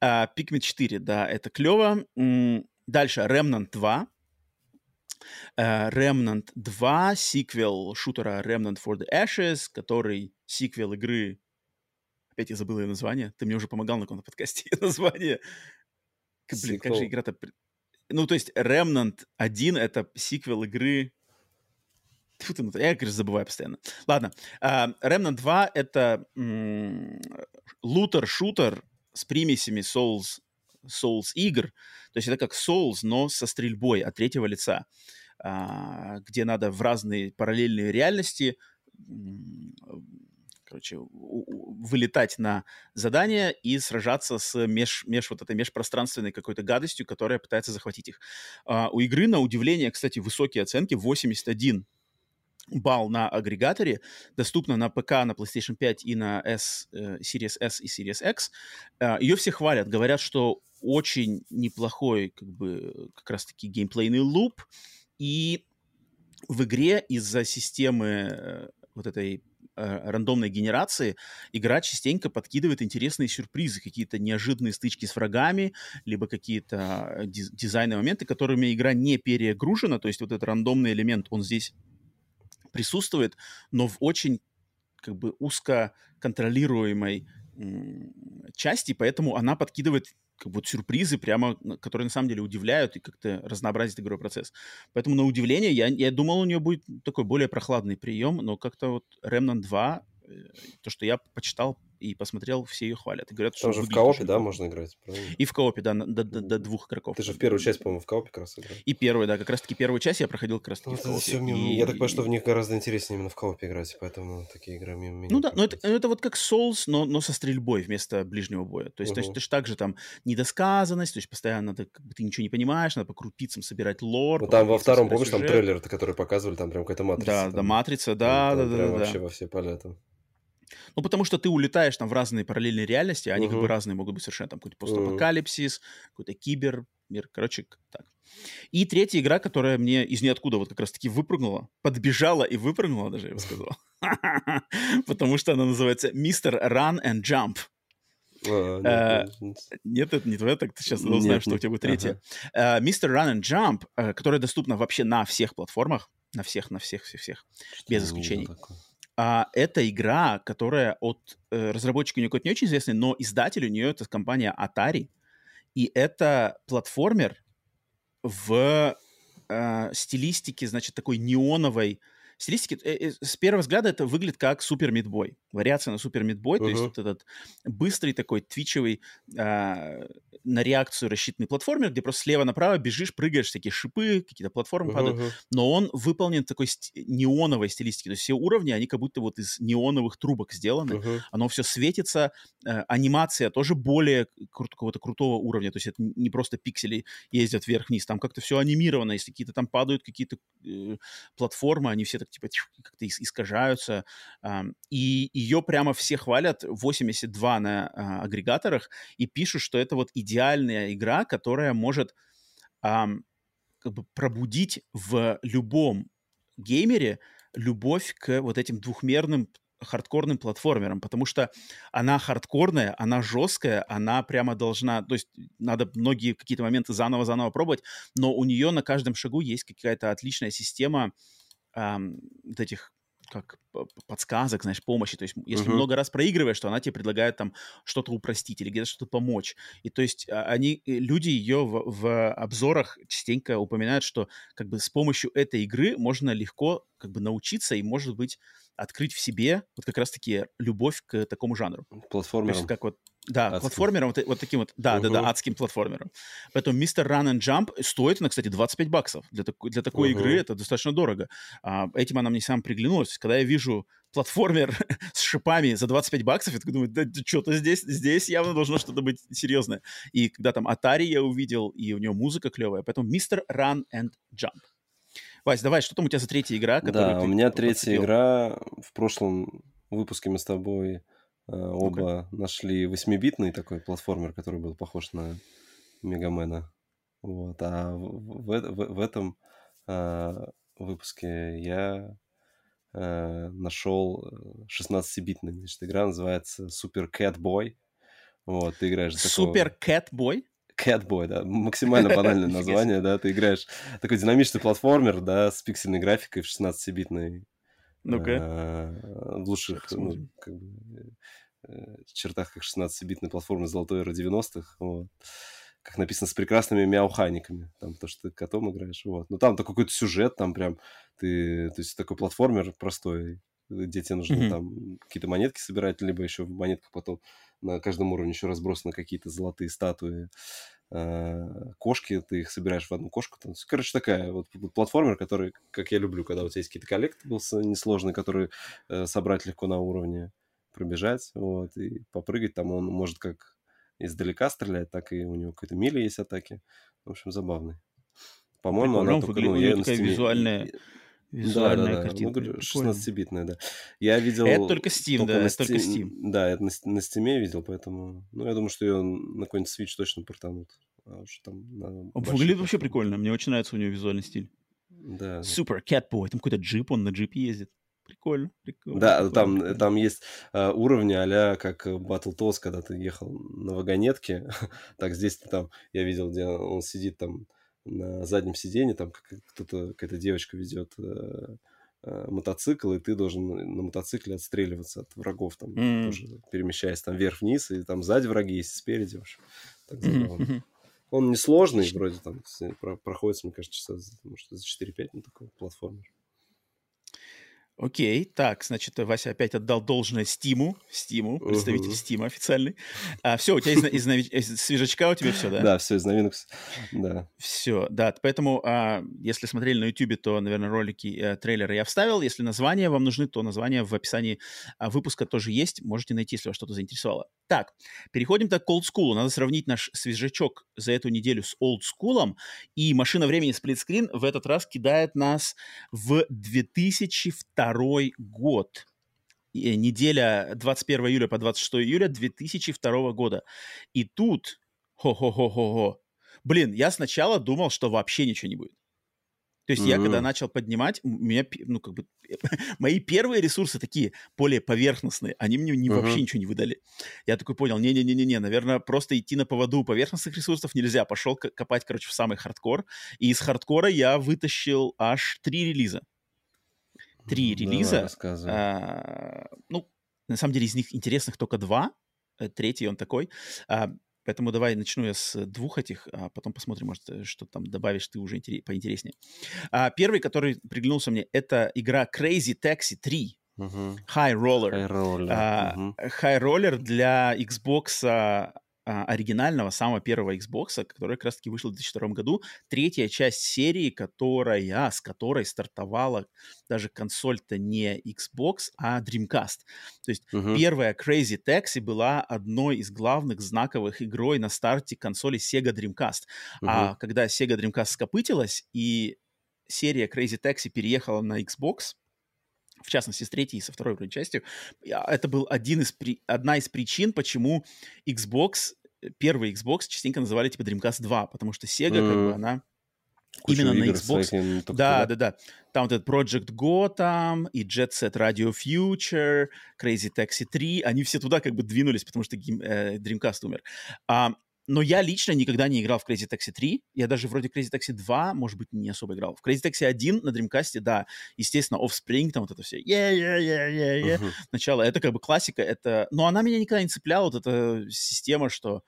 А, Pikmin 4, да, это клево. Дальше Remnant 2. Uh, Remnant 2, сиквел шутера Remnant for the Ashes, который сиквел игры... Опять я забыл ее название. Ты мне уже помогал на каком-то подкасте название. Блин, как же игра-то ну, то есть Remnant 1 — это сиквел игры... Фу ты, я, конечно, забываю постоянно. Ладно. Uh, Remnant 2 — это лутер-шутер с примесями Souls, Souls игр. То есть это как Souls, но со стрельбой от третьего лица, uh, где надо в разные параллельные реальности короче, вылетать на задание и сражаться с меж, меж вот этой межпространственной какой-то гадостью, которая пытается захватить их. А, у игры, на удивление, кстати, высокие оценки, 81 балл на агрегаторе, доступна на ПК, на PlayStation 5 и на S, э, Series S и Series X. Э, ее все хвалят, говорят, что очень неплохой, как бы, как раз-таки геймплейный луп, и в игре из-за системы э, вот этой э, рандомной генерации игра частенько подкидывает интересные сюрпризы, какие-то неожиданные стычки с врагами, либо какие-то диз- дизайновые моменты, которыми игра не перегружена, то есть вот этот рандомный элемент, он здесь присутствует, но в очень как бы узко контролируемой части, поэтому она подкидывает как бы сюрпризы прямо, которые на самом деле удивляют и как-то разнообразят игровой процесс. Поэтому на удивление я, я думал, у нее будет такой более прохладный прием, но как-то вот Remnant 2, э, то, что я почитал, и посмотрел, все ее хвалят. И говорят, Там что же в коопе, да, можно играть, правильно? И в коопе, да, до, до, до двух игроков. Ты же в первую часть, по-моему, в коопе как раз играл. И первую, да, как раз-таки первую часть я проходил как раз-таки ну, в коопе. Все, и... Я так понимаю, что в них гораздо интереснее именно в коопе играть, поэтому такие игры мимо меня. Ну да, но это, это вот как Souls, но, но со стрельбой вместо ближнего боя. То есть, uh-huh. то есть это же также там недосказанность, то есть постоянно надо, как бы, ты ничего не понимаешь, надо по крупицам собирать лор. Ну там во втором, помнишь, там трейлер, который показывали, там прям какая-то матрица. Да, там, да, матрица, да, да, да. Прям да, вообще да. во все поля там. Ну, потому что ты улетаешь там в разные параллельные реальности, они uh-huh. как бы разные могут быть совершенно. Там какой-то постапокалипсис, uh-huh. какой-то кибер, мир, короче, так. И третья игра, которая мне из ниоткуда вот как раз-таки выпрыгнула, подбежала и выпрыгнула даже, я бы сказал. *laughs* Потому что она называется Mr. Run and Jump. А, э, нет, это не твоя, так ты сейчас узнаешь, что у тебя будет третья. Mr. Run and Jump, э, которая доступна вообще на всех платформах, на всех, на всех, всех, всех, без исключений. А, это игра, которая от э, разработчика у нее какой-то не очень известный, но издатель у нее это компания Atari. И это платформер в э, стилистике, значит, такой неоновой, стилистики, э, э, с первого взгляда это выглядит как Супер Мидбой. Вариация на Супер Мидбой, uh-huh. то есть вот этот быстрый такой твичевый э, на реакцию рассчитанный платформер, где просто слева направо бежишь, прыгаешь, всякие шипы, какие-то платформы uh-huh. падают, но он выполнен в такой ст- неоновой стилистике. То есть все уровни, они как будто вот из неоновых трубок сделаны. Uh-huh. Оно все светится. Э, анимация тоже более кру- какого-то крутого уровня. То есть это не просто пиксели ездят вверх-вниз. Там как-то все анимировано. Если какие-то там падают какие-то э, платформы, они все так типа как-то искажаются. И ее прямо все хвалят, 82 на а, агрегаторах, и пишут, что это вот идеальная игра, которая может как бы пробудить в любом геймере любовь к вот этим двухмерным хардкорным платформерам, потому что она хардкорная, она жесткая, она прямо должна, то есть надо многие какие-то моменты заново-заново пробовать, но у нее на каждом шагу есть какая-то отличная система эм, вот этих как подсказок, знаешь, помощи. То есть если uh-huh. много раз проигрываешь, то она тебе предлагает там что-то упростить или где-то что-то помочь. И то есть а, они, э, люди ее в, в обзорах частенько упоминают, что как бы с помощью этой игры можно легко как бы научиться и, может быть, открыть в себе вот как раз-таки любовь к такому жанру. Платформерам. как вот да, адским. платформером, вот, вот таким вот, да, uh-huh. да, да, адским платформером. Поэтому Мистер Run and Jump стоит она, кстати, 25 баксов. Для, такой для такой uh-huh. игры это достаточно дорого. А, этим она мне сам приглянулась. Когда я вижу платформер *laughs* с шипами за 25 баксов, я такой думаю, да что-то здесь, здесь явно должно что-то быть серьезное. И когда там Atari я увидел, и у него музыка клевая, поэтому Мистер Run and Jump. Вась, давай, что там у тебя за третья игра? Да, у меня третья подцепил? игра. В прошлом выпуске мы с тобой э, оба ну нашли восьмибитный такой платформер, который был похож на Мегамена. Вот. А в, в, в, в этом э, выпуске я э, нашел 16-битный. Значит, игра называется Super Cat Boy. Вот, ты играешь за такого... Cat Boy? Catboy, да, максимально банальное *laughs* название, да, ты играешь такой динамичный платформер, да, с пиксельной графикой в 16-битной. Ну-ка. Э, в лучших, ну, как бы, э, чертах, как 16-битной платформы золотой эра 90-х, вот. Как написано, с прекрасными мяуханиками. Там то, что ты котом играешь, вот. Ну, там такой какой-то сюжет, там прям ты... То есть такой платформер простой, где тебе нужно mm-hmm. там какие-то монетки собирать, либо еще в монетках потом на каждом уровне еще разбросаны какие-то золотые статуи, э, кошки, ты их собираешь в одну кошку. Там. Короче, такая вот платформер, который, как я люблю, когда у тебя есть какие-то коллектиблсы несложные, которые э, собрать легко на уровне, пробежать, вот, и попрыгать. Там он может как издалека стрелять, так и у него какой-то мили есть атаки. В общем, забавный. По-моему, она только, ну, я такая визуальная Визуальная да, да, картинка. Ну, 16-битная, да. Я видел... Это только Steam, да, это Steam, только Steam. Да, это на, на Steam видел, поэтому... Ну, я думаю, что ее на какой-нибудь Switch точно портанут. А уж там на Выглядит вообще прикольно. Мне очень нравится у нее визуальный стиль. Да. Супер, Catboy. Там какой-то джип, он на джипе ездит. Прикольно, прикольно. Да, прикольно, там, прикольно. там есть uh, уровни а как Battletoads, когда ты ехал на вагонетке. *laughs* так здесь там, я видел, где он сидит там на заднем сиденье, там кто-то, какая-то девочка ведет э, э, мотоцикл, и ты должен на мотоцикле отстреливаться от врагов, там, mm-hmm. тоже перемещаясь там вверх-вниз, и там сзади враги есть, спереди, в общем. Так mm-hmm. Он несложный, вроде там проходится, мне кажется, часа, может, за 4-5 на такой платформер. Окей, так, значит, Вася опять отдал должное Стиму, Стиму, представитель Стима официальный. А, все, у тебя из, из, из свежачка у тебя все, да? Да, все из новинок, да. Все, да, поэтому, а, если смотрели на YouTube, то, наверное, ролики, а, трейлеры я вставил. Если названия вам нужны, то название в описании а, выпуска тоже есть, можете найти, если вас что-то заинтересовало. Так, переходим так к School. Надо сравнить наш свежачок за эту неделю с School, и машина времени сплитскрин в этот раз кидает нас в 2002 год. И э, неделя 21 июля по 26 июля 2002 года. И тут, хо-хо-хо-хо-хо, блин, я сначала думал, что вообще ничего не будет. То есть mm-hmm. я когда начал поднимать, у меня, ну, как бы, *laughs* мои первые ресурсы такие более поверхностные, они мне не, mm-hmm. вообще ничего не выдали. Я такой понял, не-не-не-не, наверное, просто идти на поводу поверхностных ресурсов нельзя. Пошел копать, короче, в самый хардкор. И из хардкора я вытащил аж три релиза. Три релиза. А, ну, на самом деле из них интересных только два. Э, третий он такой. А, Поэтому давай начну я с двух этих, а потом посмотрим, может, что там добавишь ты уже интерес, поинтереснее. А, первый, который приглянулся мне, это игра Crazy Taxi 3. Uh-huh. High Roller. High Roller. Uh-huh. High Roller для Xbox а, оригинального, самого первого Xbox, который как раз-таки вышел в 2002 году. Третья часть серии, которая, с которой стартовала даже консоль-то не Xbox, а Dreamcast. То есть uh-huh. первая Crazy Taxi была одной из главных знаковых игрой на старте консоли Sega Dreamcast. Uh-huh. А когда Sega Dreamcast скопытилась и серия Crazy Taxi переехала на Xbox, в частности, с третьей и со второй вроде частью, это был один из, одна из причин, почему Xbox, э, первый Xbox частенько называли типа Dreamcast 2, потому что Sega, mm-hmm. как бы, она Кучу именно на Xbox. Да, да, да. Там вот этот Project Gotham и Jet Set Radio Future, Crazy Taxi 3, они все туда как бы двинулись, потому что э, Dreamcast умер. А но я лично никогда не играл в Crazy Taxi 3. Я даже вроде Crazy Taxi 2, может быть, не особо играл. В Crazy Taxi 1 на Dreamcast, да, естественно, Offspring, там вот это все. Yeah, yeah, yeah, yeah, yeah. Uh-huh. Начало. Это как бы классика. Это... Но она меня никогда не цепляла, вот эта система, что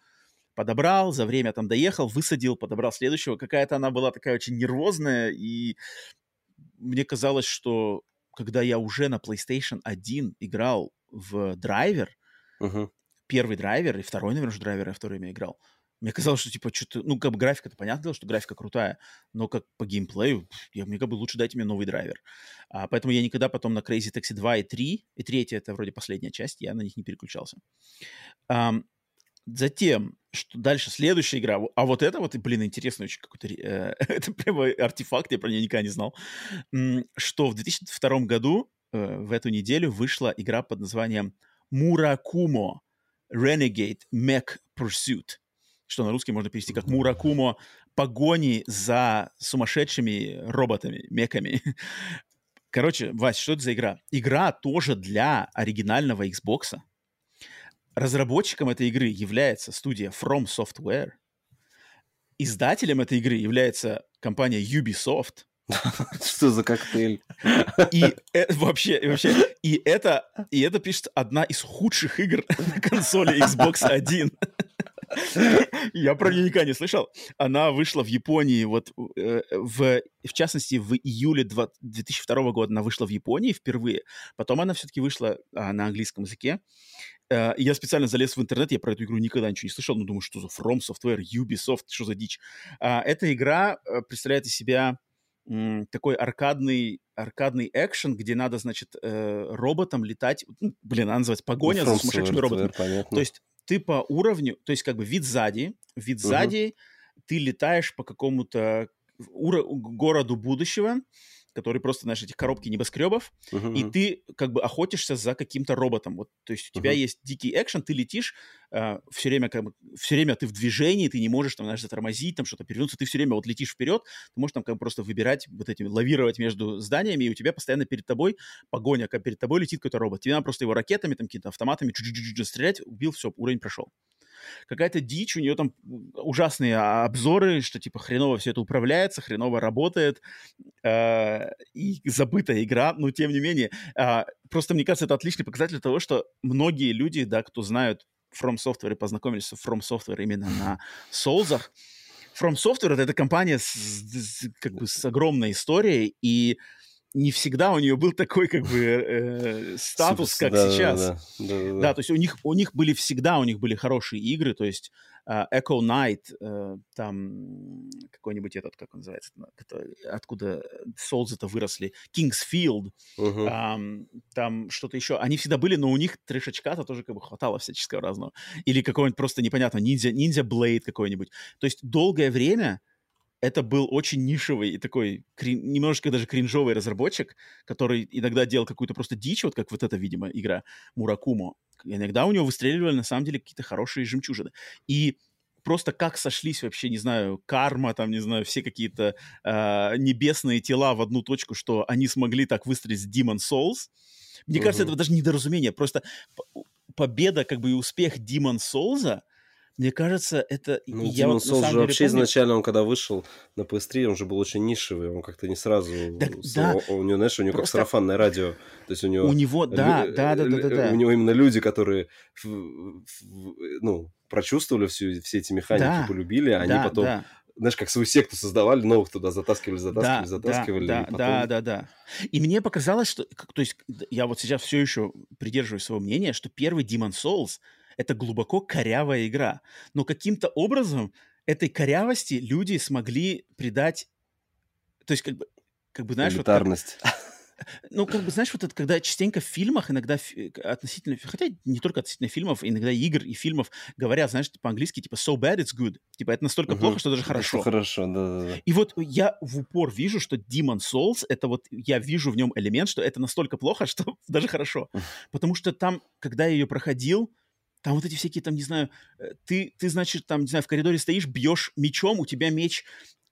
подобрал, за время там доехал, высадил, подобрал следующего. Какая-то она была такая очень нервозная, и мне казалось, что когда я уже на PlayStation 1 играл в драйвер, uh-huh первый драйвер и второй, наверное, же драйвер я в то время играл. Мне казалось, что, типа, что-то... Ну, как бы графика-то понятно, что графика крутая, но как по геймплею, я, мне как бы лучше дайте мне новый драйвер. А, поэтому я никогда потом на Crazy Taxi 2 и 3, и третья это вроде последняя часть, я на них не переключался. А, затем, что дальше, следующая игра, а вот это вот, блин, интересный очень какой-то... Э, *laughs* это прямо артефакт, я про нее никогда не знал, что в 2002 году, э, в эту неделю, вышла игра под названием Муракумо Renegade Mech Pursuit, что на русский можно перевести как Муракумо погони за сумасшедшими роботами, меками. *laughs* Короче, Вась, что это за игра? Игра тоже для оригинального Xbox. Разработчиком этой игры является студия From Software. Издателем этой игры является компания Ubisoft. *laughs* Что за коктейль? И *laughs* э, вообще, вообще, и это, и это пишет одна из худших игр *laughs* на консоли Xbox One. Я про нее никогда не слышал. Она вышла в Японии, вот э, в, в частности, в июле 2002 года она вышла в Японии впервые. Потом она все-таки вышла а, на английском языке. Э, я специально залез в интернет, я про эту игру никогда ничего не слышал, но думаю, что за From Software, Ubisoft, что за дичь. А, эта игра э, представляет из себя такой аркадный, аркадный экшен, где надо, значит, э, роботом летать. Ну, блин, она называется погоня ну, за сумасшедшими роботами. То есть ты по уровню, то есть как бы вид сзади, вид угу. сзади, ты летаешь по какому-то городу будущего, который просто, знаешь, этих коробки небоскребов, uh-huh. и ты как бы охотишься за каким-то роботом. Вот, то есть у uh-huh. тебя есть дикий экшен, ты летишь, э, все время как бы, все время ты в движении, ты не можешь там, знаешь, затормозить, там что-то перевернуться, ты все время вот летишь вперед, ты можешь там как бы просто выбирать вот этими, лавировать между зданиями, и у тебя постоянно перед тобой погоня, как перед тобой летит какой-то робот. Тебе надо просто его ракетами, там, какими-то автоматами чуть-чуть стрелять, убил, все, уровень прошел какая-то дичь, у нее там ужасные обзоры, что типа хреново все это управляется, хреново работает, э, и забытая игра, но тем не менее, э, просто мне кажется, это отличный показатель того, что многие люди, да, кто знают From Software и познакомились с From Software именно на Souls, From Software это компания с, с, как бы с огромной историей, и не всегда у нее был такой как бы э, статус, как да, сейчас. Да, да, да, да. да, то есть у них у них были всегда у них были хорошие игры, то есть э, Echo Knight, э, там какой-нибудь этот, как он называется, откуда Souls это выросли, Kingsfield, угу. э, там что-то еще. Они всегда были, но у них трешечка-то тоже как бы хватало всяческого разного. Или какой-нибудь просто непонятно, ниндзя, ниндзя Blade какой-нибудь. То есть долгое время это был очень нишевый и такой крин, немножечко даже кринжовый разработчик, который иногда делал какую-то просто дичь, вот как вот эта, видимо, игра Муракумо. Иногда у него выстреливали, на самом деле, какие-то хорошие жемчужины. И просто как сошлись вообще, не знаю, карма, там, не знаю, все какие-то э, небесные тела в одну точку, что они смогли так выстрелить с Demon Souls. Мне uh-huh. кажется, это даже недоразумение. Просто победа, как бы и успех Demon Souls мне кажется, это... Ну, я вот, Souls же вообще помню... изначально, он когда вышел на PS3, он же был очень нишевый, он как-то не сразу... Так, с... да. У него, знаешь, у него Просто... как сарафанное радио. То есть у него... У него, да, лю... да, да, да, да, да. У него именно люди, которые, ну, прочувствовали всю, все эти механики, да. полюбили, они да, потом... Да знаешь, как свою секту создавали, новых туда затаскивали, затаскивали, да, затаскивали. Да, потом... да, да, да. И мне показалось, что, то есть, я вот сейчас все еще придерживаюсь своего мнения, что первый Demon Souls это глубоко корявая игра. Но каким-то образом этой корявости люди смогли придать... То есть, как бы, как бы знаешь... Элитарность. Вот, как... *laughs* Ну, как бы, знаешь, вот это, когда частенько в фильмах, иногда относительно, хотя не только относительно фильмов, иногда игр и фильмов говорят, знаешь, по-английски, типа, so bad it's good. Типа, это настолько угу. плохо, что даже хорошо. Хорошо, да-да-да. И вот я в упор вижу, что Demon Souls, это вот, я вижу в нем элемент, что это настолько плохо, *laughs* что даже хорошо. Потому что там, когда я ее проходил, там вот эти всякие, там, не знаю, э, ты, ты, значит, там, не знаю, в коридоре стоишь, бьешь мечом, у тебя меч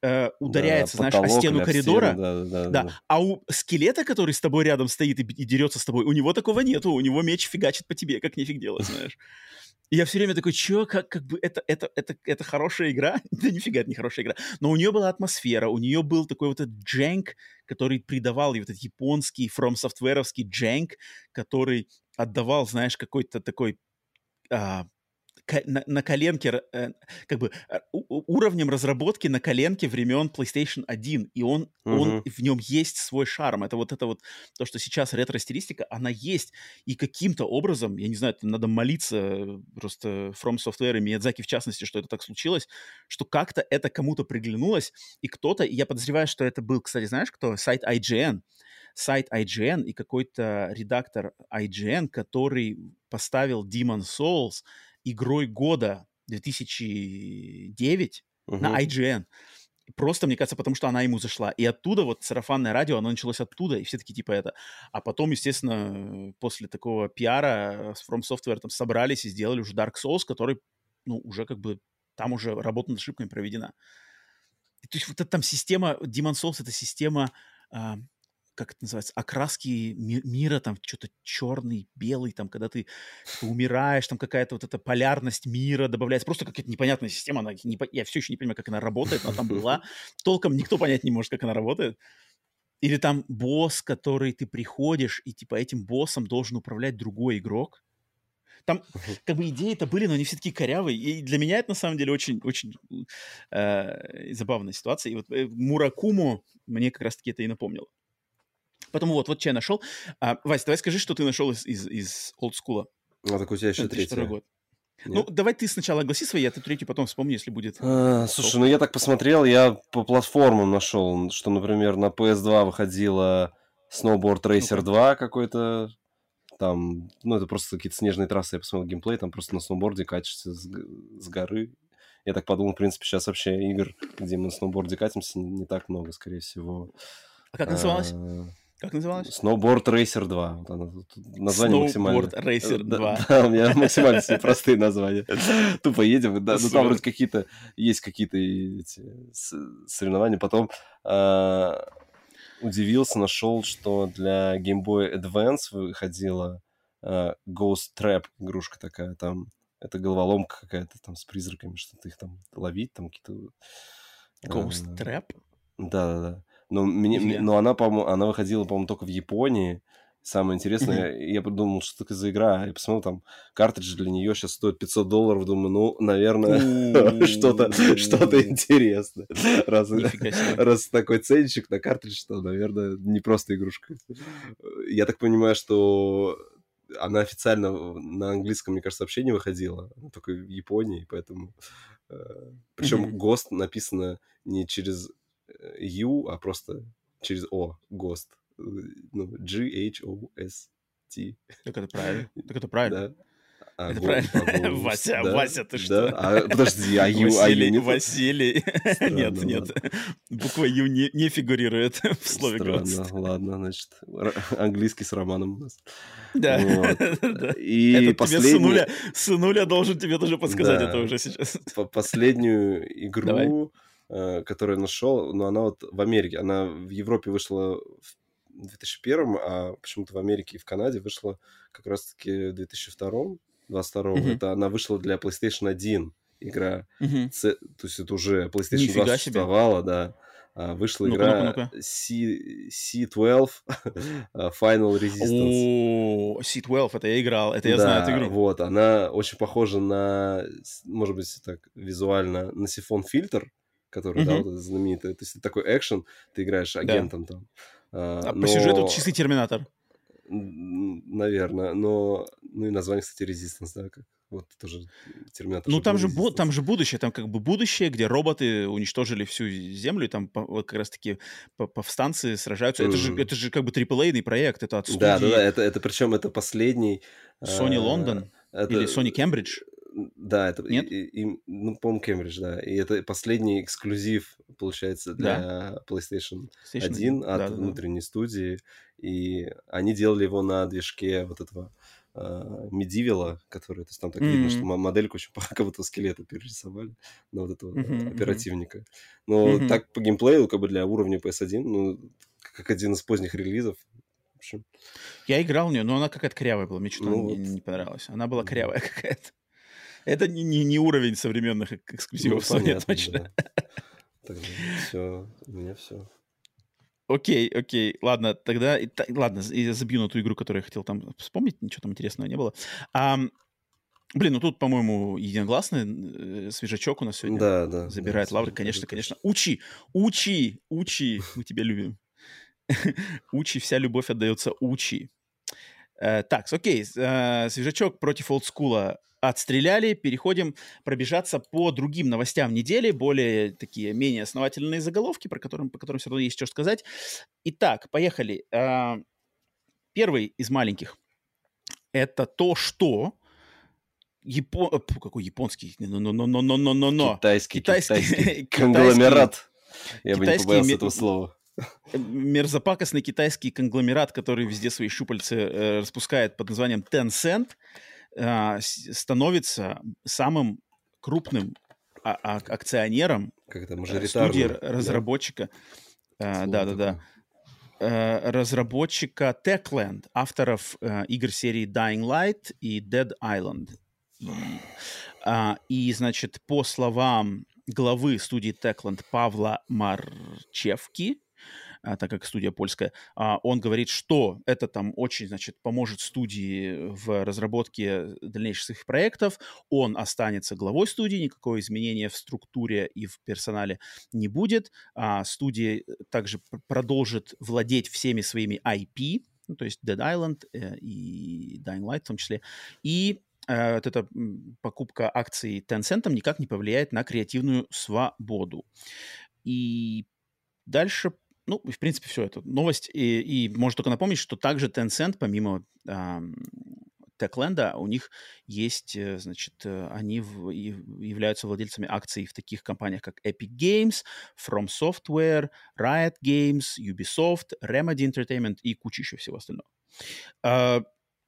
э, ударяется, да, знаешь, о стену коридора. Стену, да, да, да. да. А у скелета, который с тобой рядом стоит и, и дерется с тобой, у него такого нету. У него меч фигачит по тебе, как нифиг делать, знаешь. И я все время такой, чё, как, как бы это, это, это, это хорошая игра? *laughs* да нифига, это не хорошая игра. Но у нее была атмосфера, у нее был такой вот этот дженк, который придавал, и вот этот японский, from софтверовский дженк, который отдавал, знаешь, какой-то такой а, на, на коленке, э, как бы э, уровнем разработки на коленке времен PlayStation 1, и он, угу. он в нем есть свой шарм. Это вот это вот то, что сейчас ретро-стилистика, она есть, и каким-то образом, я не знаю, надо молиться просто From Software и Миядзаки в частности, что это так случилось, что как-то это кому-то приглянулось, и кто-то, я подозреваю, что это был, кстати, знаешь кто? Сайт IGN, сайт IGN и какой-то редактор IGN, который поставил Demon Souls игрой года 2009 угу. на IGN. Просто, мне кажется, потому что она ему зашла. И оттуда вот сарафанное радио, оно началось оттуда, и все таки типа это. А потом, естественно, после такого пиара с From Software там собрались и сделали уже Dark Souls, который, ну, уже как бы там уже работа над ошибками проведена. И, то есть вот эта там система, Demon Souls — это система а, как это называется, окраски ми- мира, там что-то черный, белый, там, когда ты типа, умираешь, там какая-то вот эта полярность мира добавляется. Просто какая-то непонятная система, она не, я все еще не понимаю, как она работает, но там была. Толком никто понять не может, как она работает. Или там босс, который ты приходишь, и типа этим боссом должен управлять другой игрок. Там как бы идеи-то были, но они все таки корявые. И для меня это на самом деле очень, очень э, забавная ситуация. И вот э, Муракуму мне как раз-таки это и напомнило. Поэтому вот, вот что я нашел. А, Вась, давай скажи, что ты нашел из, из, из олдскула. А так у тебя еще третий. год. Нет? Ну, давай ты сначала огласи свои, а ты третий потом вспомни, если будет. А, слушай, ну я так посмотрел, я по платформам нашел, что, например, на PS2 выходила Snowboard Racer 2 какой-то, там, ну, это просто какие-то снежные трассы, я посмотрел геймплей, там просто на сноуборде катишься с, с горы. Я так подумал, в принципе, сейчас вообще игр, где мы на сноуборде катимся, не так много, скорее всего. А как называлось? А, как называлось? Snowboard Racer 2. Вот оно, название Snowboard максимально... Racer 2. Да, да, у меня максимально все простые названия. *laughs* Тупо едем, да, ну там вроде какие-то, есть какие-то эти соревнования. Потом а, удивился, нашел, что для Game Boy Advance выходила а, Ghost Trap игрушка такая, там это головоломка какая-то там с призраками, что-то их там ловить, там какие-то... Ghost а, Trap? Да-да-да. Но, мне, но она, по-моему, она выходила, по-моему, только в Японии. Самое интересное, mm-hmm. я подумал, что это за игра. Я посмотрел, там картриджи для нее сейчас стоят 500 долларов. Думаю, ну, наверное, *laughs* что-то что интересное. Раз, раз такой ценничек на картридж, то, наверное, не просто игрушка. Я так понимаю, что она официально на английском, мне кажется, вообще не выходила. Она только в Японии, поэтому... Э, Причем ГОСТ написано не через U, а просто через O, ГОСТ. Ну, G-H-O-S-T. Так это правильно. Так это правильно. Да. А, это правильно. *laughs* Вася, да, Вася, ты что? Да? А, подожди, а Ю, Василий, а Ю Василий. *laughs* нет, нет. Буква Ю не, не фигурирует *laughs* в слове Странно, ладно, значит, английский с романом у нас. Да. Вот. да. И это последний... тебе сынуля, сынуля должен тебе тоже подсказать да. это уже сейчас. Последнюю игру... Давай которую я нашел, но она вот в Америке, она в Европе вышла в 2001, а почему-то в Америке и в Канаде вышла как раз-таки в 2002, 22 mm-hmm. Это она вышла для PlayStation 1 игра. Mm-hmm. Ц... То есть это уже PlayStation Нифига 2 существовала, себе. да. А, вышла ну-ка, игра ну-ка, ну-ка. C... C12 *laughs* Final Resistance. О, C12, это я играл, это я да, знаю эту игру. вот, она очень похожа на, может быть, так визуально, на сифон фильтр, который, mm-hmm. да, вот знаменитый. То есть это такой экшен, ты играешь агентом да. там. А, а но... по сюжету чистый терминатор. Наверное, но ну и название, кстати, Resistance, да, как вот тоже терминатор. Ну там же, бу- там же будущее, там как бы будущее, где роботы уничтожили всю землю, и там вот как раз-таки повстанцы сражаются. Mm-hmm. Это же, это же как бы триплейный проект, это от студии... Да, да, да, это, это причем это последний... Sony Лондон а, это... или Sony Кембридж. Да, это, Нет? И, и, ну, по-моему, Кембридж, да. И это последний эксклюзив, получается, для да. PlayStation, PlayStation 1 от да, внутренней да. студии. И они делали его на движке вот этого Medieval, который, то есть там так mm-hmm. видно, что модельку очень *laughs* похожего скелета перерисовали на вот этого mm-hmm. оперативника. Но mm-hmm. так по геймплею, как бы для уровня PS1, ну, как один из поздних релизов, в общем. Я играл в нее, но она какая-то корявая была, мне что-то ну, не, вот. не понравилось. Она была корявая *laughs* какая-то. Это не, не, не уровень современных эксклюзивов ну, Sony, понятно, точно. Да. Тогда все, у меня все. Окей, окей, ладно, тогда, ладно, я забью на ту игру, которую я хотел там вспомнить, ничего там интересного не было. А, блин, ну тут, по-моему, единогласный э, свежачок у нас сегодня да, да, забирает да, лавры, конечно, конечно. Учи, учи, учи, мы тебя любим. *laughs* Учи, вся любовь отдается Учи. Э, так, окей, э, свежачок против олдскула отстреляли. Переходим пробежаться по другим новостям недели, более такие, менее основательные заголовки, про которым, по которым все равно есть что сказать. Итак, поехали. Э, первый из маленьких – это то, что Япон... Какой японский? Но, но, но, но, но, но, но. Китайский, китайский, китайский *laughs* конгломерат. Я бы не побоялся этого слова мерзопакостный китайский конгломерат, который везде свои щупальцы э, распускает под названием Tencent, э, становится самым крупным а- а- акционером как это, э, студии разработчика. Да, да, да. да разработчика Techland, авторов э, игр серии Dying Light и Dead Island. И, э, и, значит, по словам главы студии Techland Павла Марчевки, а, так как студия польская, а, он говорит, что это там очень, значит, поможет студии в разработке дальнейших своих проектов, он останется главой студии, никакого изменения в структуре и в персонале не будет, а студия также продолжит владеть всеми своими IP, ну, то есть Dead Island э, и Dying Light в том числе, и э, вот эта покупка акций Tencent никак не повлияет на креативную свободу. И дальше ну, в принципе, все это новость. И, и может только напомнить, что также Tencent, помимо э, Techland, у них есть, э, значит, э, они в, являются владельцами акций в таких компаниях, как Epic Games, From Software, Riot Games, Ubisoft, Remedy Entertainment и куча еще всего остального.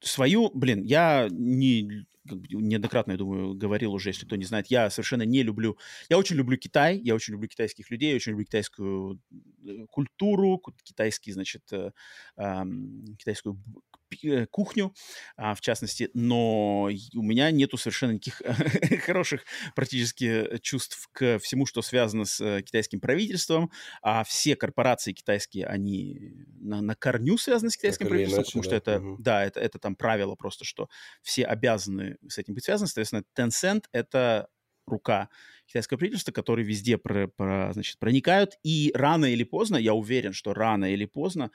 Свою, блин, я не неоднократно, я думаю, говорил уже, если кто не знает, я совершенно не люблю, я очень люблю Китай, я очень люблю китайских людей, я очень люблю китайскую э, культуру, китайский, значит, э, э, китайскую кухню, а, в частности, но у меня нету совершенно никаких *laughs* хороших практически чувств к всему, что связано с э, китайским правительством, а все корпорации китайские, они на, на корню связаны с китайским так правительством, иначе, потому что это, угу. да, это, это там правило просто, что все обязаны с этим быть связаны, соответственно, Tencent — это рука китайского правительства, которые везде про, про, значит, проникают, и рано или поздно, я уверен, что рано или поздно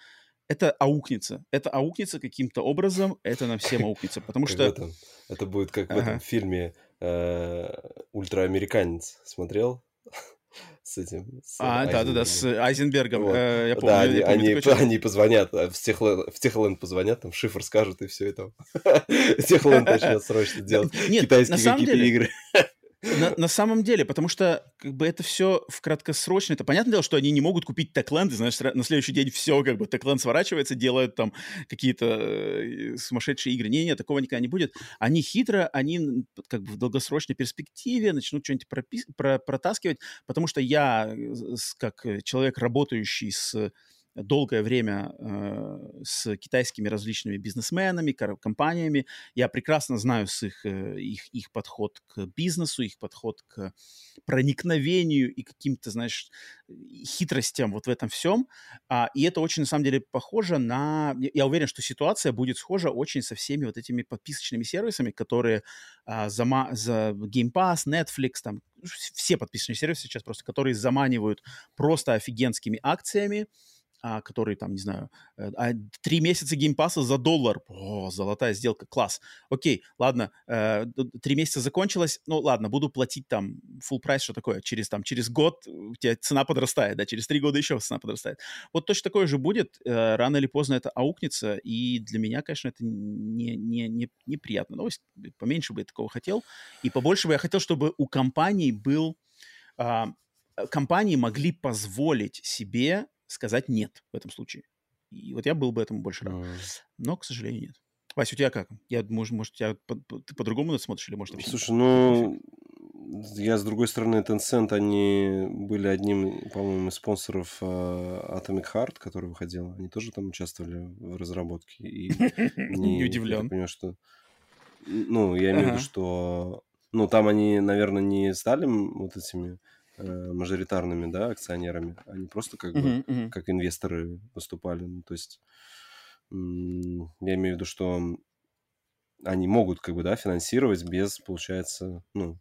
это аукнется. Это аукнется каким-то образом, это на всем аукнется, потому что... Это, это будет как в этом фильме э, «Ультраамериканец». Смотрел? *laughs* С этим. С а, да-да-да, с Айзенбергом. Вот. Э, я помню, да, они, помню, они, они позвонят, а в, Техленд, в Техленд позвонят, там шифр скажут, и все это. *laughs* Техленд начнет срочно делать китайские какие-то игры. На, на самом деле, потому что как бы это все в краткосрочно. Это понятное дело, что они не могут купить Techland, и, знаешь, на следующий день все, как бы Techland сворачивается, делают там какие-то э, сумасшедшие игры. Не-не, такого никогда не будет. Они хитро, они как бы в долгосрочной перспективе начнут что-нибудь пропис- про протаскивать, потому что я, э, как человек, работающий с долгое время э, с китайскими различными бизнесменами, компаниями. Я прекрасно знаю с их, э, их, их подход к бизнесу, их подход к проникновению и каким-то, знаешь, хитростям вот в этом всем. А, и это очень, на самом деле, похоже на... Я уверен, что ситуация будет схожа очень со всеми вот этими подписочными сервисами, которые а, за, за Game Pass, Netflix, там, все подписочные сервисы сейчас просто, которые заманивают просто офигенскими акциями, а, который там, не знаю, э, а, три месяца Game Pass а за доллар. О, золотая сделка, класс. Окей, ладно, э, три месяца закончилось, ну ладно, буду платить там full price, что такое, через там, через год у тебя цена подрастает, да, через три года еще цена подрастает. Вот точно такое же будет, э, рано или поздно это аукнется, и для меня, конечно, это не, не, не, неприятная новость, поменьше бы я такого хотел, и побольше бы я хотел, чтобы у компаний был а, компании могли позволить себе сказать нет в этом случае. И вот я был бы этому больше рад. Mm. Но, к сожалению, нет. Вася, у тебя как? Я, может, может тебя, по, ты по-другому на смотришь или может вообще Слушай, ну, я с другой стороны, Tencent, они были одним, по-моему, из спонсоров uh, Atomic Heart, который выходил. Они тоже там участвовали в разработке. И *laughs* не, удивлен. Я понимаю, что... Ну, я имею в виду, что ну, там они, наверное, не стали вот этими мажоритарными, да, акционерами, они просто как бы как инвесторы выступали. Ну, то есть я имею в виду, что они могут как бы, да, финансировать без, получается, ну,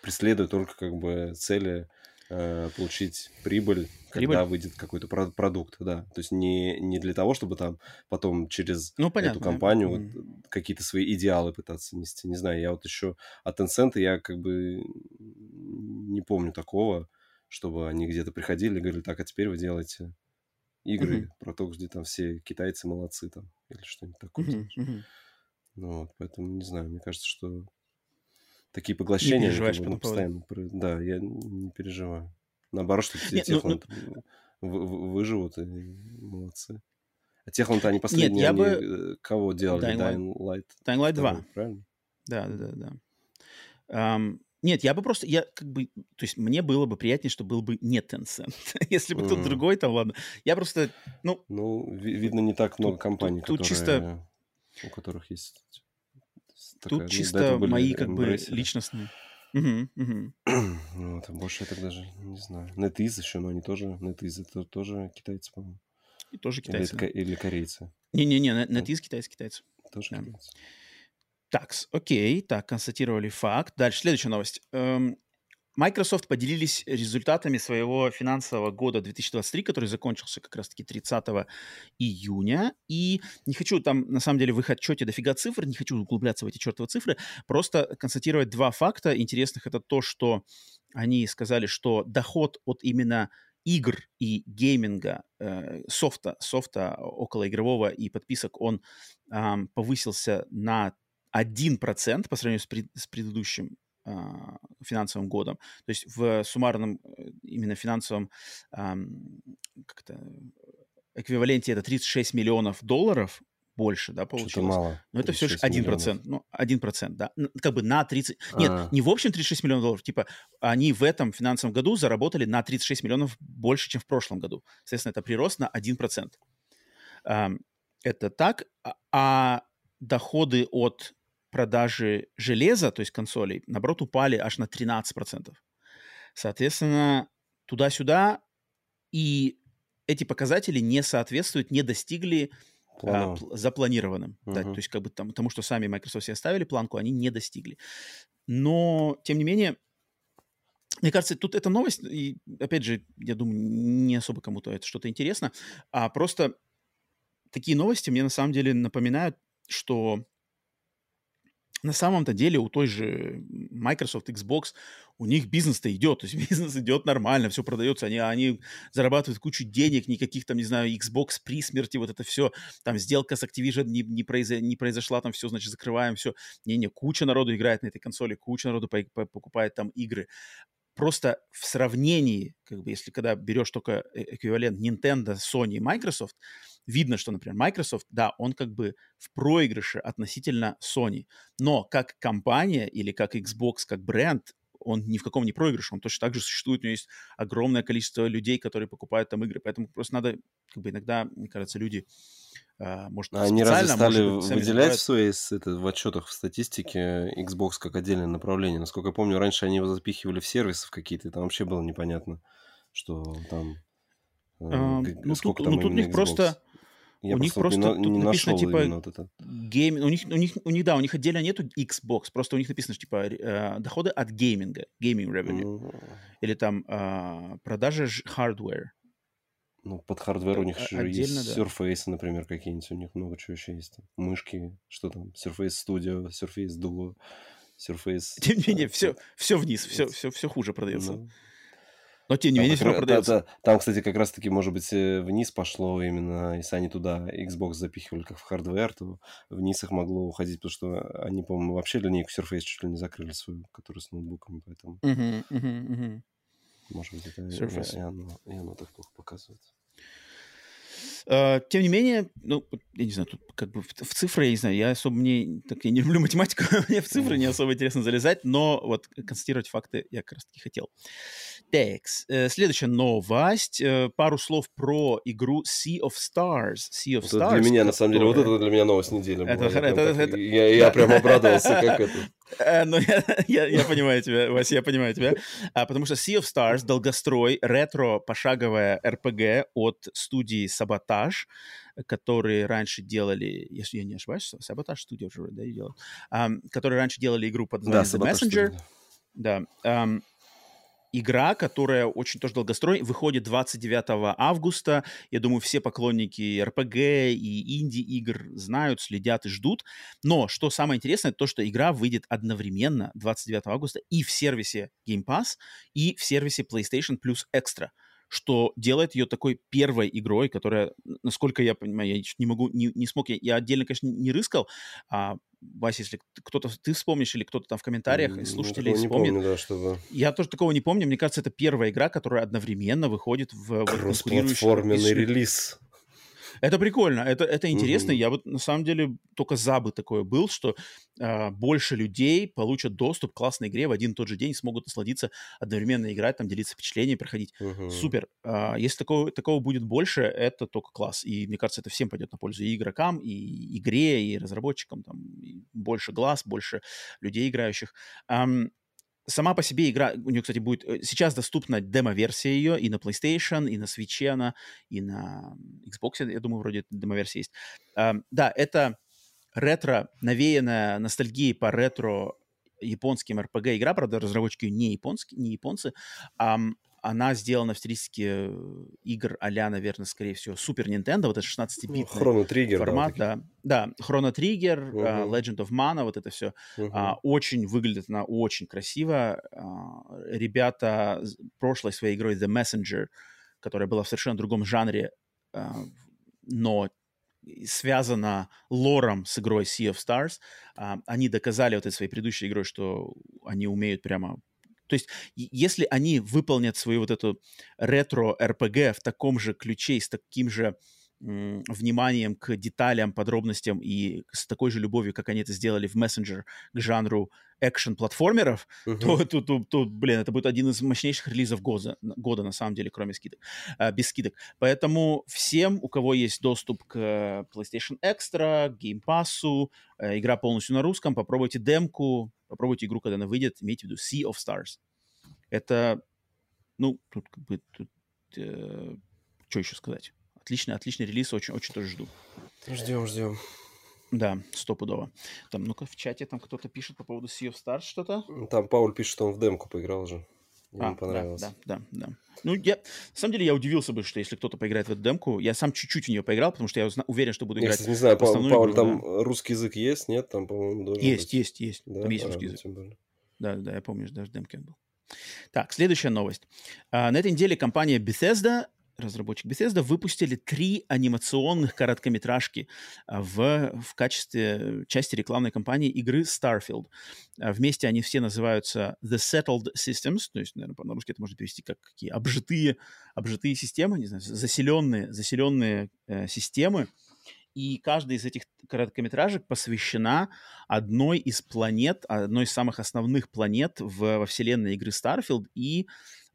преследуя только как бы цели э, получить прибыль, прибыль, когда выйдет какой-то продукт, да. То есть не, не для того, чтобы там потом через ну, понятно, эту компанию mm. вот, какие-то свои идеалы пытаться нести. Не знаю, я вот еще от Tencent я как бы не помню такого, чтобы они где-то приходили и говорили, так, а теперь вы делаете игры mm-hmm. про то, где там все китайцы молодцы там или что-нибудь такое. Mm-hmm. Mm-hmm. Ну вот, поэтому не знаю, мне кажется, что такие поглощения... Не переживаешь ну, постоянно. Да, я не переживаю. Наоборот, что Нет, Техланд ну, ну... выживут и молодцы. А Техланд они последние, Нет, я они бы... Э, кого делали? Dying, Light. Dying Light 2. Правильно? Да, да, да. да. Um, нет, я бы просто, я как бы, то есть мне было бы приятнее, что был бы не Tencent. *laughs* Если бы mm. тут другой, там ладно. Я просто, ну... Ну, видно, не так много компаний, тут, которые, чисто... у которых есть Такая, Тут чисто мои как бы личностные. Угу, *clears throat* угу. Вот, а больше я так даже не знаю. NetEase еще, но они тоже, NetEase это тоже китайцы, по-моему. И тоже китайцы. Или, или корейцы. Не-не-не, NetEase китайцы, китайцы. Тоже да. китайцы. Так, окей, так, констатировали факт. Дальше, следующая новость. Эм, Microsoft поделились результатами своего финансового года 2023, который закончился как раз-таки 30 июня. И не хочу там, на самом деле, в их отчете дофига цифр, не хочу углубляться в эти чертовы цифры, просто констатировать два факта интересных. Это то, что они сказали, что доход от именно игр и гейминга, э, софта, софта околоигрового и подписок, он э, повысился на 1% по сравнению с, пред, с предыдущим финансовым годом. То есть в суммарном э, именно финансовом как-то эквиваленте это 36 миллионов долларов больше, да, получилось. мало. Но это все лишь 1%. Миллионов. Ну, 1%, да. Как бы на 30... А-а-а. Нет, не в общем 36 миллионов долларов. Типа они в этом финансовом году заработали на 36 миллионов больше, чем в прошлом году. Соответственно, это прирост на 1%. Это так. А, а доходы от продажи железа, то есть консолей, наоборот, упали аж на 13%. Соответственно, туда-сюда, и эти показатели не соответствуют, не достигли а, запланированным. Uh-huh. Да, то есть как бы там, тому, что сами Microsoft себе оставили планку, они не достигли. Но, тем не менее, мне кажется, тут эта новость, и, опять же, я думаю, не особо кому-то это что-то интересно, а просто такие новости мне на самом деле напоминают, что на самом-то деле у той же Microsoft, Xbox, у них бизнес-то идет, то есть *laughs* бизнес идет нормально, все продается, они, они зарабатывают кучу денег, никаких там, не знаю, Xbox при смерти, вот это все, там сделка с Activision не, не, произо, не произошла, там все, значит, закрываем, все. Не-не, куча народу играет на этой консоли, куча народу по, по, покупает там игры. Просто в сравнении, как бы, если когда берешь только э, эквивалент Nintendo, Sony и Microsoft, видно, что, например, Microsoft, да, он как бы в проигрыше относительно Sony, но как компания или как Xbox, как бренд, он ни в каком не проигрыше, он точно так же существует, у него есть огромное количество людей, которые покупают там игры, поэтому просто надо, как бы иногда, мне кажется, люди может, а они разве стали может, выделять в своей это, в отчетах в статистике Xbox как отдельное направление? Насколько я помню, раньше они его запихивали в сервисы в какие-то, там вообще было непонятно, что там... Uh, ну, тут, ну, тут у них просто я у них просто не, тут не написано типа вот это. гейм, у них у них у них да, у них отдельно нету Xbox, просто у них написано что, типа э, доходы от гейминга, gaming revenue, mm. или там э, продажи hardware. Ну, под хардвер у них же есть да. Surface, например, какие-нибудь. У них много чего еще есть. Мышки, что там, Surface Studio, Surface Duo, Surface... Тем не менее, все, все вниз, все, все, все хуже продается. Ну, но тем не менее, все равно продается. Это, там, кстати, как раз-таки, может быть, э, вниз пошло именно, если они туда Xbox запихивали как в хардвер, то вниз их могло уходить, потому что они, по-моему, вообще линейку Surface чуть ли не закрыли свою, которую с ноутбуками, поэтому... Uh-huh, uh-huh, uh-huh. Может быть, это Surface. и, оно, и оно так плохо показывает. Uh, тем не менее, ну, я не знаю, тут как бы в, в цифры, я не знаю, я особо не, так я не люблю математику, *laughs* мне в цифры не особо интересно залезать, но вот констатировать факты я как раз таки хотел. Так, э, следующая новость. Э, пару слов про игру Sea of Stars. Sea of вот Stars. Для меня, на самом деле, вот это для меня новость недели. Это, это, это, так, это... Я, я прям обрадовался, как *laughs* это. Э, ну, я, я, я понимаю тебя, Вася, я понимаю тебя. А, потому что Sea of Stars, долгострой, ретро-пошаговая RPG от студии Sabotage, которые раньше делали, если я не ошибаюсь, Sabotage студия уже, да, и делают, um, которые раньше делали игру под названием да, The Messenger. Studio. Да. Um, игра, которая очень тоже долгострой, выходит 29 августа. Я думаю, все поклонники RPG и инди-игр знают, следят и ждут. Но что самое интересное, то, что игра выйдет одновременно 29 августа и в сервисе Game Pass, и в сервисе PlayStation Plus Extra что делает ее такой первой игрой, которая, насколько я понимаю, я не могу, не, не смог, я, я отдельно, конечно, не рыскал, а, Вася, если кто-то, ты вспомнишь или кто-то там в комментариях, ну, слушатели вспомнит. Не помню, да, чтобы... Я тоже такого не помню, мне кажется, это первая игра, которая одновременно выходит в... Кроссплатформенный релиз. Это прикольно, это, это интересно. Угу. Я вот на самом деле только за бы такое был, что э, больше людей получат доступ к классной игре в один и тот же день, смогут насладиться, одновременно играть, там делиться впечатлениями, проходить. Угу. Супер. Э, если такого, такого будет больше, это только класс. И мне кажется, это всем пойдет на пользу и игрокам, и игре, и разработчикам. Там, и больше глаз, больше людей играющих. Um, сама по себе игра, у нее, кстати, будет э, сейчас доступна демо-версия ее и на PlayStation, и на Switch она, и на Xbox, я думаю, вроде демо-версия есть. Uh, да, это ретро, навеянная ностальгией по ретро японским RPG игра, правда, разработчики не японские, не японцы, um, она сделана в стилистике игр а наверное, скорее всего, Супер Nintendo, вот это 16-битный ну, Триггер, формат, да. Да, Trigger, uh-huh. uh, Legend of Mana, вот это все. Uh-huh. Uh, очень выглядит она очень красиво. Uh, ребята прошлой своей игрой The Messenger, которая была в совершенно другом жанре, uh, но связана лором с игрой Sea of Stars. Uh, они доказали вот этой своей предыдущей игрой, что они умеют прямо то есть, если они выполнят свою вот эту ретро-РПГ в таком же ключе и с таким же вниманием к деталям, подробностям и с такой же любовью, как они это сделали в Messenger к жанру экшен-платформеров, uh-huh. то, то, то, то, блин, это будет один из мощнейших релизов года, года на самом деле, кроме скидок, э, без скидок. Поэтому всем, у кого есть доступ к PlayStation Extra, Game Pass, э, игра полностью на русском, попробуйте демку, попробуйте игру, когда она выйдет, имейте в виду Sea of Stars. Это, ну, тут как бы, тут, э, что еще сказать? Отличный, отличный релиз, очень, очень тоже жду. Ждем, ждем. Да, стопудово. Там, ну-ка, в чате там кто-то пишет по поводу Sea of Stars что-то. Там Пауль пишет, что он в демку поиграл уже. Ему а, понравилось. Да, да, да, да. Ну, я, на самом деле, я удивился бы, что если кто-то поиграет в эту демку, я сам чуть-чуть в нее поиграл, потому что я уверен, что буду играть. Я, не знаю, Па- Пауль, игру, там да. русский язык есть, нет? Там, по-моему, должен Есть, быть. есть, есть. Да? Там есть а, русский язык. Да, да, я помню, даже демки он был. Так, следующая новость. А, на этой неделе компания Bethesda разработчик Bethesda, выпустили три анимационных короткометражки а, в, в качестве части рекламной кампании игры Starfield. А, вместе они все называются The Settled Systems, то есть, наверное, по-русски это можно перевести как какие обжитые, обжитые системы, не знаю, заселенные, заселенные э, системы. И каждая из этих короткометражек посвящена одной из планет, одной из самых основных планет в, во вселенной игры Starfield и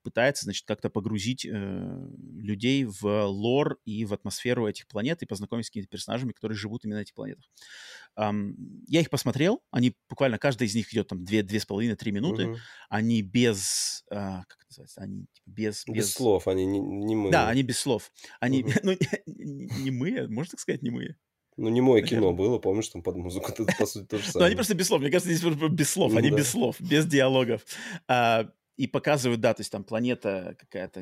пытается, значит, как-то погрузить э, людей в лор и в атмосферу этих планет и познакомить с какими-то персонажами, которые живут именно на этих планетах. Um, я их посмотрел, они буквально, каждая из них идет там 2-2,5-3 минуты, uh-huh. они без, uh, как это называется, они типа, без, без... Без слов, они не, не мы. Да, они без слов. Они, uh-huh. *laughs* ну, не, мы, можно так сказать, не мы. Ну, не мое кино было, помнишь, там под музыку, это, по сути, то же самое. *laughs* Ну, они просто без слов. Мне кажется, здесь без слов, они без слов, без диалогов. А, и показывают, да, то есть там планета какая-то,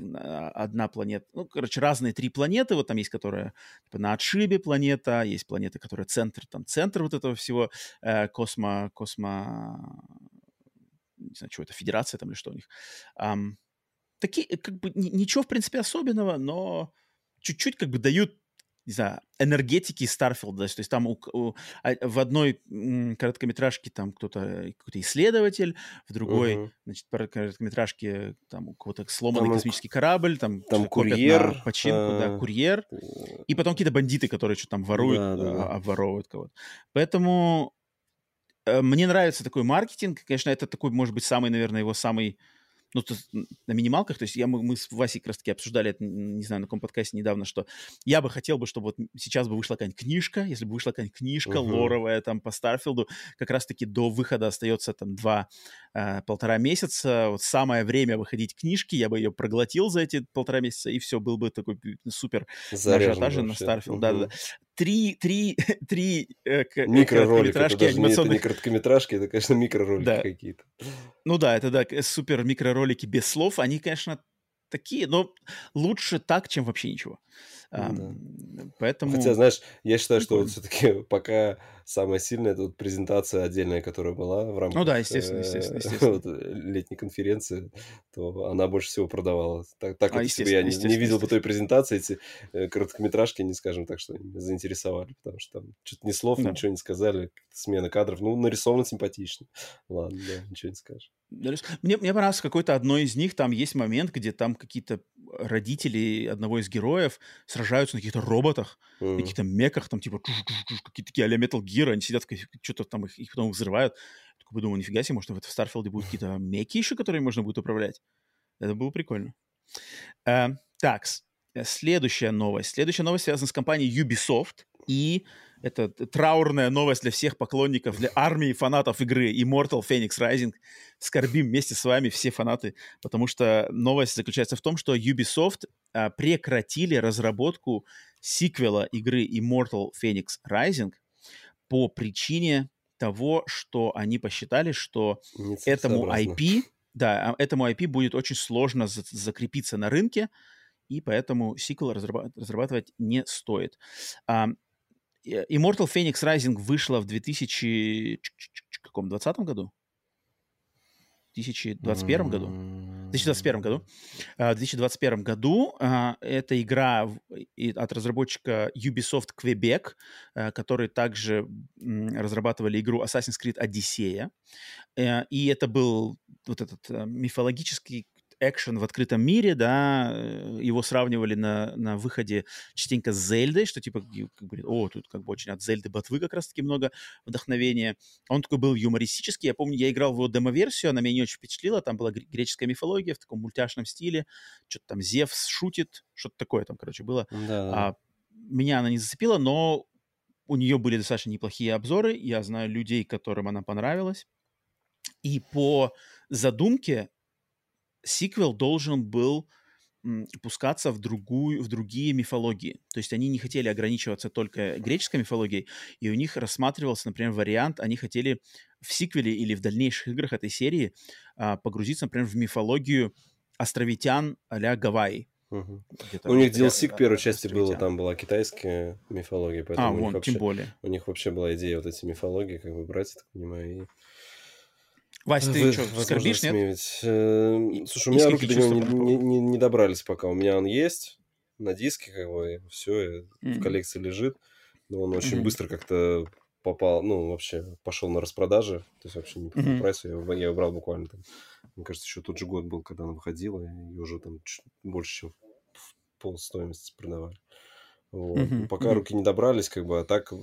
одна планета, ну, короче, разные три планеты, вот там есть, которая типа, на отшибе планета, есть планета, которая центр, там центр вот этого всего, э, космо, космо, не знаю, что это, федерация там или что у них. Um, такие, как бы, ничего, в принципе, особенного, но чуть-чуть как бы дают не знаю, энергетики Старфилда. То есть там у, у, а, в одной короткометражке там кто-то, какой-то исследователь, в другой, uh-huh. значит, короткометражке там у кого-то сломанный там, космический корабль, там, там курьер, на починку, а... да, курьер, и потом какие-то бандиты, которые что-то там воруют, да, да. А, обворовывают кого-то. Поэтому э, мне нравится такой маркетинг. Конечно, это такой, может быть, самый, наверное, его самый ну, то, на минималках, то есть я, мы, мы с Васей как раз-таки обсуждали это, не знаю, на каком подкасте недавно, что я бы хотел бы, чтобы вот сейчас бы вышла какая-нибудь книжка, если бы вышла какая-нибудь книжка uh-huh. лоровая там по Старфилду, как раз-таки до выхода остается там два, э, полтора месяца, вот самое время выходить книжки, я бы ее проглотил за эти полтора месяца, и все, был бы такой супер ажиотаж на Старфилд, uh-huh. да-да-да три, три, *laughs* три э, микроролика. Это даже анимационных... не, это не короткометражки, это, конечно, микроролики да. какие-то. Ну да, это да, супер микроролики без слов. Они, конечно, такие, но лучше так, чем вообще ничего. Да. Поэтому... Хотя, знаешь, я считаю, что вот все-таки *laughs* пока самая сильная это вот презентация отдельная, которая была в рамках ну, да, естественно, естественно, *laughs* естественно. Вот, летней конференции, то она больше всего продавала. Так, так а, вот, если бы я не, не видел бы той презентации, эти э, короткометражки, не скажем так, что заинтересовали, потому что там что-то ни слов, да. ничего не сказали, смена кадров. Ну, нарисовано симпатично. Ладно, да, ничего не скажешь. Мне, мне понравилось какой-то одной из них, там есть момент, где там какие-то родители одного из героев сражаются на каких-то роботах, mm. каких-то меках, там типа какие-то такие а-ля Metal Gear, они сидят, что-то там их, их потом взрывают. Я такой подумал, нифига себе, может, в Старфилде будут какие-то меки еще, которые можно будет управлять. Это было прикольно. Uh, так, следующая новость. Следующая новость связана с компанией Ubisoft и это траурная новость для всех поклонников, для армии фанатов игры Immortal Phoenix Rising. Скорбим вместе с вами все фанаты, потому что новость заключается в том, что Ubisoft а, прекратили разработку сиквела игры Immortal Phoenix Rising по причине того, что они посчитали, что этому IP, да, а, этому IP будет очень сложно за закрепиться на рынке, и поэтому сиквел разрабатывать не стоит. Immortal Phoenix Rising вышла в 2020 году? В 2021 году? В 2021 году. В 2021 году эта игра от разработчика Ubisoft Quebec, а, которые также разрабатывали игру Assassin's Creed Odyssey. Э, и это был вот этот э, мифологический экшен в открытом мире, да, э, его сравнивали на, на выходе частенько с Зельдой, что типа, как бы, о, тут как бы очень от Зельды ботвы как раз-таки много вдохновения. Он такой был юмористический, я помню, я играл в его демо-версию, она меня не очень впечатлила, там была греческая мифология в таком мультяшном стиле, что-то там Зевс шутит, что-то такое там, короче, было. Да. А, меня она не зацепила, но у нее были достаточно неплохие обзоры, я знаю людей, которым она понравилась. И по задумке сиквел должен был пускаться в, другую, в другие мифологии. То есть они не хотели ограничиваться только греческой мифологией, и у них рассматривался, например, вариант, они хотели в сиквеле или в дальнейших играх этой серии а, погрузиться, например, в мифологию островитян а-ля Гавайи. Угу. У них DLC к первой части было, там была китайская мифология, поэтому а, у вон, вообще, тем более. У них вообще была идея вот эти мифологии, как бы брать, так понимаю, и Вась, ты Вы, что, скорбишь, нет? Э, слушай, у меня руки до него не, не, не добрались пока. У меня он есть на диске, как бы, все, mm-hmm. в коллекции лежит. Но он очень mm-hmm. быстро как-то попал, ну, вообще пошел на распродаже. То есть вообще не по mm-hmm. прайсу. Я, я его брал буквально там. Мне кажется, еще тот же год был, когда она выходила, и уже там больше, чем в пол стоимости продавали. Вот. Mm-hmm. Пока mm-hmm. руки не добрались, как бы, а так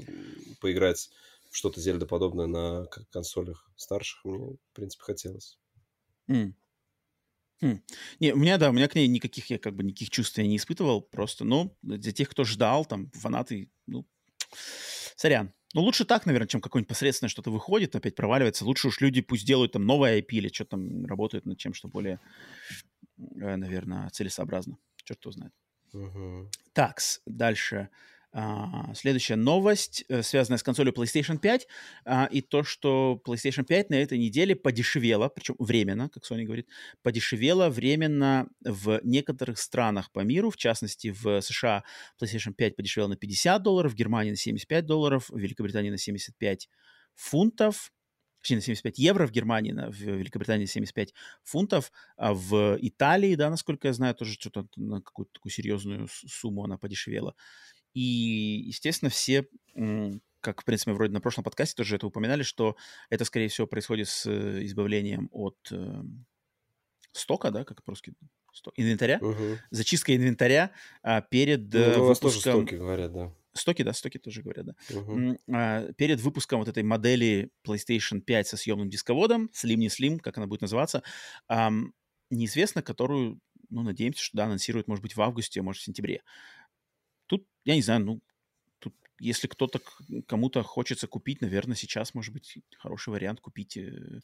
поиграть что-то Зельда подобное на консолях старших мне, в принципе, хотелось. Mm. Хм. Не, у меня, да, у меня к ней никаких, я как бы никаких чувств я не испытывал, просто, ну, для тех, кто ждал, там, фанаты, ну, сорян. Ну, лучше так, наверное, чем какое-нибудь посредственное что-то выходит, опять проваливается. Лучше уж люди пусть делают там новое IP или что-то там работают над чем, что более, э, наверное, целесообразно. Черт его знает. Угу. Такс, дальше. А, следующая новость, э, связанная с консолью PlayStation 5, а, и то, что PlayStation 5 на этой неделе подешевела, причем временно, как Sony говорит, подешевела временно в некоторых странах по миру, в частности, в США PlayStation 5 подешевела на 50 долларов, в Германии на 75 долларов, в Великобритании на 75 фунтов, точнее, на 75 евро в Германии, на, в Великобритании 75 фунтов, а в Италии, да, насколько я знаю, тоже что-то на какую-то такую серьезную сумму она подешевела. И, естественно, все, как, в принципе, вроде на прошлом подкасте тоже это упоминали, что это, скорее всего, происходит с э, избавлением от э, стока, да, как по-русски? Сток, инвентаря, угу. зачистка инвентаря а, перед ну, выпуском... У вас тоже стоки говорят, да. Стоки, да, стоки тоже говорят, да. Uh-huh. А, перед выпуском вот этой модели PlayStation 5 со съемным дисководом, Slim не Slim, как она будет называться, неизвестно, которую, ну, надеемся, что, да, анонсируют, может быть, в августе, а может, в сентябре. Тут, я не знаю, ну, тут, если кто-то, кому-то хочется купить, наверное, сейчас, может быть, хороший вариант купить э,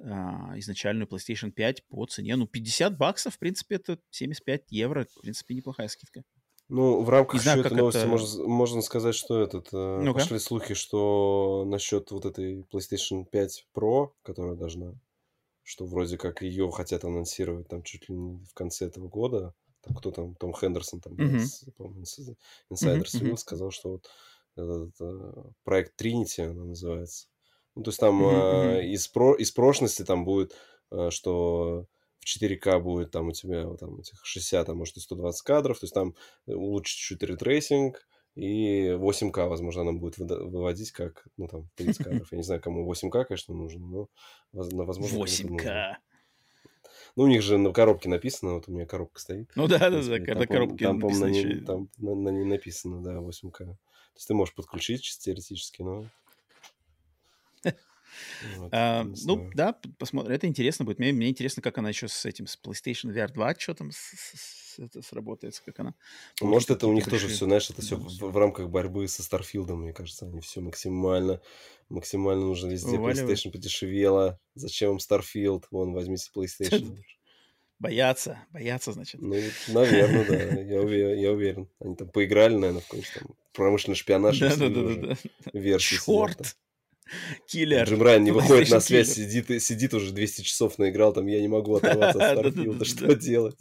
а, изначальную PlayStation 5 по цене, ну, 50 баксов, в принципе, это 75 евро, в принципе, неплохая скидка. Ну, в рамках еще этой новости это... можно, можно сказать, что этот э, ну пошли слухи, что насчет вот этой PlayStation 5 Pro, которая должна, что вроде как ее хотят анонсировать там чуть ли не в конце этого года. Там кто там, Том Хендерсон, там, mm-hmm. по-моему, инсайдер mm-hmm. сказал, что вот этот, э, проект Trinity, она называется. Ну, то есть там mm-hmm. э, из, про, из прошлости там будет, э, что 4К будет там у тебя вот, там этих 60, а может и 120 кадров, то есть там э, улучшить чуть ретрейсинг, и 8К, возможно, она будет выводить как, ну, там, 30 кадров. Я не знаю, кому 8К, конечно, нужно, но, возможно, 8К. Ну, у них же на коробке написано, вот у меня коробка стоит. Ну да, да, да, когда коробки Там, по на ней, там на, на ней написано, да, 8К. То есть ты можешь подключить чисто теоретически, но вот, а, ну, да, посмотрим. Это интересно будет. Мне, мне интересно, как она еще с этим, с PlayStation VR 2, что там с, с, это сработается, как она. Может, это у них тоже все, знаешь, это все в, в рамках борьбы со Старфилдом, мне кажется, они все максимально, максимально нужно везде. Вываливают. PlayStation подешевела. Зачем им Starfield? Вон, возьмите PlayStation. Боятся, боятся, значит. Ну, наверное, да, *laughs* я уверен, я уверен. Они там поиграли, наверное, в какой-нибудь там промышленный шпионаж. Да, да, да, да. Версии. Черт! Киллер. Джим Райан не выходит на *laughs* связь, сидит, сидит уже 200 часов наиграл, там, я не могу *laughs* оторваться от Старфилда, что делать?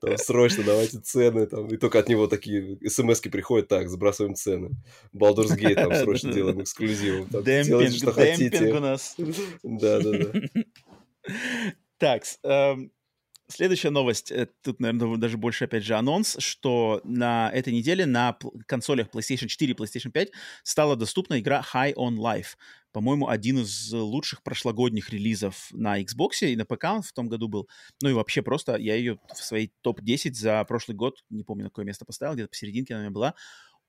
Там, срочно давайте цены, там, и только от него такие смс приходят, так, забрасываем цены. Baldur's Gate, там, *laughs* срочно делаем эксклюзивом. Демпинг, что хотите. у нас. Да, да, да. Так, эм, Следующая новость, э, тут, наверное, даже больше, опять же, анонс, что на этой неделе на консолях PlayStation 4 и PlayStation 5 стала доступна игра High on Life. По-моему, один из лучших прошлогодних релизов на Xbox и на ПК в том году был. Ну и вообще просто я ее в своей топ-10 за прошлый год, не помню, на какое место поставил, где-то посерединке она у меня была.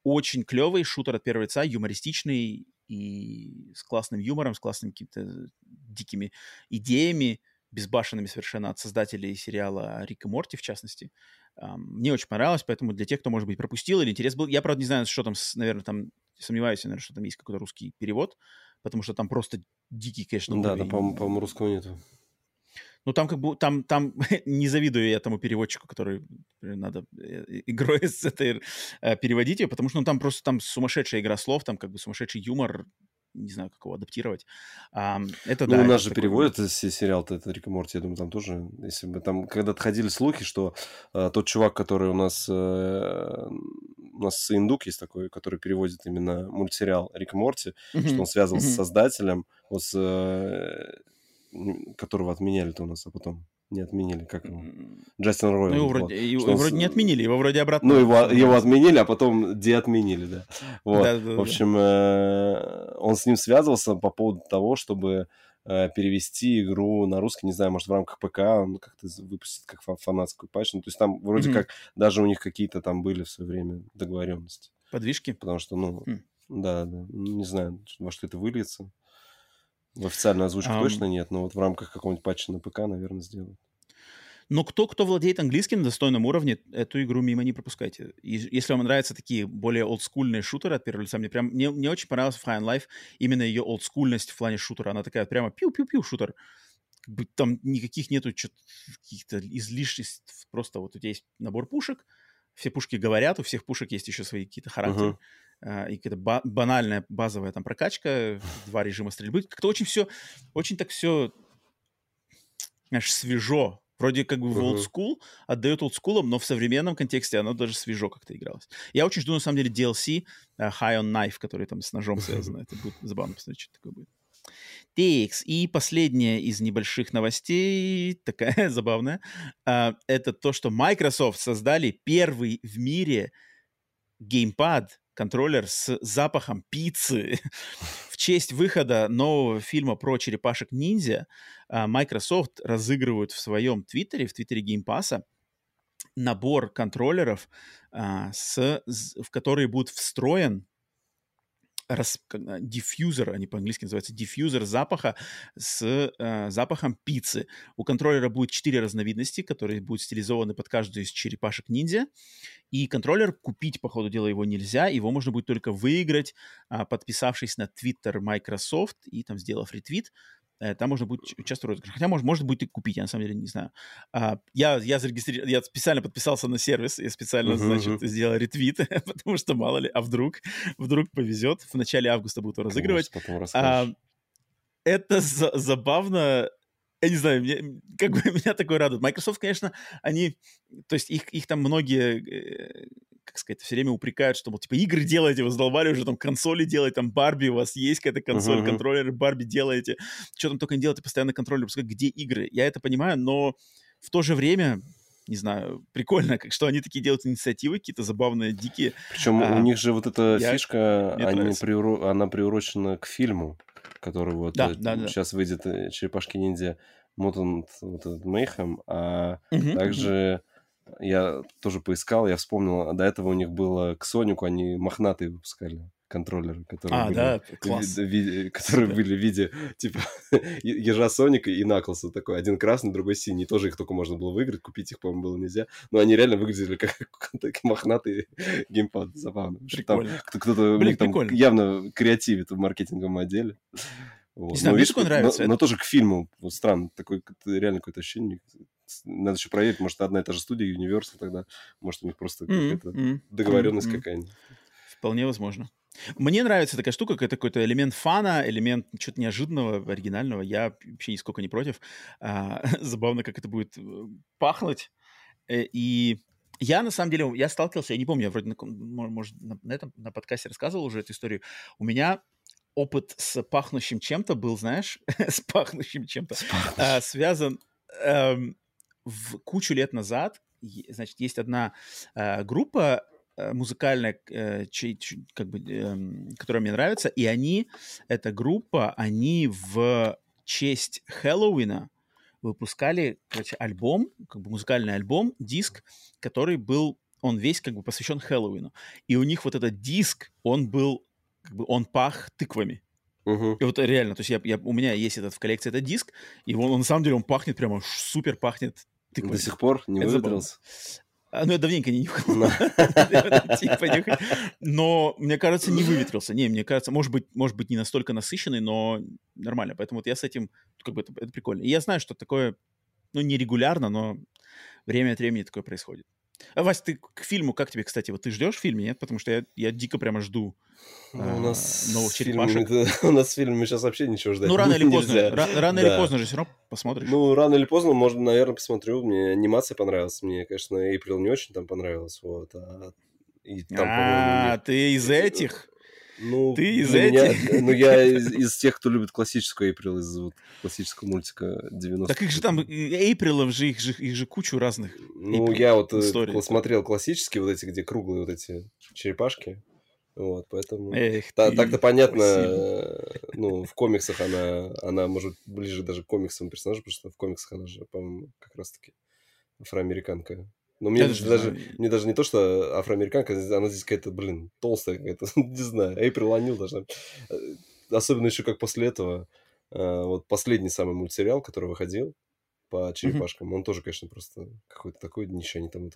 Очень клевый шутер от первого лица, юмористичный и с классным юмором, с классными какими-то дикими идеями безбашенными совершенно от создателей сериала Рик и Морти, в частности. Мне очень понравилось, поэтому для тех, кто, может быть, пропустил или интерес был... Я, правда, не знаю, что там, наверное, там... Сомневаюсь, наверное, что там есть какой-то русский перевод, потому что там просто дикий, конечно, Да, да, по-моему, по русского нету. Ну, там как бы, там, там *laughs* не завидую я тому переводчику, который надо э, игрой *laughs* с этой э, переводить ее, потому что ну, там просто там сумасшедшая игра слов, там как бы сумасшедший юмор, не знаю, как его адаптировать. А, это, ну, да, у нас же такой... переводят сериал-то, это Рик и Морти, я думаю, там тоже, если бы там когда-то ходили слухи, что э, тот чувак, который у нас, э, у нас индук есть такой, который переводит именно мультсериал Рик и Морти, mm-hmm. что он связывался mm-hmm. с создателем, вот с, э, которого отменяли-то у нас, а потом не отменили, как его? Джастин Ройл. Ну, его вроде, его, он... вроде не отменили, его вроде обратно. Ну, его, его отменили, а потом деотменили, да. Вот. Да, да, в общем, э, он с ним связывался по поводу того, чтобы э, перевести игру на русский, не знаю, может, в рамках ПК он как-то выпустит как фанатскую патч. Ну, то есть там вроде mm-hmm. как даже у них какие-то там были в свое время договоренности. Подвижки? Потому что, ну, mm. да, да, не знаю, во что это выльется. В официальной озвучке um, точно нет, но вот в рамках какого-нибудь патча на ПК, наверное, сделают. Но кто, кто владеет английским на достойном уровне, эту игру мимо не пропускайте. И если вам нравятся такие более олдскульные шутеры от первого лица, мне прям мне, мне очень понравился Fire Life именно ее олдскульность в плане шутера. Она такая прямо пиу-пиу-пиу шутер. Как бы там никаких нету каких-то излишеств. Просто вот у тебя есть набор пушек, все пушки говорят, у всех пушек есть еще свои какие-то характеры. Uh-huh. Uh, и какая-то ба- банальная базовая там прокачка, *laughs* два режима стрельбы. Как-то очень все, очень так все, знаешь, свежо. Вроде как бы uh-huh. в олдскул, отдает олдскулом, но в современном контексте оно даже свежо как-то игралось. Я очень жду, на самом деле, DLC uh, High on Knife, который там с ножом *laughs* связан. Это будет забавно посмотреть, что такое будет. TX. И последняя из небольших новостей, такая *laughs* забавная, uh, это то, что Microsoft создали первый в мире геймпад контроллер с запахом пиццы. *laughs* В честь выхода нового фильма про черепашек-ниндзя а, Microsoft разыгрывают в своем твиттере, в твиттере Game Pass а, набор контроллеров, а, в которые будет встроен рас, diffuser, они по-английски называются diffuser запаха с э, запахом пиццы. У контроллера будет четыре разновидности, которые будут стилизованы под каждую из черепашек ниндзя. И контроллер купить, по ходу дела, его нельзя. Его можно будет только выиграть, э, подписавшись на Twitter Microsoft и там сделав ретвит. Э, там можно будет участвовать в розыгрыше. Хотя, может, может быть, и купить, я на самом деле не знаю. А, я, я зарегистрировал, я специально подписался на сервис, я специально, uh-huh, значит, сделал ретвит, *laughs* потому что, мало ли, а вдруг, вдруг повезет. В начале августа будут разыгрывать. А, это за- забавно, я не знаю, мне, как бы *laughs* меня такое радует. Microsoft, конечно, они, то есть их, их там многие э, как сказать, все время упрекают, что, мол, типа, игры делаете, вы задолбали уже, там, консоли делать, там, Барби, у вас есть какая-то консоль, uh-huh. контроллеры Барби делаете, что там только не делаете, постоянно контроллер, где игры? Я это понимаю, но в то же время не знаю, прикольно, как, что они такие делают инициативы, какие-то забавные, дикие. Причем а, у них же вот эта я... фишка, они приуро... она приурочена к фильму, который вот да, э, да, сейчас да. выйдет э, «Черепашки-ниндзя» Mutant вот этот Mayhem, а угу, также я тоже поискал, я вспомнил, до этого у них было к Сонику, они мохнатые выпускали контроллеры, которые, а, были, да? Класс. Ви, которые были в виде типа *laughs* ежа Соника и Наклса такой. Один красный, другой синий. Тоже их только можно было выиграть, купить их, по-моему, было нельзя. Но они реально выглядели как *laughs* такие мохнатые геймпад. Забавно. Прикольно. Там кто-то Блин, там явно креативит в маркетинговом отделе. Вот. Не знаю, но, мне видишь, нравится. Но, но тоже к фильму. Вот странно, такое реально какое-то ощущение надо еще проверить, может, одна и та же студия, Universal тогда, может, у них просто mm-hmm. какая-то mm-hmm. договоренность mm-hmm. какая-нибудь. Вполне возможно. Мне нравится такая штука, это какой-то элемент фана, элемент чего-то неожиданного, оригинального. Я вообще нисколько не против. А, *laughs* забавно, как это будет э, пахнуть. Э, и я, на самом деле, я сталкивался, я не помню, я вроде, на, может, на, на этом, на подкасте рассказывал уже эту историю. У меня опыт с пахнущим чем-то был, знаешь, *laughs* с пахнущим чем-то, а, связан... Эм, в кучу лет назад, значит, есть одна э, группа э, музыкальная, э, чей, как бы, э, которая мне нравится, и они, эта группа, они в честь Хэллоуина выпускали, короче, альбом, как бы музыкальный альбом, диск, который был, он весь как бы посвящен Хэллоуину. И у них вот этот диск, он был, как бы, он пах тыквами. Uh-huh. И вот реально, то есть я, я, у меня есть этот в коллекции этот диск, и он, он на самом деле он пахнет прямо супер пахнет ты До сих пор не выветрился? А, ну, я давненько не *laughs* нюхал. *laughs* Типа но, мне кажется, не выветрился. Не, мне кажется, может быть, может быть, не настолько насыщенный, но нормально. Поэтому вот я с этим, как бы, это, это прикольно. И я знаю, что такое, ну, не регулярно, но время от времени такое происходит. А, Вась, ты к фильму, как тебе, кстати, вот ты ждешь фильм, нет? Потому что я, я дико прямо жду ну, у нас новых черепашек. Фильме, *laughs* у нас в фильме сейчас вообще ничего ждать Ну, рано или поздно, рано или поздно же все равно посмотришь. Ну, рано или поздно, можно, наверное, посмотрю. Мне анимация понравилась. Мне, конечно, Эйприл не очень там понравилась. Вот. А, и там, а ты из этих? Ну, ты из меня, этих? Ну, я из, из тех, кто любит классическую Эйприл, из вот, классического мультика 90 Так их же там, Эйприлов же, их же, их же кучу разных. Ну, я вот историй. смотрел классические вот эти, где круглые вот эти черепашки. Вот, поэтому... Эх, та, так-то понятно, спасибо. ну, в комиксах она, она может ближе даже к комиксам персонажа, потому что в комиксах она же, по-моему, как раз-таки афроамериканка. Но мне даже, даже, мне даже не то, что афроамериканка, она здесь какая-то, блин, толстая какая-то, *laughs* не знаю, Эйприл Анил должна... Э, особенно еще как после этого, э, вот последний самый мультсериал, который выходил, по черепашкам. Он тоже, конечно, просто какой-то такой днище. Они там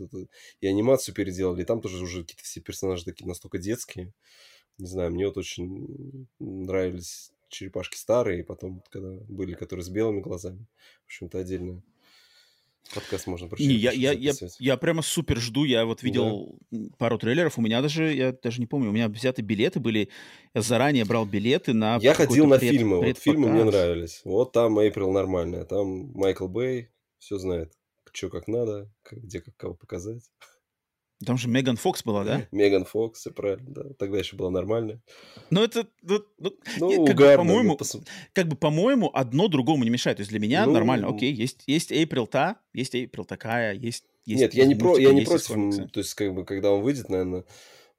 и анимацию переделали, и там тоже уже какие-то все персонажи такие настолько детские. Не знаю, мне вот очень нравились черепашки старые, и потом, когда были, которые с белыми глазами. В общем-то, отдельно подкаст можно прочитать. Не, я, я, я, я прямо супер жду. Я вот видел да. пару трейлеров. У меня даже, я даже не помню, у меня взяты билеты были. Я заранее брал билеты на Я ходил на пред, фильмы. Вот фильмы мне нравились. Вот там Эйприл нормальная. Там Майкл Бэй все знает. Что как надо, где как кого показать. Там же Меган Фокс была, да? Меган Фокс, все правильно, да. Тогда еще была нормальная. Ну, это, ну, ну, ну как, угарно, бы, по-моему, пос... как бы, по-моему, одно другому не мешает. То есть для меня ну, нормально, окей, есть, есть Эйприл та, есть Эйприл такая, есть... есть Нет, я не, про, я не против, то есть, как бы, когда он выйдет, наверное,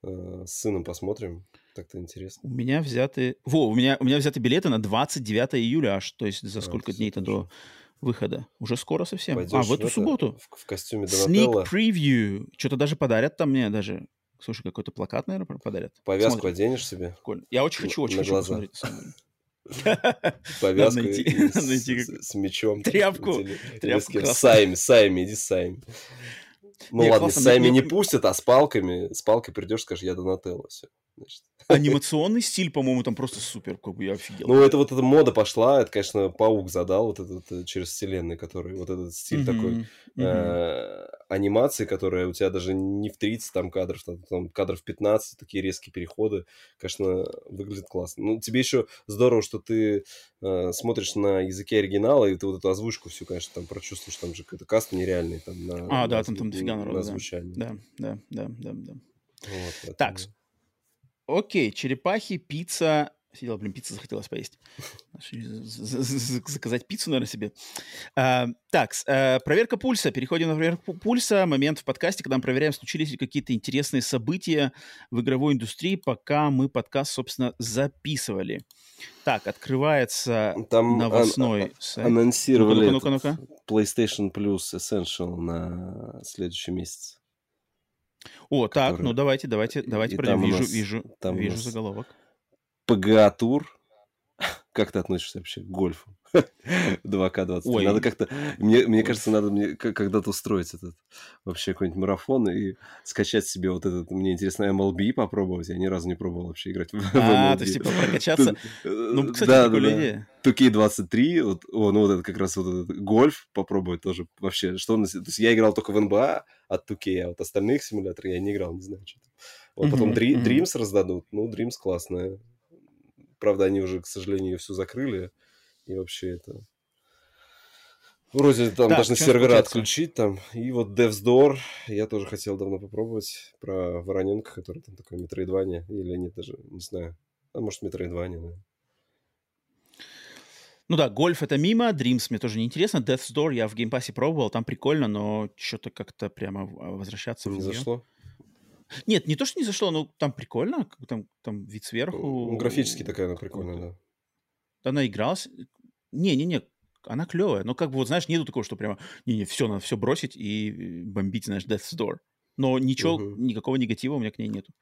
э, с сыном посмотрим. Так-то интересно. У меня взяты... Во, у меня, у меня взяты билеты на 29 июля аж, то есть за а, сколько дней-то до выхода. Уже скоро совсем. Пойдешь а, в эту это, субботу. В, в костюме Донателло. Sneak preview. Что-то даже подарят там мне даже. Слушай, какой-то плакат, наверное, подарят. Повязку Смотрим. оденешь себе? Прикольно. Я очень хочу, очень на хочу глаза. *laughs* Повязку *laughs* с мечом. Тряпку. Тряпку. Сайми, сайми, иди сайми. Ну ладно, сайми не пустят, а с палками, с палкой придешь, скажешь, я Донателло, все. Значит. Анимационный стиль, по-моему, там просто супер, как бы я офигел. Ну, это вот эта мода пошла, это, конечно, Паук задал вот этот э, через вселенной, который, вот этот стиль такой э, анимации, которая у тебя даже не в 30 там кадров, там, там кадров 15, такие резкие переходы, конечно, выглядит классно. Ну, тебе еще здорово, что ты э, смотришь на языке оригинала, и ты вот эту озвучку всю, конечно, там прочувствуешь, там же какой-то каст нереальный. Там, на, а, да, там, там дофига народу, да. Да, да, да, да, Вот, так, Окей, черепахи, пицца. Сидела, блин, пицца захотелось поесть. Заказать пиццу, наверное, себе. А, так, а, проверка пульса. Переходим на проверку пульса. Момент в подкасте, когда мы проверяем, случились ли какие-то интересные события в игровой индустрии, пока мы подкаст, собственно, записывали. Так, открывается Там новостной ан- сайт. Анонсировали ну-ка, ну-ка, ну-ка. PlayStation Plus Essential на следующий месяц. О, который... так, ну давайте, давайте, давайте пройдем. Вижу, вижу, там вижу заголовок. ПГА-тур. Как ты относишься вообще к гольфу? *laughs* 2К23. Ой. Надо как-то... Мне, мне кажется, надо мне когда-то устроить этот вообще какой-нибудь марафон и скачать себе вот этот... Мне интересно MLB попробовать. Я ни разу не пробовал вообще играть в *laughs* А, то есть, типа, прокачаться? Ну, кстати, да, да, идея. 2K23, вот, о, ну вот это как раз вот этот гольф попробовать тоже вообще. Что он... То есть я играл только в НБА от 2K, а вот остальных симуляторов я не играл, не знаю, что там. Вот потом Dreams раздадут. Ну, Dreams классная. Правда, они уже, к сожалению, ее всю закрыли. И вообще это... Вроде там так, должны сервера отключить там. И вот Devs Door я тоже хотел давно попробовать. Про вороненка, который там такой метроидвания. Или нет, даже не знаю. А может, метроидвания, да. Ну да, гольф это мимо, Dreams мне тоже не интересно. Death's Door я в Game Pass е пробовал, там прикольно, но что-то как-то прямо возвращаться не в Не зашло? Нет, не то, что не зашло, но там прикольно, там, там вид сверху. Графически такая она прикольная, да она игралась. Не-не-не, она клевая. Но как бы вот, знаешь, нету такого, что прямо, не-не, все, надо все бросить и бомбить, знаешь, Death's Door. Но ничего, uh-huh. никакого негатива у меня к ней нету.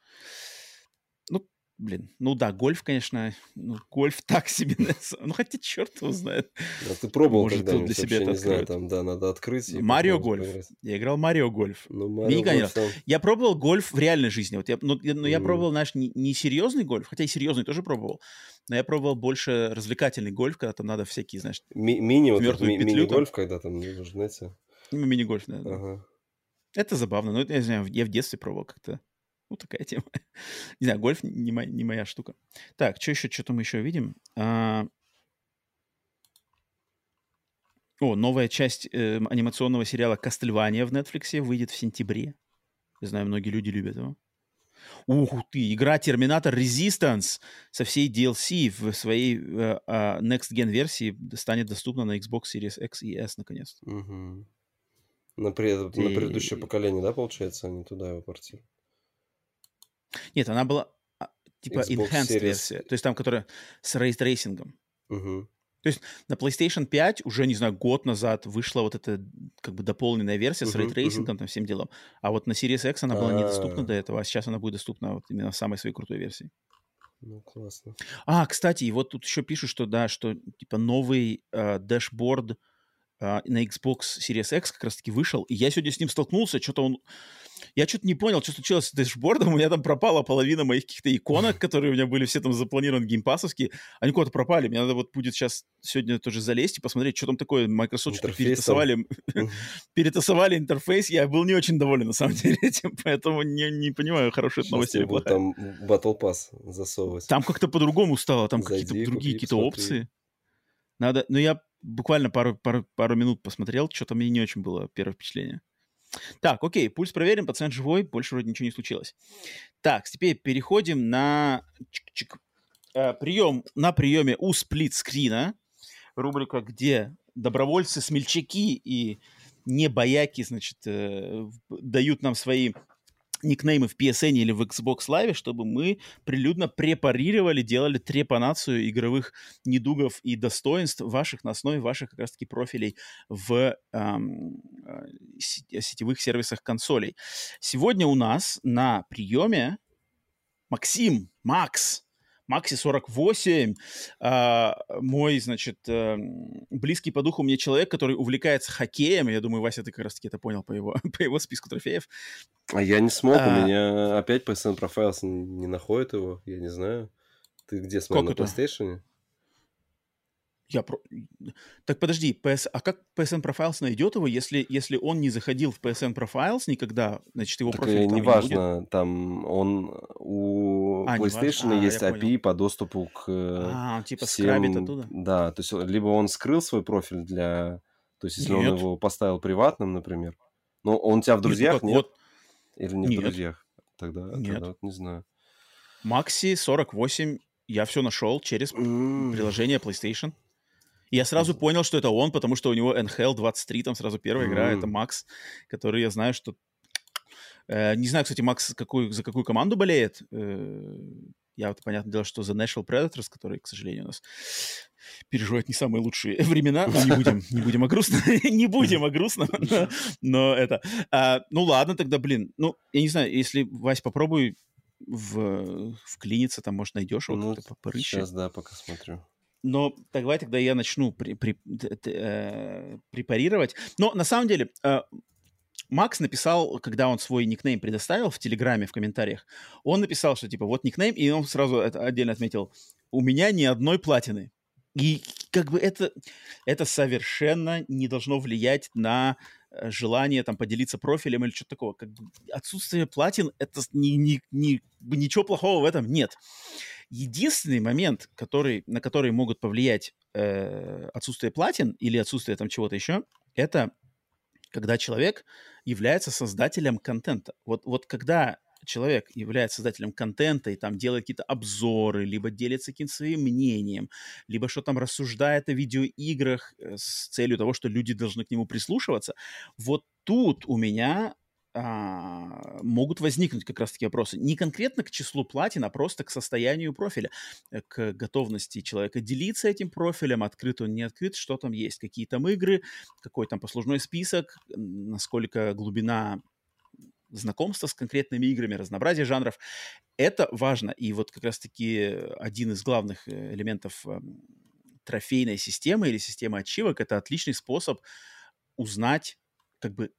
Ну, блин, ну да, гольф, конечно, ну, гольф *laughs* так себе, ну хотя черт его знает. А ты пробовал Может, когда для себя это не знаю, там, да, надо открыть. Марио гольф. Поиграть. Я играл Марио гольф. Ну, Марио гольф там... Я пробовал гольф в реальной жизни. Вот я, но, но mm. я пробовал, знаешь, не, не серьезный гольф, хотя и серьезный тоже пробовал, но я пробовал больше развлекательный гольф, когда там надо всякие, знаешь, ми- мини, вот ми- мини-гольф, когда там, знаете... Мини-гольф, да. Ага. Это забавно. Ну, я не знаю, я в детстве пробовал как-то. Ну, такая тема. *laughs* не знаю, гольф не, моя, не моя штука. Так, что еще, что-то мы еще видим? А... О, новая часть э, анимационного сериала «Кастельвания» в Netflix выйдет в сентябре. Я знаю, многие люди любят его. Ух ты, игра Терминатор Resistance со всей DLC в своей э, э, Next Gen версии станет доступна на Xbox Series X и S наконец. Угу. На, пред... ты... на предыдущее поколение, да, получается, они туда его портируют? Нет, она была а, типа Xbox enhanced Series. версия, то есть там, которая с рейтрейсингом. Угу. То есть на PlayStation 5 уже, не знаю, год назад вышла вот эта как бы дополненная версия uh-huh, с рейтрейсингом, uh-huh. там всем делом. А вот на Series X она была недоступна до этого, а сейчас она будет доступна вот именно в самой своей крутой версии. Ну, классно. А, кстати, и вот тут еще пишут, что, да, что типа новый э, dashboard э, на Xbox Series X как раз-таки вышел, и я сегодня с ним столкнулся, что-то он я что-то не понял, что случилось с дэшбордом. У меня там пропала половина моих каких-то иконок, которые у меня были все там запланированы геймпасовские. Они куда-то пропали. Мне надо вот будет сейчас сегодня тоже залезть и посмотреть, что там такое. Microsoft что-то перетасовали, *laughs* перетасовали интерфейс. Я был не очень доволен, на самом деле, этим, поэтому не, не понимаю, хорошая это новость или плохая. там Battle Pass засовывать. Там как-то по-другому стало, там какие-то другие какие-то опции. Надо, ну я буквально пару, пару, пару минут посмотрел, что-то мне не очень было первое впечатление. Так, окей, пульс проверим, пациент живой, больше вроде ничего не случилось. Так, теперь переходим на Чик-чик. Э, прием, на приеме у сплит-скрина, рубрика, где добровольцы, смельчаки и не бояки, значит, э, дают нам свои никнеймы в PSN или в Xbox Live, чтобы мы прилюдно препарировали, делали трепанацию игровых недугов и достоинств ваших на основе ваших как раз-таки профилей в эм, сетевых сервисах консолей. Сегодня у нас на приеме Максим, Макс, Макси 48, а, мой, значит, а, близкий по духу мне человек, который увлекается хоккеем. Я думаю, Вася, ты как раз-таки это понял по его, *laughs* по его списку трофеев. А я не смог, а... у меня опять PSN Profiles не находит его, я не знаю. Ты где смотрел, на PlayStation? Я про... Так подожди, PS... а как PSN Profiles найдет его, если, если он не заходил в PSN Profiles никогда, значит, его так профиль там не важно, будет? там он у а, PlayStation а, есть API по доступу к А, он типа всем... скрабит оттуда? Да, то есть либо он скрыл свой профиль для... То есть если нет. он его поставил приватным, например, но он у тебя в друзьях, нет? нет? Вот... Или не нет. в друзьях? Тогда, нет. тогда вот не знаю. Макси 48 я все нашел через mm. приложение PlayStation. И я сразу понял, что это он, потому что у него NHL 23, там сразу первая mm-hmm. игра, это Макс, который я знаю, что... Э, не знаю, кстати, Макс какую, за какую команду болеет. Э, я вот, понятное дело, что за National Predators, который, к сожалению, у нас переживает не самые лучшие *laughs* времена. Но не будем, не будем о грустном. *laughs* не будем о грустном. но, но это... А, ну ладно, тогда, блин. Ну, я не знаю, если, Вась, попробуй в, вклиниться, там, может, найдешь его ну, как-то порыщи. Сейчас, да, пока смотрю. Но давай тогда я начну при, при, э, препарировать. Но на самом деле э, Макс написал, когда он свой никнейм предоставил в Телеграме, в комментариях, он написал, что типа вот никнейм, и он сразу это отдельно отметил, у меня ни одной платины. И как бы это, это совершенно не должно влиять на э, желание там поделиться профилем или что-то такого. Как бы отсутствие платин, это ни, ни, ни, ничего плохого в этом нет. Единственный момент, который, на который могут повлиять э, отсутствие платин или отсутствие там чего-то еще, это когда человек является создателем контента. Вот, вот когда человек является создателем контента и там делает какие-то обзоры, либо делится каким-то своим мнением, либо что там рассуждает о видеоиграх э, с целью того, что люди должны к нему прислушиваться, вот тут у меня а, могут возникнуть как раз-таки вопросы. Не конкретно к числу платин, а просто к состоянию профиля, э, к готовности человека делиться этим профилем, открыт он, не открыт, что там есть, какие там игры, какой там послужной список, насколько глубина знакомства с конкретными играми, разнообразие жанров. Это важно. И вот как раз-таки один из главных э, элементов эм, трофейной системы или системы ачивок – это отличный способ узнать как бы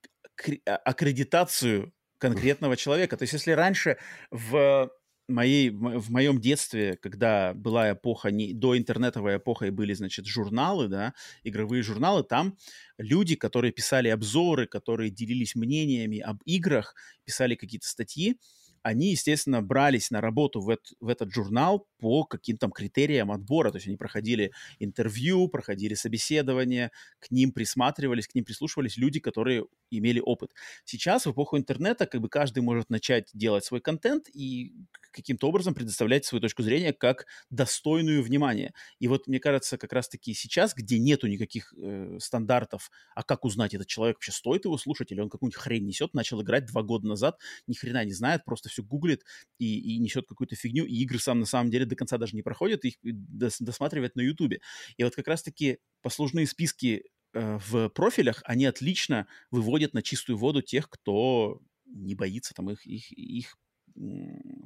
аккредитацию конкретного человека. То есть если раньше в моей, в моем детстве, когда была эпоха, не, до интернетовой эпоха, и были, значит, журналы, да, игровые журналы, там люди, которые писали обзоры, которые делились мнениями об играх, писали какие-то статьи, они, естественно, брались на работу в, это, в этот журнал по каким-то критериям отбора. То есть они проходили интервью, проходили собеседование, к ним присматривались, к ним прислушивались люди, которые имели опыт. Сейчас, в эпоху интернета, как бы каждый может начать делать свой контент и каким-то образом предоставлять свою точку зрения как достойную внимания. И вот мне кажется, как раз-таки сейчас, где нету никаких э, стандартов, а как узнать, этот человек вообще стоит его слушать, или он какую-нибудь хрень несет, начал играть два года назад, ни хрена не знает, просто все гуглит и, и несет какую-то фигню, и игры сам на самом деле до конца даже не проходят, их дос, досматривает на Ютубе. И вот как раз-таки послужные списки э, в профилях, они отлично выводят на чистую воду тех, кто не боится там их, их, их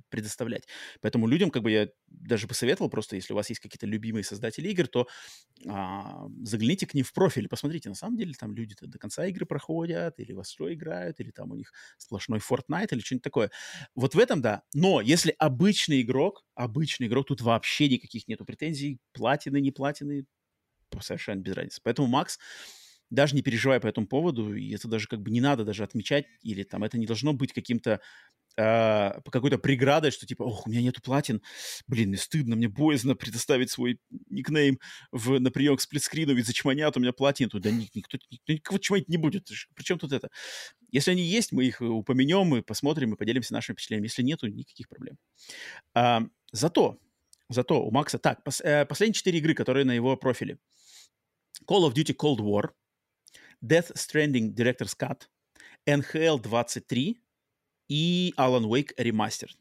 предоставлять. Поэтому людям, как бы я даже посоветовал, просто если у вас есть какие-то любимые создатели игр, то а, загляните к ним в профиль, посмотрите, на самом деле там люди до конца игры проходят, или во что играют, или там у них сплошной Fortnite или что-нибудь такое. Вот в этом да. Но если обычный игрок, обычный игрок, тут вообще никаких нету претензий, платины, не платины, совершенно без разницы. Поэтому Макс даже не переживай по этому поводу, и это даже как бы не надо даже отмечать, или там это не должно быть каким-то э, какой-то преградой, что типа, ох, у меня нету платин, блин, мне стыдно, мне боязно предоставить свой никнейм в, на прием к сплитскрину, ведь зачманят, у меня платин, да никто, никто никого чманить не будет, причем тут это? Если они есть, мы их упомянем, мы посмотрим и поделимся нашими впечатлениями, если нету, никаких проблем. А, зато, зато у Макса, так, пос, э, последние четыре игры, которые на его профиле. Call of Duty Cold War, Death Stranding Director's Cut, NHL 23, и Alan Wake Remastered.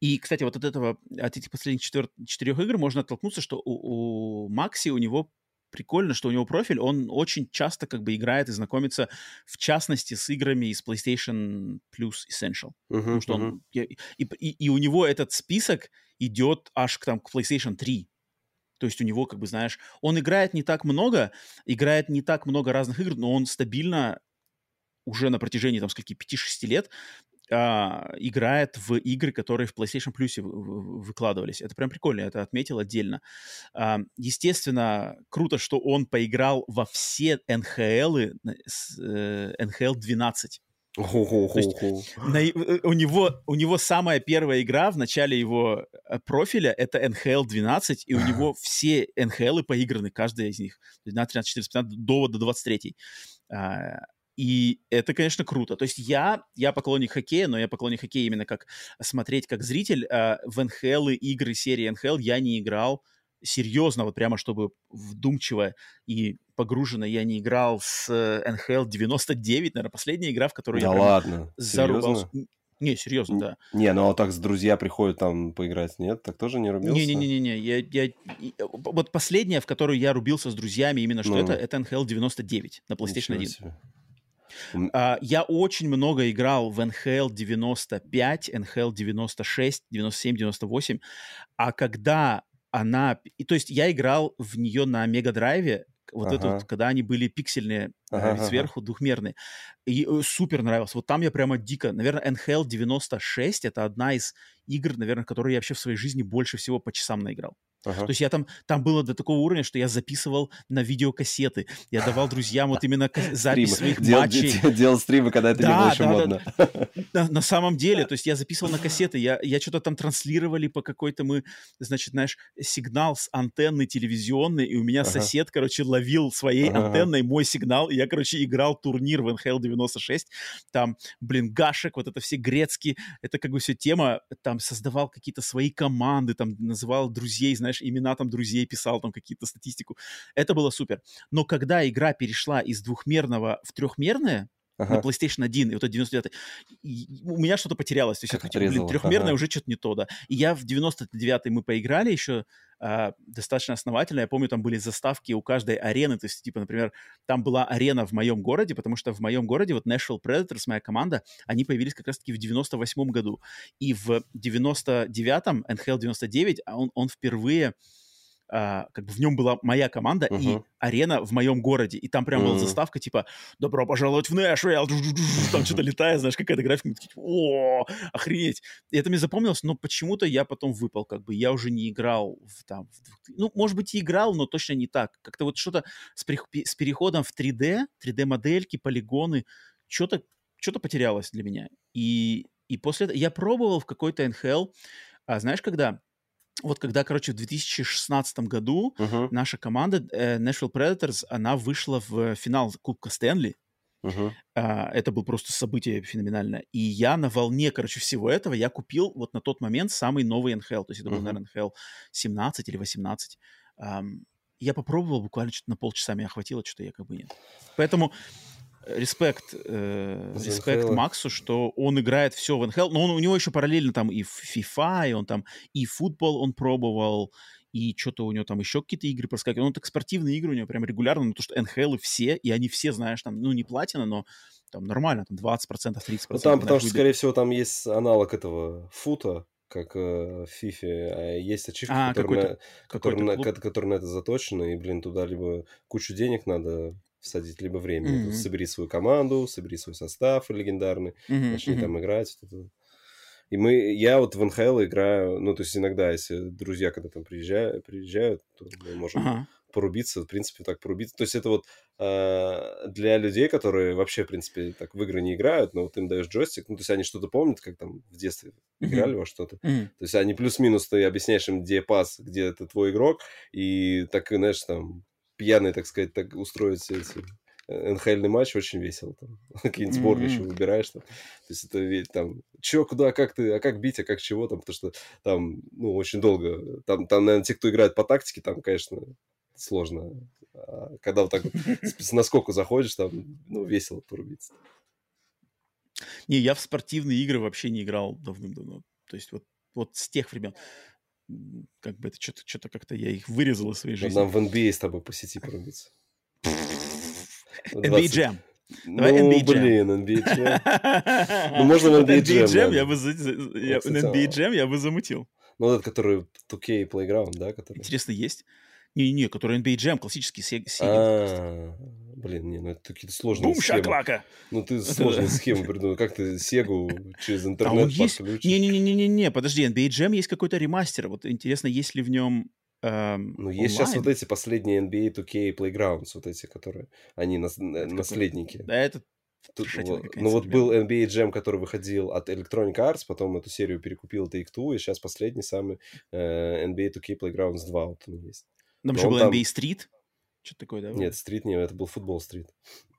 И, кстати, вот от этого, от этих последних четвер... четырех игр можно оттолкнуться, что у, у Макси, у него прикольно, что у него профиль, он очень часто как бы играет и знакомится, в частности, с играми из PlayStation Plus Essential. Uh-huh, Потому что uh-huh. он... И, и, и у него этот список идет аж к, там, к PlayStation 3. То есть у него, как бы, знаешь, он играет не так много, играет не так много разных игр, но он стабильно уже на протяжении, там, скольки, 5-6 лет а, играет в игры, которые в PlayStation Plus выкладывались. Это прям прикольно, я это отметил отдельно. А, естественно, круто, что он поиграл во все NHL, э, NHL 12. Есть, на, э, у, него, у него самая первая игра в начале его э, профиля это NHL 12, и у него *laughs* все NHL поиграны, каждая из них. 12, 13, 14, 15, до, до 23. И это, конечно, круто. То есть я, я поклонник хоккея, но я поклонник хоккея именно как смотреть как зритель. А в НХЛ и игры серии НХЛ я не играл серьезно, вот прямо чтобы вдумчиво и погруженно я не играл с НХЛ 99, наверное, последняя игра, в которую да я ладно, зарубался. Не, серьезно, да. Не, ну а так с друзья приходят там поиграть, нет? Так тоже не рубился? Не-не-не-не, я, я, вот последняя, в которую я рубился с друзьями, именно что ну. это, это NHL 99 на PlayStation 1. Себе. Uh, я очень много играл в NHL 95, NHL 96, 97, 98, а когда она... И, то есть я играл в нее на Мегадрайве, вот ага. это вот, когда они были пиксельные, э, ага, сверху ага. двухмерные. И э, супер нравилось. Вот там я прямо дико... Наверное, NHL 96 — это одна из игр, наверное, которые я вообще в своей жизни больше всего по часам наиграл. Ага. То есть я там, там было до такого уровня, что я записывал на видеокассеты. Я давал друзьям вот именно *laughs* запись своих Дел, матчей. Делал стримы, когда это да, не было еще да, модно. Да, *laughs* на, на самом деле, то есть я записывал на кассеты, я, я что-то там транслировали по какой-то мы, значит, знаешь, сигнал с антенны телевизионной, и у меня ага. сосед, короче, ловил своей ага. антенной мой сигнал, и я, короче, играл турнир в NHL 96, там, блин, Гашек, вот это все грецкие, это как бы все тема, там создавал какие-то свои команды, там называл друзей, знаешь, знаешь, имена там друзей писал, там какие-то статистику. Это было супер. Но когда игра перешла из двухмерного в трехмерное, ага. на PlayStation 1, и вот это 99 у меня что-то потерялось. То есть, как это, блин, трехмерное ага. уже что-то не то, да. И я в 99-й мы поиграли еще а, достаточно основательно. Я помню, там были заставки у каждой арены. То есть, типа, например, там была арена в моем городе, потому что в моем городе вот Nashville Predators, моя команда, они появились как раз-таки в 98-м году. И в 99-м, NHL 99, он, он впервые а, как бы в нем была моя команда uh-huh. и арена в моем городе. И там прям uh-huh. была заставка, типа, добро пожаловать в Нэшвилл, *laughs* там что-то летает, знаешь, какая-то графика. О, охренеть. И это мне запомнилось, но почему-то я потом выпал, как бы, я уже не играл в, там, в, ну, может быть, и играл, но точно не так. Как-то вот что-то с, при, с переходом в 3D, 3D-модельки, полигоны, что-то что потерялось для меня. И, и после этого я пробовал в какой-то NHL, а знаешь, когда вот когда, короче, в 2016 году uh-huh. наша команда э, Nashville Predators, она вышла в финал Кубка Стэнли. Uh-huh. А, это было просто событие феноменальное. И я на волне, короче, всего этого, я купил вот на тот момент самый новый NHL. То есть это был, uh-huh. наверное, NHL 17 или 18. Um, я попробовал буквально что-то на полчаса, меня хватило, что-то я как бы нет. Поэтому респект, э, респект Максу, что он играет все в НХЛ, но он, у него еще параллельно там и FIFA, и он там и футбол он пробовал, и что-то у него там еще какие-то игры проскакивают. Ну, так спортивные игры у него прям регулярно, ну, то что НХЛ все, и они все, знаешь, там, ну, не платина, но там нормально, там 20%, 30%. Ну, там, потому что, скорее всего, там есть аналог этого фута, как э, в FIFA, а есть ачивки, а, которые, на, которые, на, которые на это заточены, и, блин, туда либо кучу денег надо всадить либо время. Mm-hmm. Собери свою команду, собери свой состав легендарный, mm-hmm. начни mm-hmm. там играть. И мы, я вот в НХЛ играю, ну, то есть иногда, если друзья, когда там приезжают, приезжают то мы можем uh-huh. порубиться, в принципе, так порубиться. То есть это вот э, для людей, которые вообще, в принципе, так в игры не играют, но вот им даешь джойстик, ну, то есть они что-то помнят, как там в детстве uh-huh. играли во что-то. Uh-huh. То есть они плюс-минус, ты объясняешь им, где пас, где это твой игрок, и так, знаешь, там пьяный, так сказать, так устроить эти э, НХЛный матч очень весело. Там. *laughs* Какие-нибудь сборные mm-hmm. еще выбираешь. Там. То есть это там, чё, куда, как ты, а как бить, а как чего там, потому что там, ну, очень долго. Там, там наверное, те, кто играет по тактике, там, конечно, сложно. А когда вот так вот с *laughs* наскоку заходишь, там, ну, весело порубиться. Не, я в спортивные игры вообще не играл давным-давно. То есть вот, вот с тех времен. Как бы это что-то, что-то как-то я их вырезал из своей жизни. Нам в NBA с тобой по сети порубиться. *laughs* NBA Jam. Давай ну, NBA блин, NBA *laughs* Jam. Ну, можно в NBA Jam. Jam я бы, я, NBA Jam я бы замутил. Ну, этот, который 2K Playground, да? Который... Интересно, есть? Не-не, который NBA Jam, классический Sega. А, блин, не, ну это какие-то сложные Бум, схемы. шаклака! Ну ты сложные схемы придумал. Как ты Сегу через интернет подключишь? Не-не-не-не-не, подожди, NBA Jam есть какой-то ремастер. Вот интересно, есть ли в нем эм, Ну, есть сейчас вот эти последние NBA 2K Playgrounds, вот эти, которые, они наследники. Да, это Тут, ну вот был NBA Jam, который выходил от Electronic Arts, потом эту серию перекупил Take-Two, и сейчас последний самый э, NBA 2K Playgrounds 2 вот он есть. Там еще был там... NBA Street, что-то такое, да? Нет, Street не, это был футбол Street.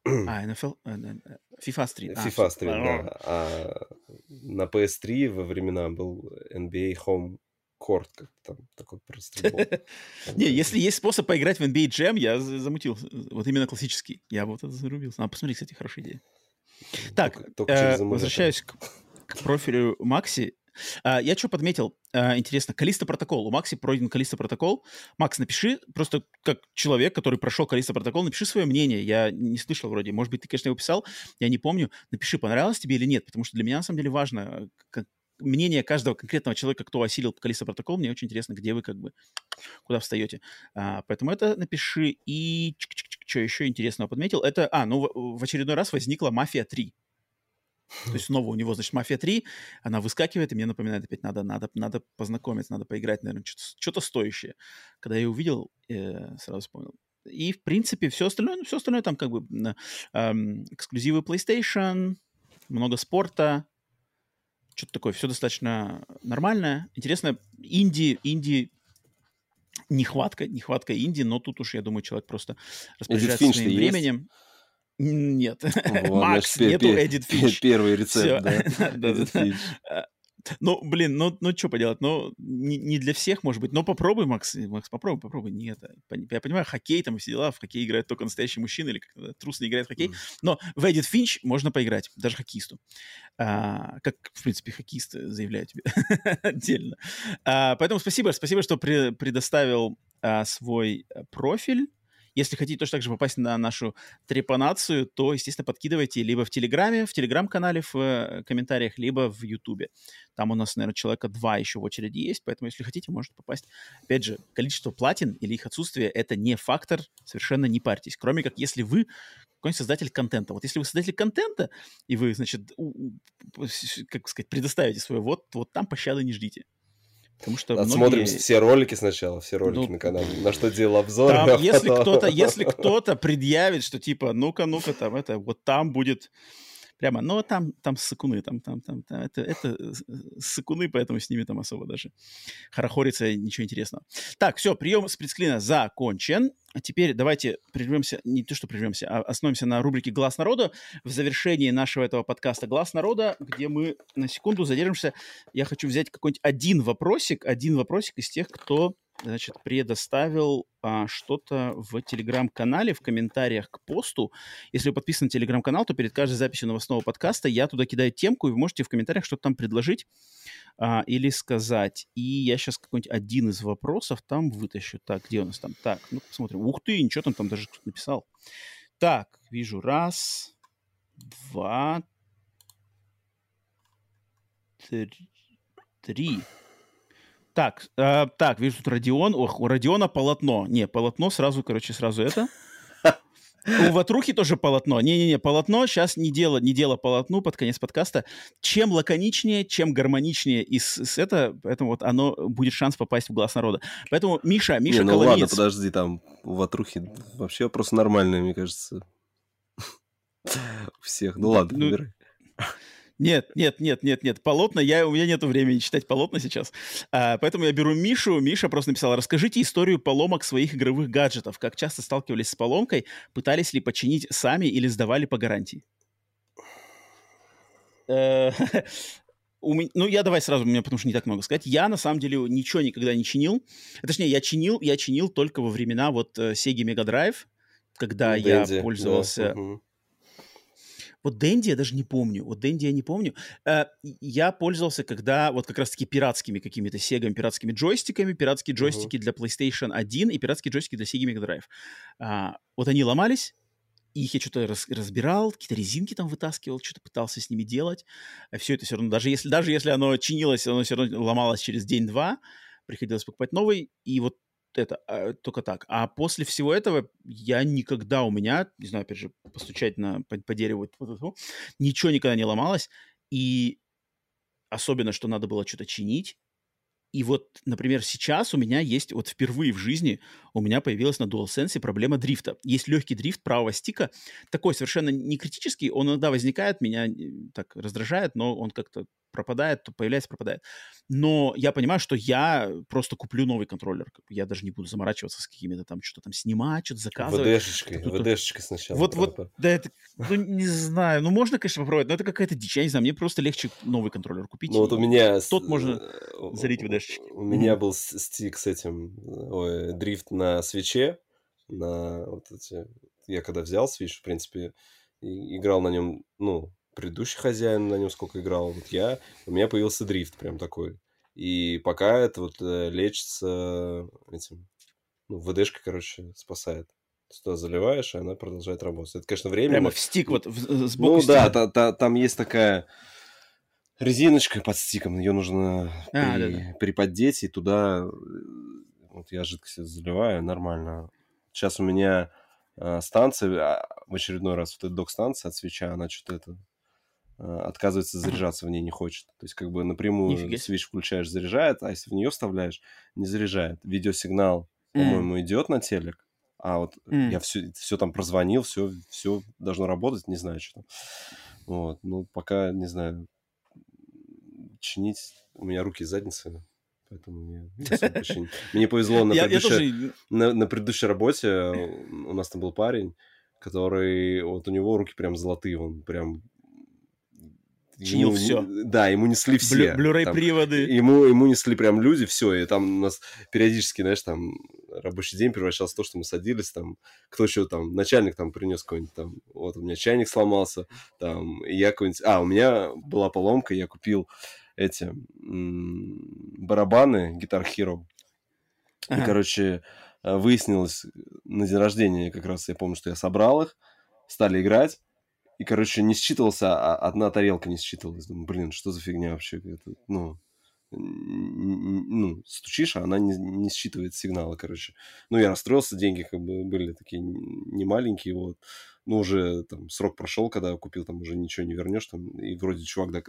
А, NFL, э, э, FIFA Street. FIFA Street, да. А на PS3 во времена был NBA Home Court, как там такой просто *laughs* Не, если есть способ поиграть в NBA Jam, я замутил. Вот именно классический. Я вот это зарубился. А, посмотри, кстати, хорошая идея. Так, э, возвращаюсь к профилю Макси. А, я что подметил? А, интересно, Калиста протокол. У Макси пройден Калиста протокол. Макс, напиши, просто как человек, который прошел Калиста протокол, напиши свое мнение. Я не слышал вроде. Может быть, ты, конечно, его писал, я не помню. Напиши, понравилось тебе или нет, потому что для меня, на самом деле, важно, мнение каждого конкретного человека, кто осилил Калиста протокол, мне очень интересно, где вы как бы, куда встаете. А, поэтому это напиши. И что еще интересного подметил? Это, а, ну, в, в очередной раз возникла «Мафия 3». То есть снова у него, значит, «Мафия 3», она выскакивает, и мне напоминает опять, надо, надо, надо познакомиться, надо поиграть, наверное, что-то, стоящее. Когда я ее увидел, э, сразу вспомнил. И, в принципе, все остальное, ну, все остальное там как бы э, эксклюзивы PlayStation, много спорта, что-то такое, все достаточно нормальное. Интересно, инди, инди нехватка, нехватка инди, но тут уж, я думаю, человек просто распоряжается своим временем. Нет. *laughs* Макс, нету Эдит Финч. Первый *laughs* рецепт, да. *laughs* Ну, блин, ну, ну что поделать, ну, не, не для всех, может быть, но попробуй, Макс, Макс, попробуй, попробуй. Нет, я понимаю, хоккей там все дела, в хоккей играет только настоящий мужчина или как-то трус не играет в хоккей, но в Эдит Финч можно поиграть, даже хоккеисту. А, как, в принципе, хоккеист, заявляю тебе отдельно. А, поэтому спасибо, спасибо, что при, предоставил а, свой э, профиль. Если хотите точно так же попасть на нашу трепанацию, то, естественно, подкидывайте либо в Телеграме, в Телеграм-канале в э, комментариях, либо в Ютубе. Там у нас, наверное, человека два еще в очереди есть, поэтому, если хотите, можете попасть. Опять же, количество платин или их отсутствие — это не фактор, совершенно не парьтесь. Кроме как, если вы какой-нибудь создатель контента. Вот если вы создатель контента, и вы, значит, как сказать, предоставите свой вот, вот там пощады не ждите. Потому что Отсмотрим многие... все ролики сначала, все ролики ну, на канале, на что делал обзор. Там, а если кто-то, если *laughs* кто-то предъявит, что типа, ну-ка, ну-ка, там это, вот там будет прямо, но там, там сыкуны, там, там, там, там это, это сыкуны, поэтому с ними там особо даже хорохориться ничего интересного. Так, все, прием с предсклина закончен. А теперь давайте прервемся, не то что прервемся, а остановимся на рубрике «Глаз народа». В завершении нашего этого подкаста «Глаз народа», где мы на секунду задержимся, я хочу взять какой-нибудь один вопросик, один вопросик из тех, кто значит, предоставил а, что-то в телеграм-канале, в комментариях к посту. Если вы подписаны на телеграм-канал, то перед каждой записью новостного подкаста я туда кидаю темку, и вы можете в комментариях что-то там предложить а, или сказать. И я сейчас какой-нибудь один из вопросов там вытащу. Так, где у нас там? Так, ну посмотрим. Ух ты, ничего там, там даже кто-то написал. Так, вижу раз, два, три. три. Так, э, так, вижу тут Родион. Ох, у Родиона полотно. Не, полотно сразу, короче, сразу это. *laughs* У Ватрухи тоже полотно. Не-не-не, полотно сейчас не дело, не дело полотну под конец подкаста. Чем лаконичнее, чем гармоничнее и с, с это, поэтому вот оно будет шанс попасть в глаз народа. Поэтому Миша, Миша не, ну Коломиец... ладно, подожди, там у Ватрухи вообще вопрос нормальный, мне кажется. *laughs* У всех. Ну ладно, ну, нет, нет, нет, нет, нет. Полотна, я, у меня нет времени читать полотна сейчас. А, поэтому я беру Мишу. Миша просто написал, расскажите историю поломок своих игровых гаджетов. Как часто сталкивались с поломкой? Пытались ли починить сами или сдавали по гарантии? Э, *laughs* ну, я давай сразу, у меня потому что не так много сказать. Я, на самом деле, ничего никогда не чинил. Точнее, я чинил, я чинил только во времена вот э, Sega Mega Drive, когда я пользовался... Вот Дэнди я даже не помню. Вот Дэнди я не помню. Э, я пользовался, когда вот как раз-таки пиратскими какими-то сегами, пиратскими джойстиками, пиратские джойстики uh-huh. для PlayStation 1 и пиратские джойстики для Sega Mega Drive. А, вот они ломались, их я что-то раз, разбирал, какие-то резинки там вытаскивал, что-то пытался с ними делать. А все это все равно, даже если, даже если оно чинилось, оно все равно ломалось через день-два, приходилось покупать новый. И вот это а, только так. А после всего этого я никогда у меня, не знаю, опять же, постучать на, по, по дереву, ничего никогда не ломалось. И особенно, что надо было что-то чинить, и вот, например, сейчас у меня есть, вот впервые в жизни у меня появилась на DualSense проблема дрифта. Есть легкий дрифт правого стика, такой совершенно не критический, он иногда возникает, меня так раздражает, но он как-то пропадает, то появляется, пропадает. Но я понимаю, что я просто куплю новый контроллер. Я даже не буду заморачиваться с какими-то там, что-то там снимать, что-то заказывать. ВДшечкой, ВДшечкой сначала. Вот, вот, да, это, ну, не знаю, ну, можно, конечно, попробовать, но это какая-то дичь, я не знаю, мне просто легче новый контроллер купить. Ну, вот у меня... Тот можно залить ВДшечки. У меня был стик с этим, ой, дрифт на свече, на вот эти... Я когда взял свич, в принципе, играл на нем, ну, предыдущий хозяин на нем сколько играл, вот я, у меня появился дрифт прям такой. И пока это вот э, лечится этим, ну, ВДшка, короче, спасает. Туда заливаешь, и она продолжает работать. Это, конечно, время. Прямо в стик вот в, сбоку Ну да, та, та, там есть такая резиночка под стиком, ее нужно а, при, да, да. приподдеть, и туда вот я жидкость заливаю, нормально. Сейчас у меня э, станция, а, в очередной раз вот эта док-станция от свеча, она что-то это Э, отказывается заряжаться в ней не хочет. То есть как бы напрямую Нифига. свич включаешь, заряжает, а если в нее вставляешь, не заряжает. Видеосигнал, mm. по-моему, идет на телек, а вот mm. я все, все там прозвонил, все, все должно работать, не знаю, что там. Вот, ну, пока, не знаю, чинить, у меня руки и задницы, поэтому мне Мне *laughs* повезло на предыдущей, на, на предыдущей работе, *laughs* у нас там был парень, который, вот у него руки прям золотые, он прям чинил ему, все. Да, ему несли все. Блю- приводы Ему, ему несли прям люди, все. И там у нас периодически, знаешь, там рабочий день превращался в то, что мы садились, там, кто еще там, начальник там принес какой-нибудь там, вот у меня чайник сломался, там, и я какой-нибудь... А, у меня была поломка, я купил эти барабаны Guitar Hero. Ага. И, короче, выяснилось на день рождения как раз, я помню, что я собрал их, стали играть, и, короче, не считывался, а одна тарелка не считывалась. Думаю, блин, что за фигня вообще? Это, ну, ну, стучишь, а она не, не считывает сигналы, короче. Ну, я расстроился, деньги как бы были такие не маленькие, вот. Ну, уже там срок прошел, когда я купил, там уже ничего не вернешь, там, и вроде чувак, да,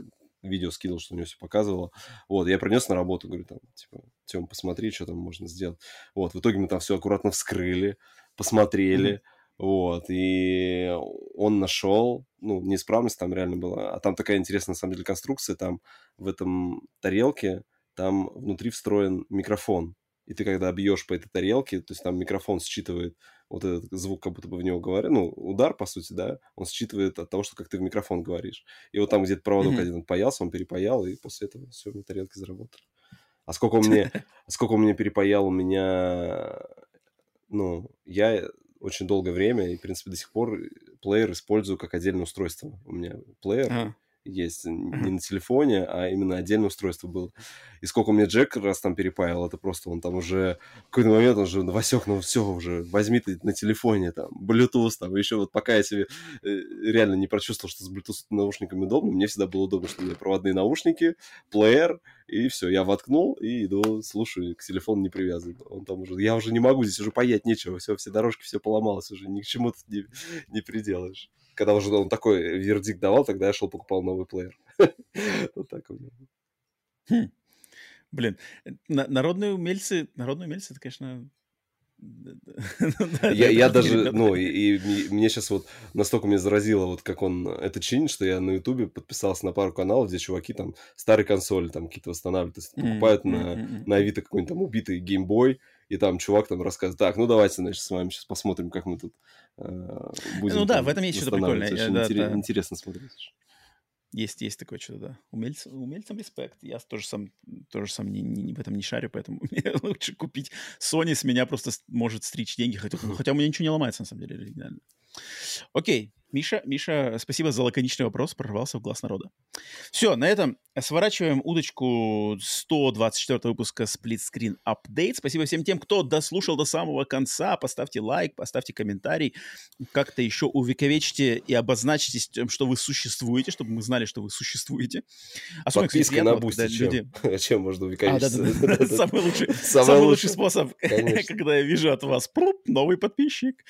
видео скидывал, что у него все показывало. Вот, я принес на работу, говорю, там, типа, Тем, посмотри, что там можно сделать. Вот, в итоге мы там все аккуратно вскрыли, посмотрели, mm-hmm вот, и он нашел, ну, неисправность там реально была. А там такая интересная, на самом деле, конструкция. Там в этом тарелке, там внутри встроен микрофон. И ты когда бьешь по этой тарелке, то есть там микрофон считывает вот этот звук, как будто бы в него говорят, ну, удар, по сути, да, он считывает от того, что как ты в микрофон говоришь. И вот там где-то проводок mm-hmm. один он паялся, он перепаял, и после этого все, на тарелке заработали. А сколько у меня, *laughs* сколько у меня перепаял, у меня, ну, я очень долгое время, и, в принципе, до сих пор плеер использую как отдельное устройство. У меня плеер, а есть не на телефоне, а именно отдельное устройство было. И сколько у меня Джек раз там перепаял, это просто он там уже в какой-то момент он же Васек, ну все уже, возьми ты на телефоне там, Bluetooth там, еще вот пока я себе э, реально не прочувствовал, что с Bluetooth наушниками удобно, мне всегда было удобно, что у меня проводные наушники, плеер, и все, я воткнул и иду, слушаю, к телефону не привязан. Он там уже, я уже не могу, здесь уже паять нечего, все, все дорожки, все поломалось уже, ни к чему тут не, не приделаешь когда уже он такой вердикт давал, тогда я шел покупал новый плеер. *laughs* Вот так у меня. Хм. Блин, народные умельцы, народные умельцы, это, конечно, я, я даже, ну, и, и мне сейчас вот настолько меня заразило, вот как он это чинит, что я на Ютубе подписался на пару каналов, где чуваки там старые консоли там какие-то восстанавливают, то есть покупают на, на Авито какой-нибудь там убитый геймбой, и там чувак там рассказывает, так, ну давайте, значит, с вами сейчас посмотрим, как мы тут э, будем Ну да, в этом есть что-то прикольное. Очень да, интерес, да. интересно смотреть. Есть, есть такое что-то, да. Умельц, умельцам респект. Я тоже сам, тоже сам не, не, в этом не шарю, поэтому *laughs* мне лучше купить Sony с меня просто может стричь деньги, хотя, *laughs* хотя у меня ничего не ломается, на самом деле, оригинально. Окей, Миша, Миша, спасибо за лаконичный вопрос, прорвался в глаз народа. Все, на этом сворачиваем удочку 124 выпуска Split Screen Update. Спасибо всем тем, кто дослушал до самого конца. Поставьте лайк, поставьте комментарий, как-то еще увековечьте и обозначьте, что вы существуете, чтобы мы знали, что вы существуете. Особенно, Подписка кстати, на Бусти, чем? Люди... *laughs* чем можно увековечить? *laughs* Самый лучший, самый лучший способ, *laughs* когда я вижу от вас новый подписчик.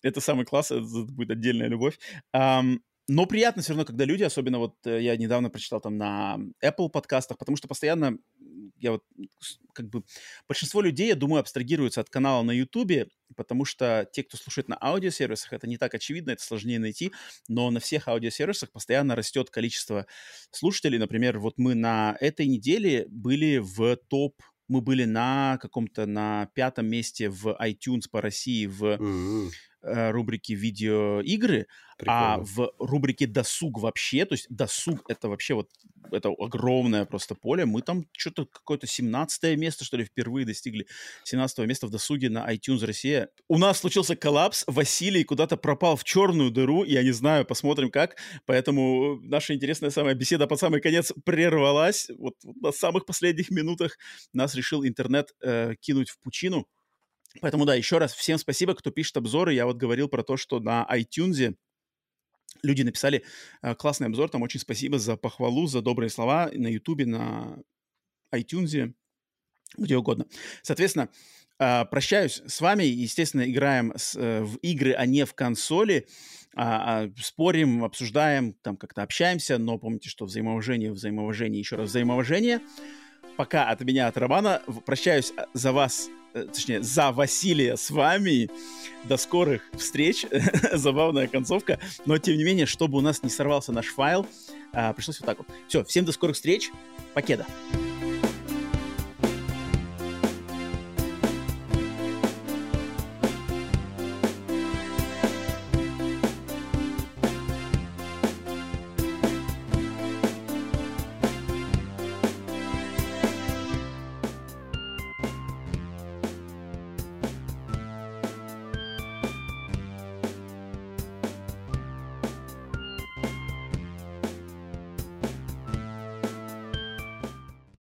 Это самый класс, это будет отдельная любовь. Но приятно все равно, когда люди, особенно вот э, я недавно прочитал там на Apple подкастах, потому что постоянно я вот как бы большинство людей, я думаю, абстрагируются от канала на YouTube, потому что те, кто слушает на аудиосервисах, это не так очевидно, это сложнее найти, но на всех аудиосервисах постоянно растет количество слушателей. Например, вот мы на этой неделе были в топ мы были на каком-то на пятом месте в iTunes по России в mm-hmm. Э, рубрике видеоигры, а Прикольно. а в рубрике досуг вообще, то есть досуг это вообще вот это огромное просто поле, мы там что-то какое-то 17 место, что ли, впервые достигли 17 места в досуге на iTunes Россия. У нас случился коллапс, Василий куда-то пропал в черную дыру, я не знаю, посмотрим как, поэтому наша интересная самая беседа под самый конец прервалась, вот, вот на самых последних минутах нас решил интернет э, кинуть в пучину, Поэтому, да, еще раз всем спасибо, кто пишет обзоры. Я вот говорил про то, что на iTunes люди написали э, классный обзор. Там очень спасибо за похвалу, за добрые слова на YouTube, на iTunes, где угодно. Соответственно, э, прощаюсь с вами. Естественно, играем с, э, в игры, а не в консоли. А, а, спорим, обсуждаем, там как-то общаемся, но помните, что взаимоуважение, взаимоуважение, еще раз взаимоуважение. Пока от меня, от Романа, прощаюсь за вас Э, точнее, за Василия с вами. До скорых встреч. *laughs* Забавная концовка. Но, тем не менее, чтобы у нас не сорвался наш файл, а, пришлось вот так вот. Все, всем до скорых встреч. Покеда.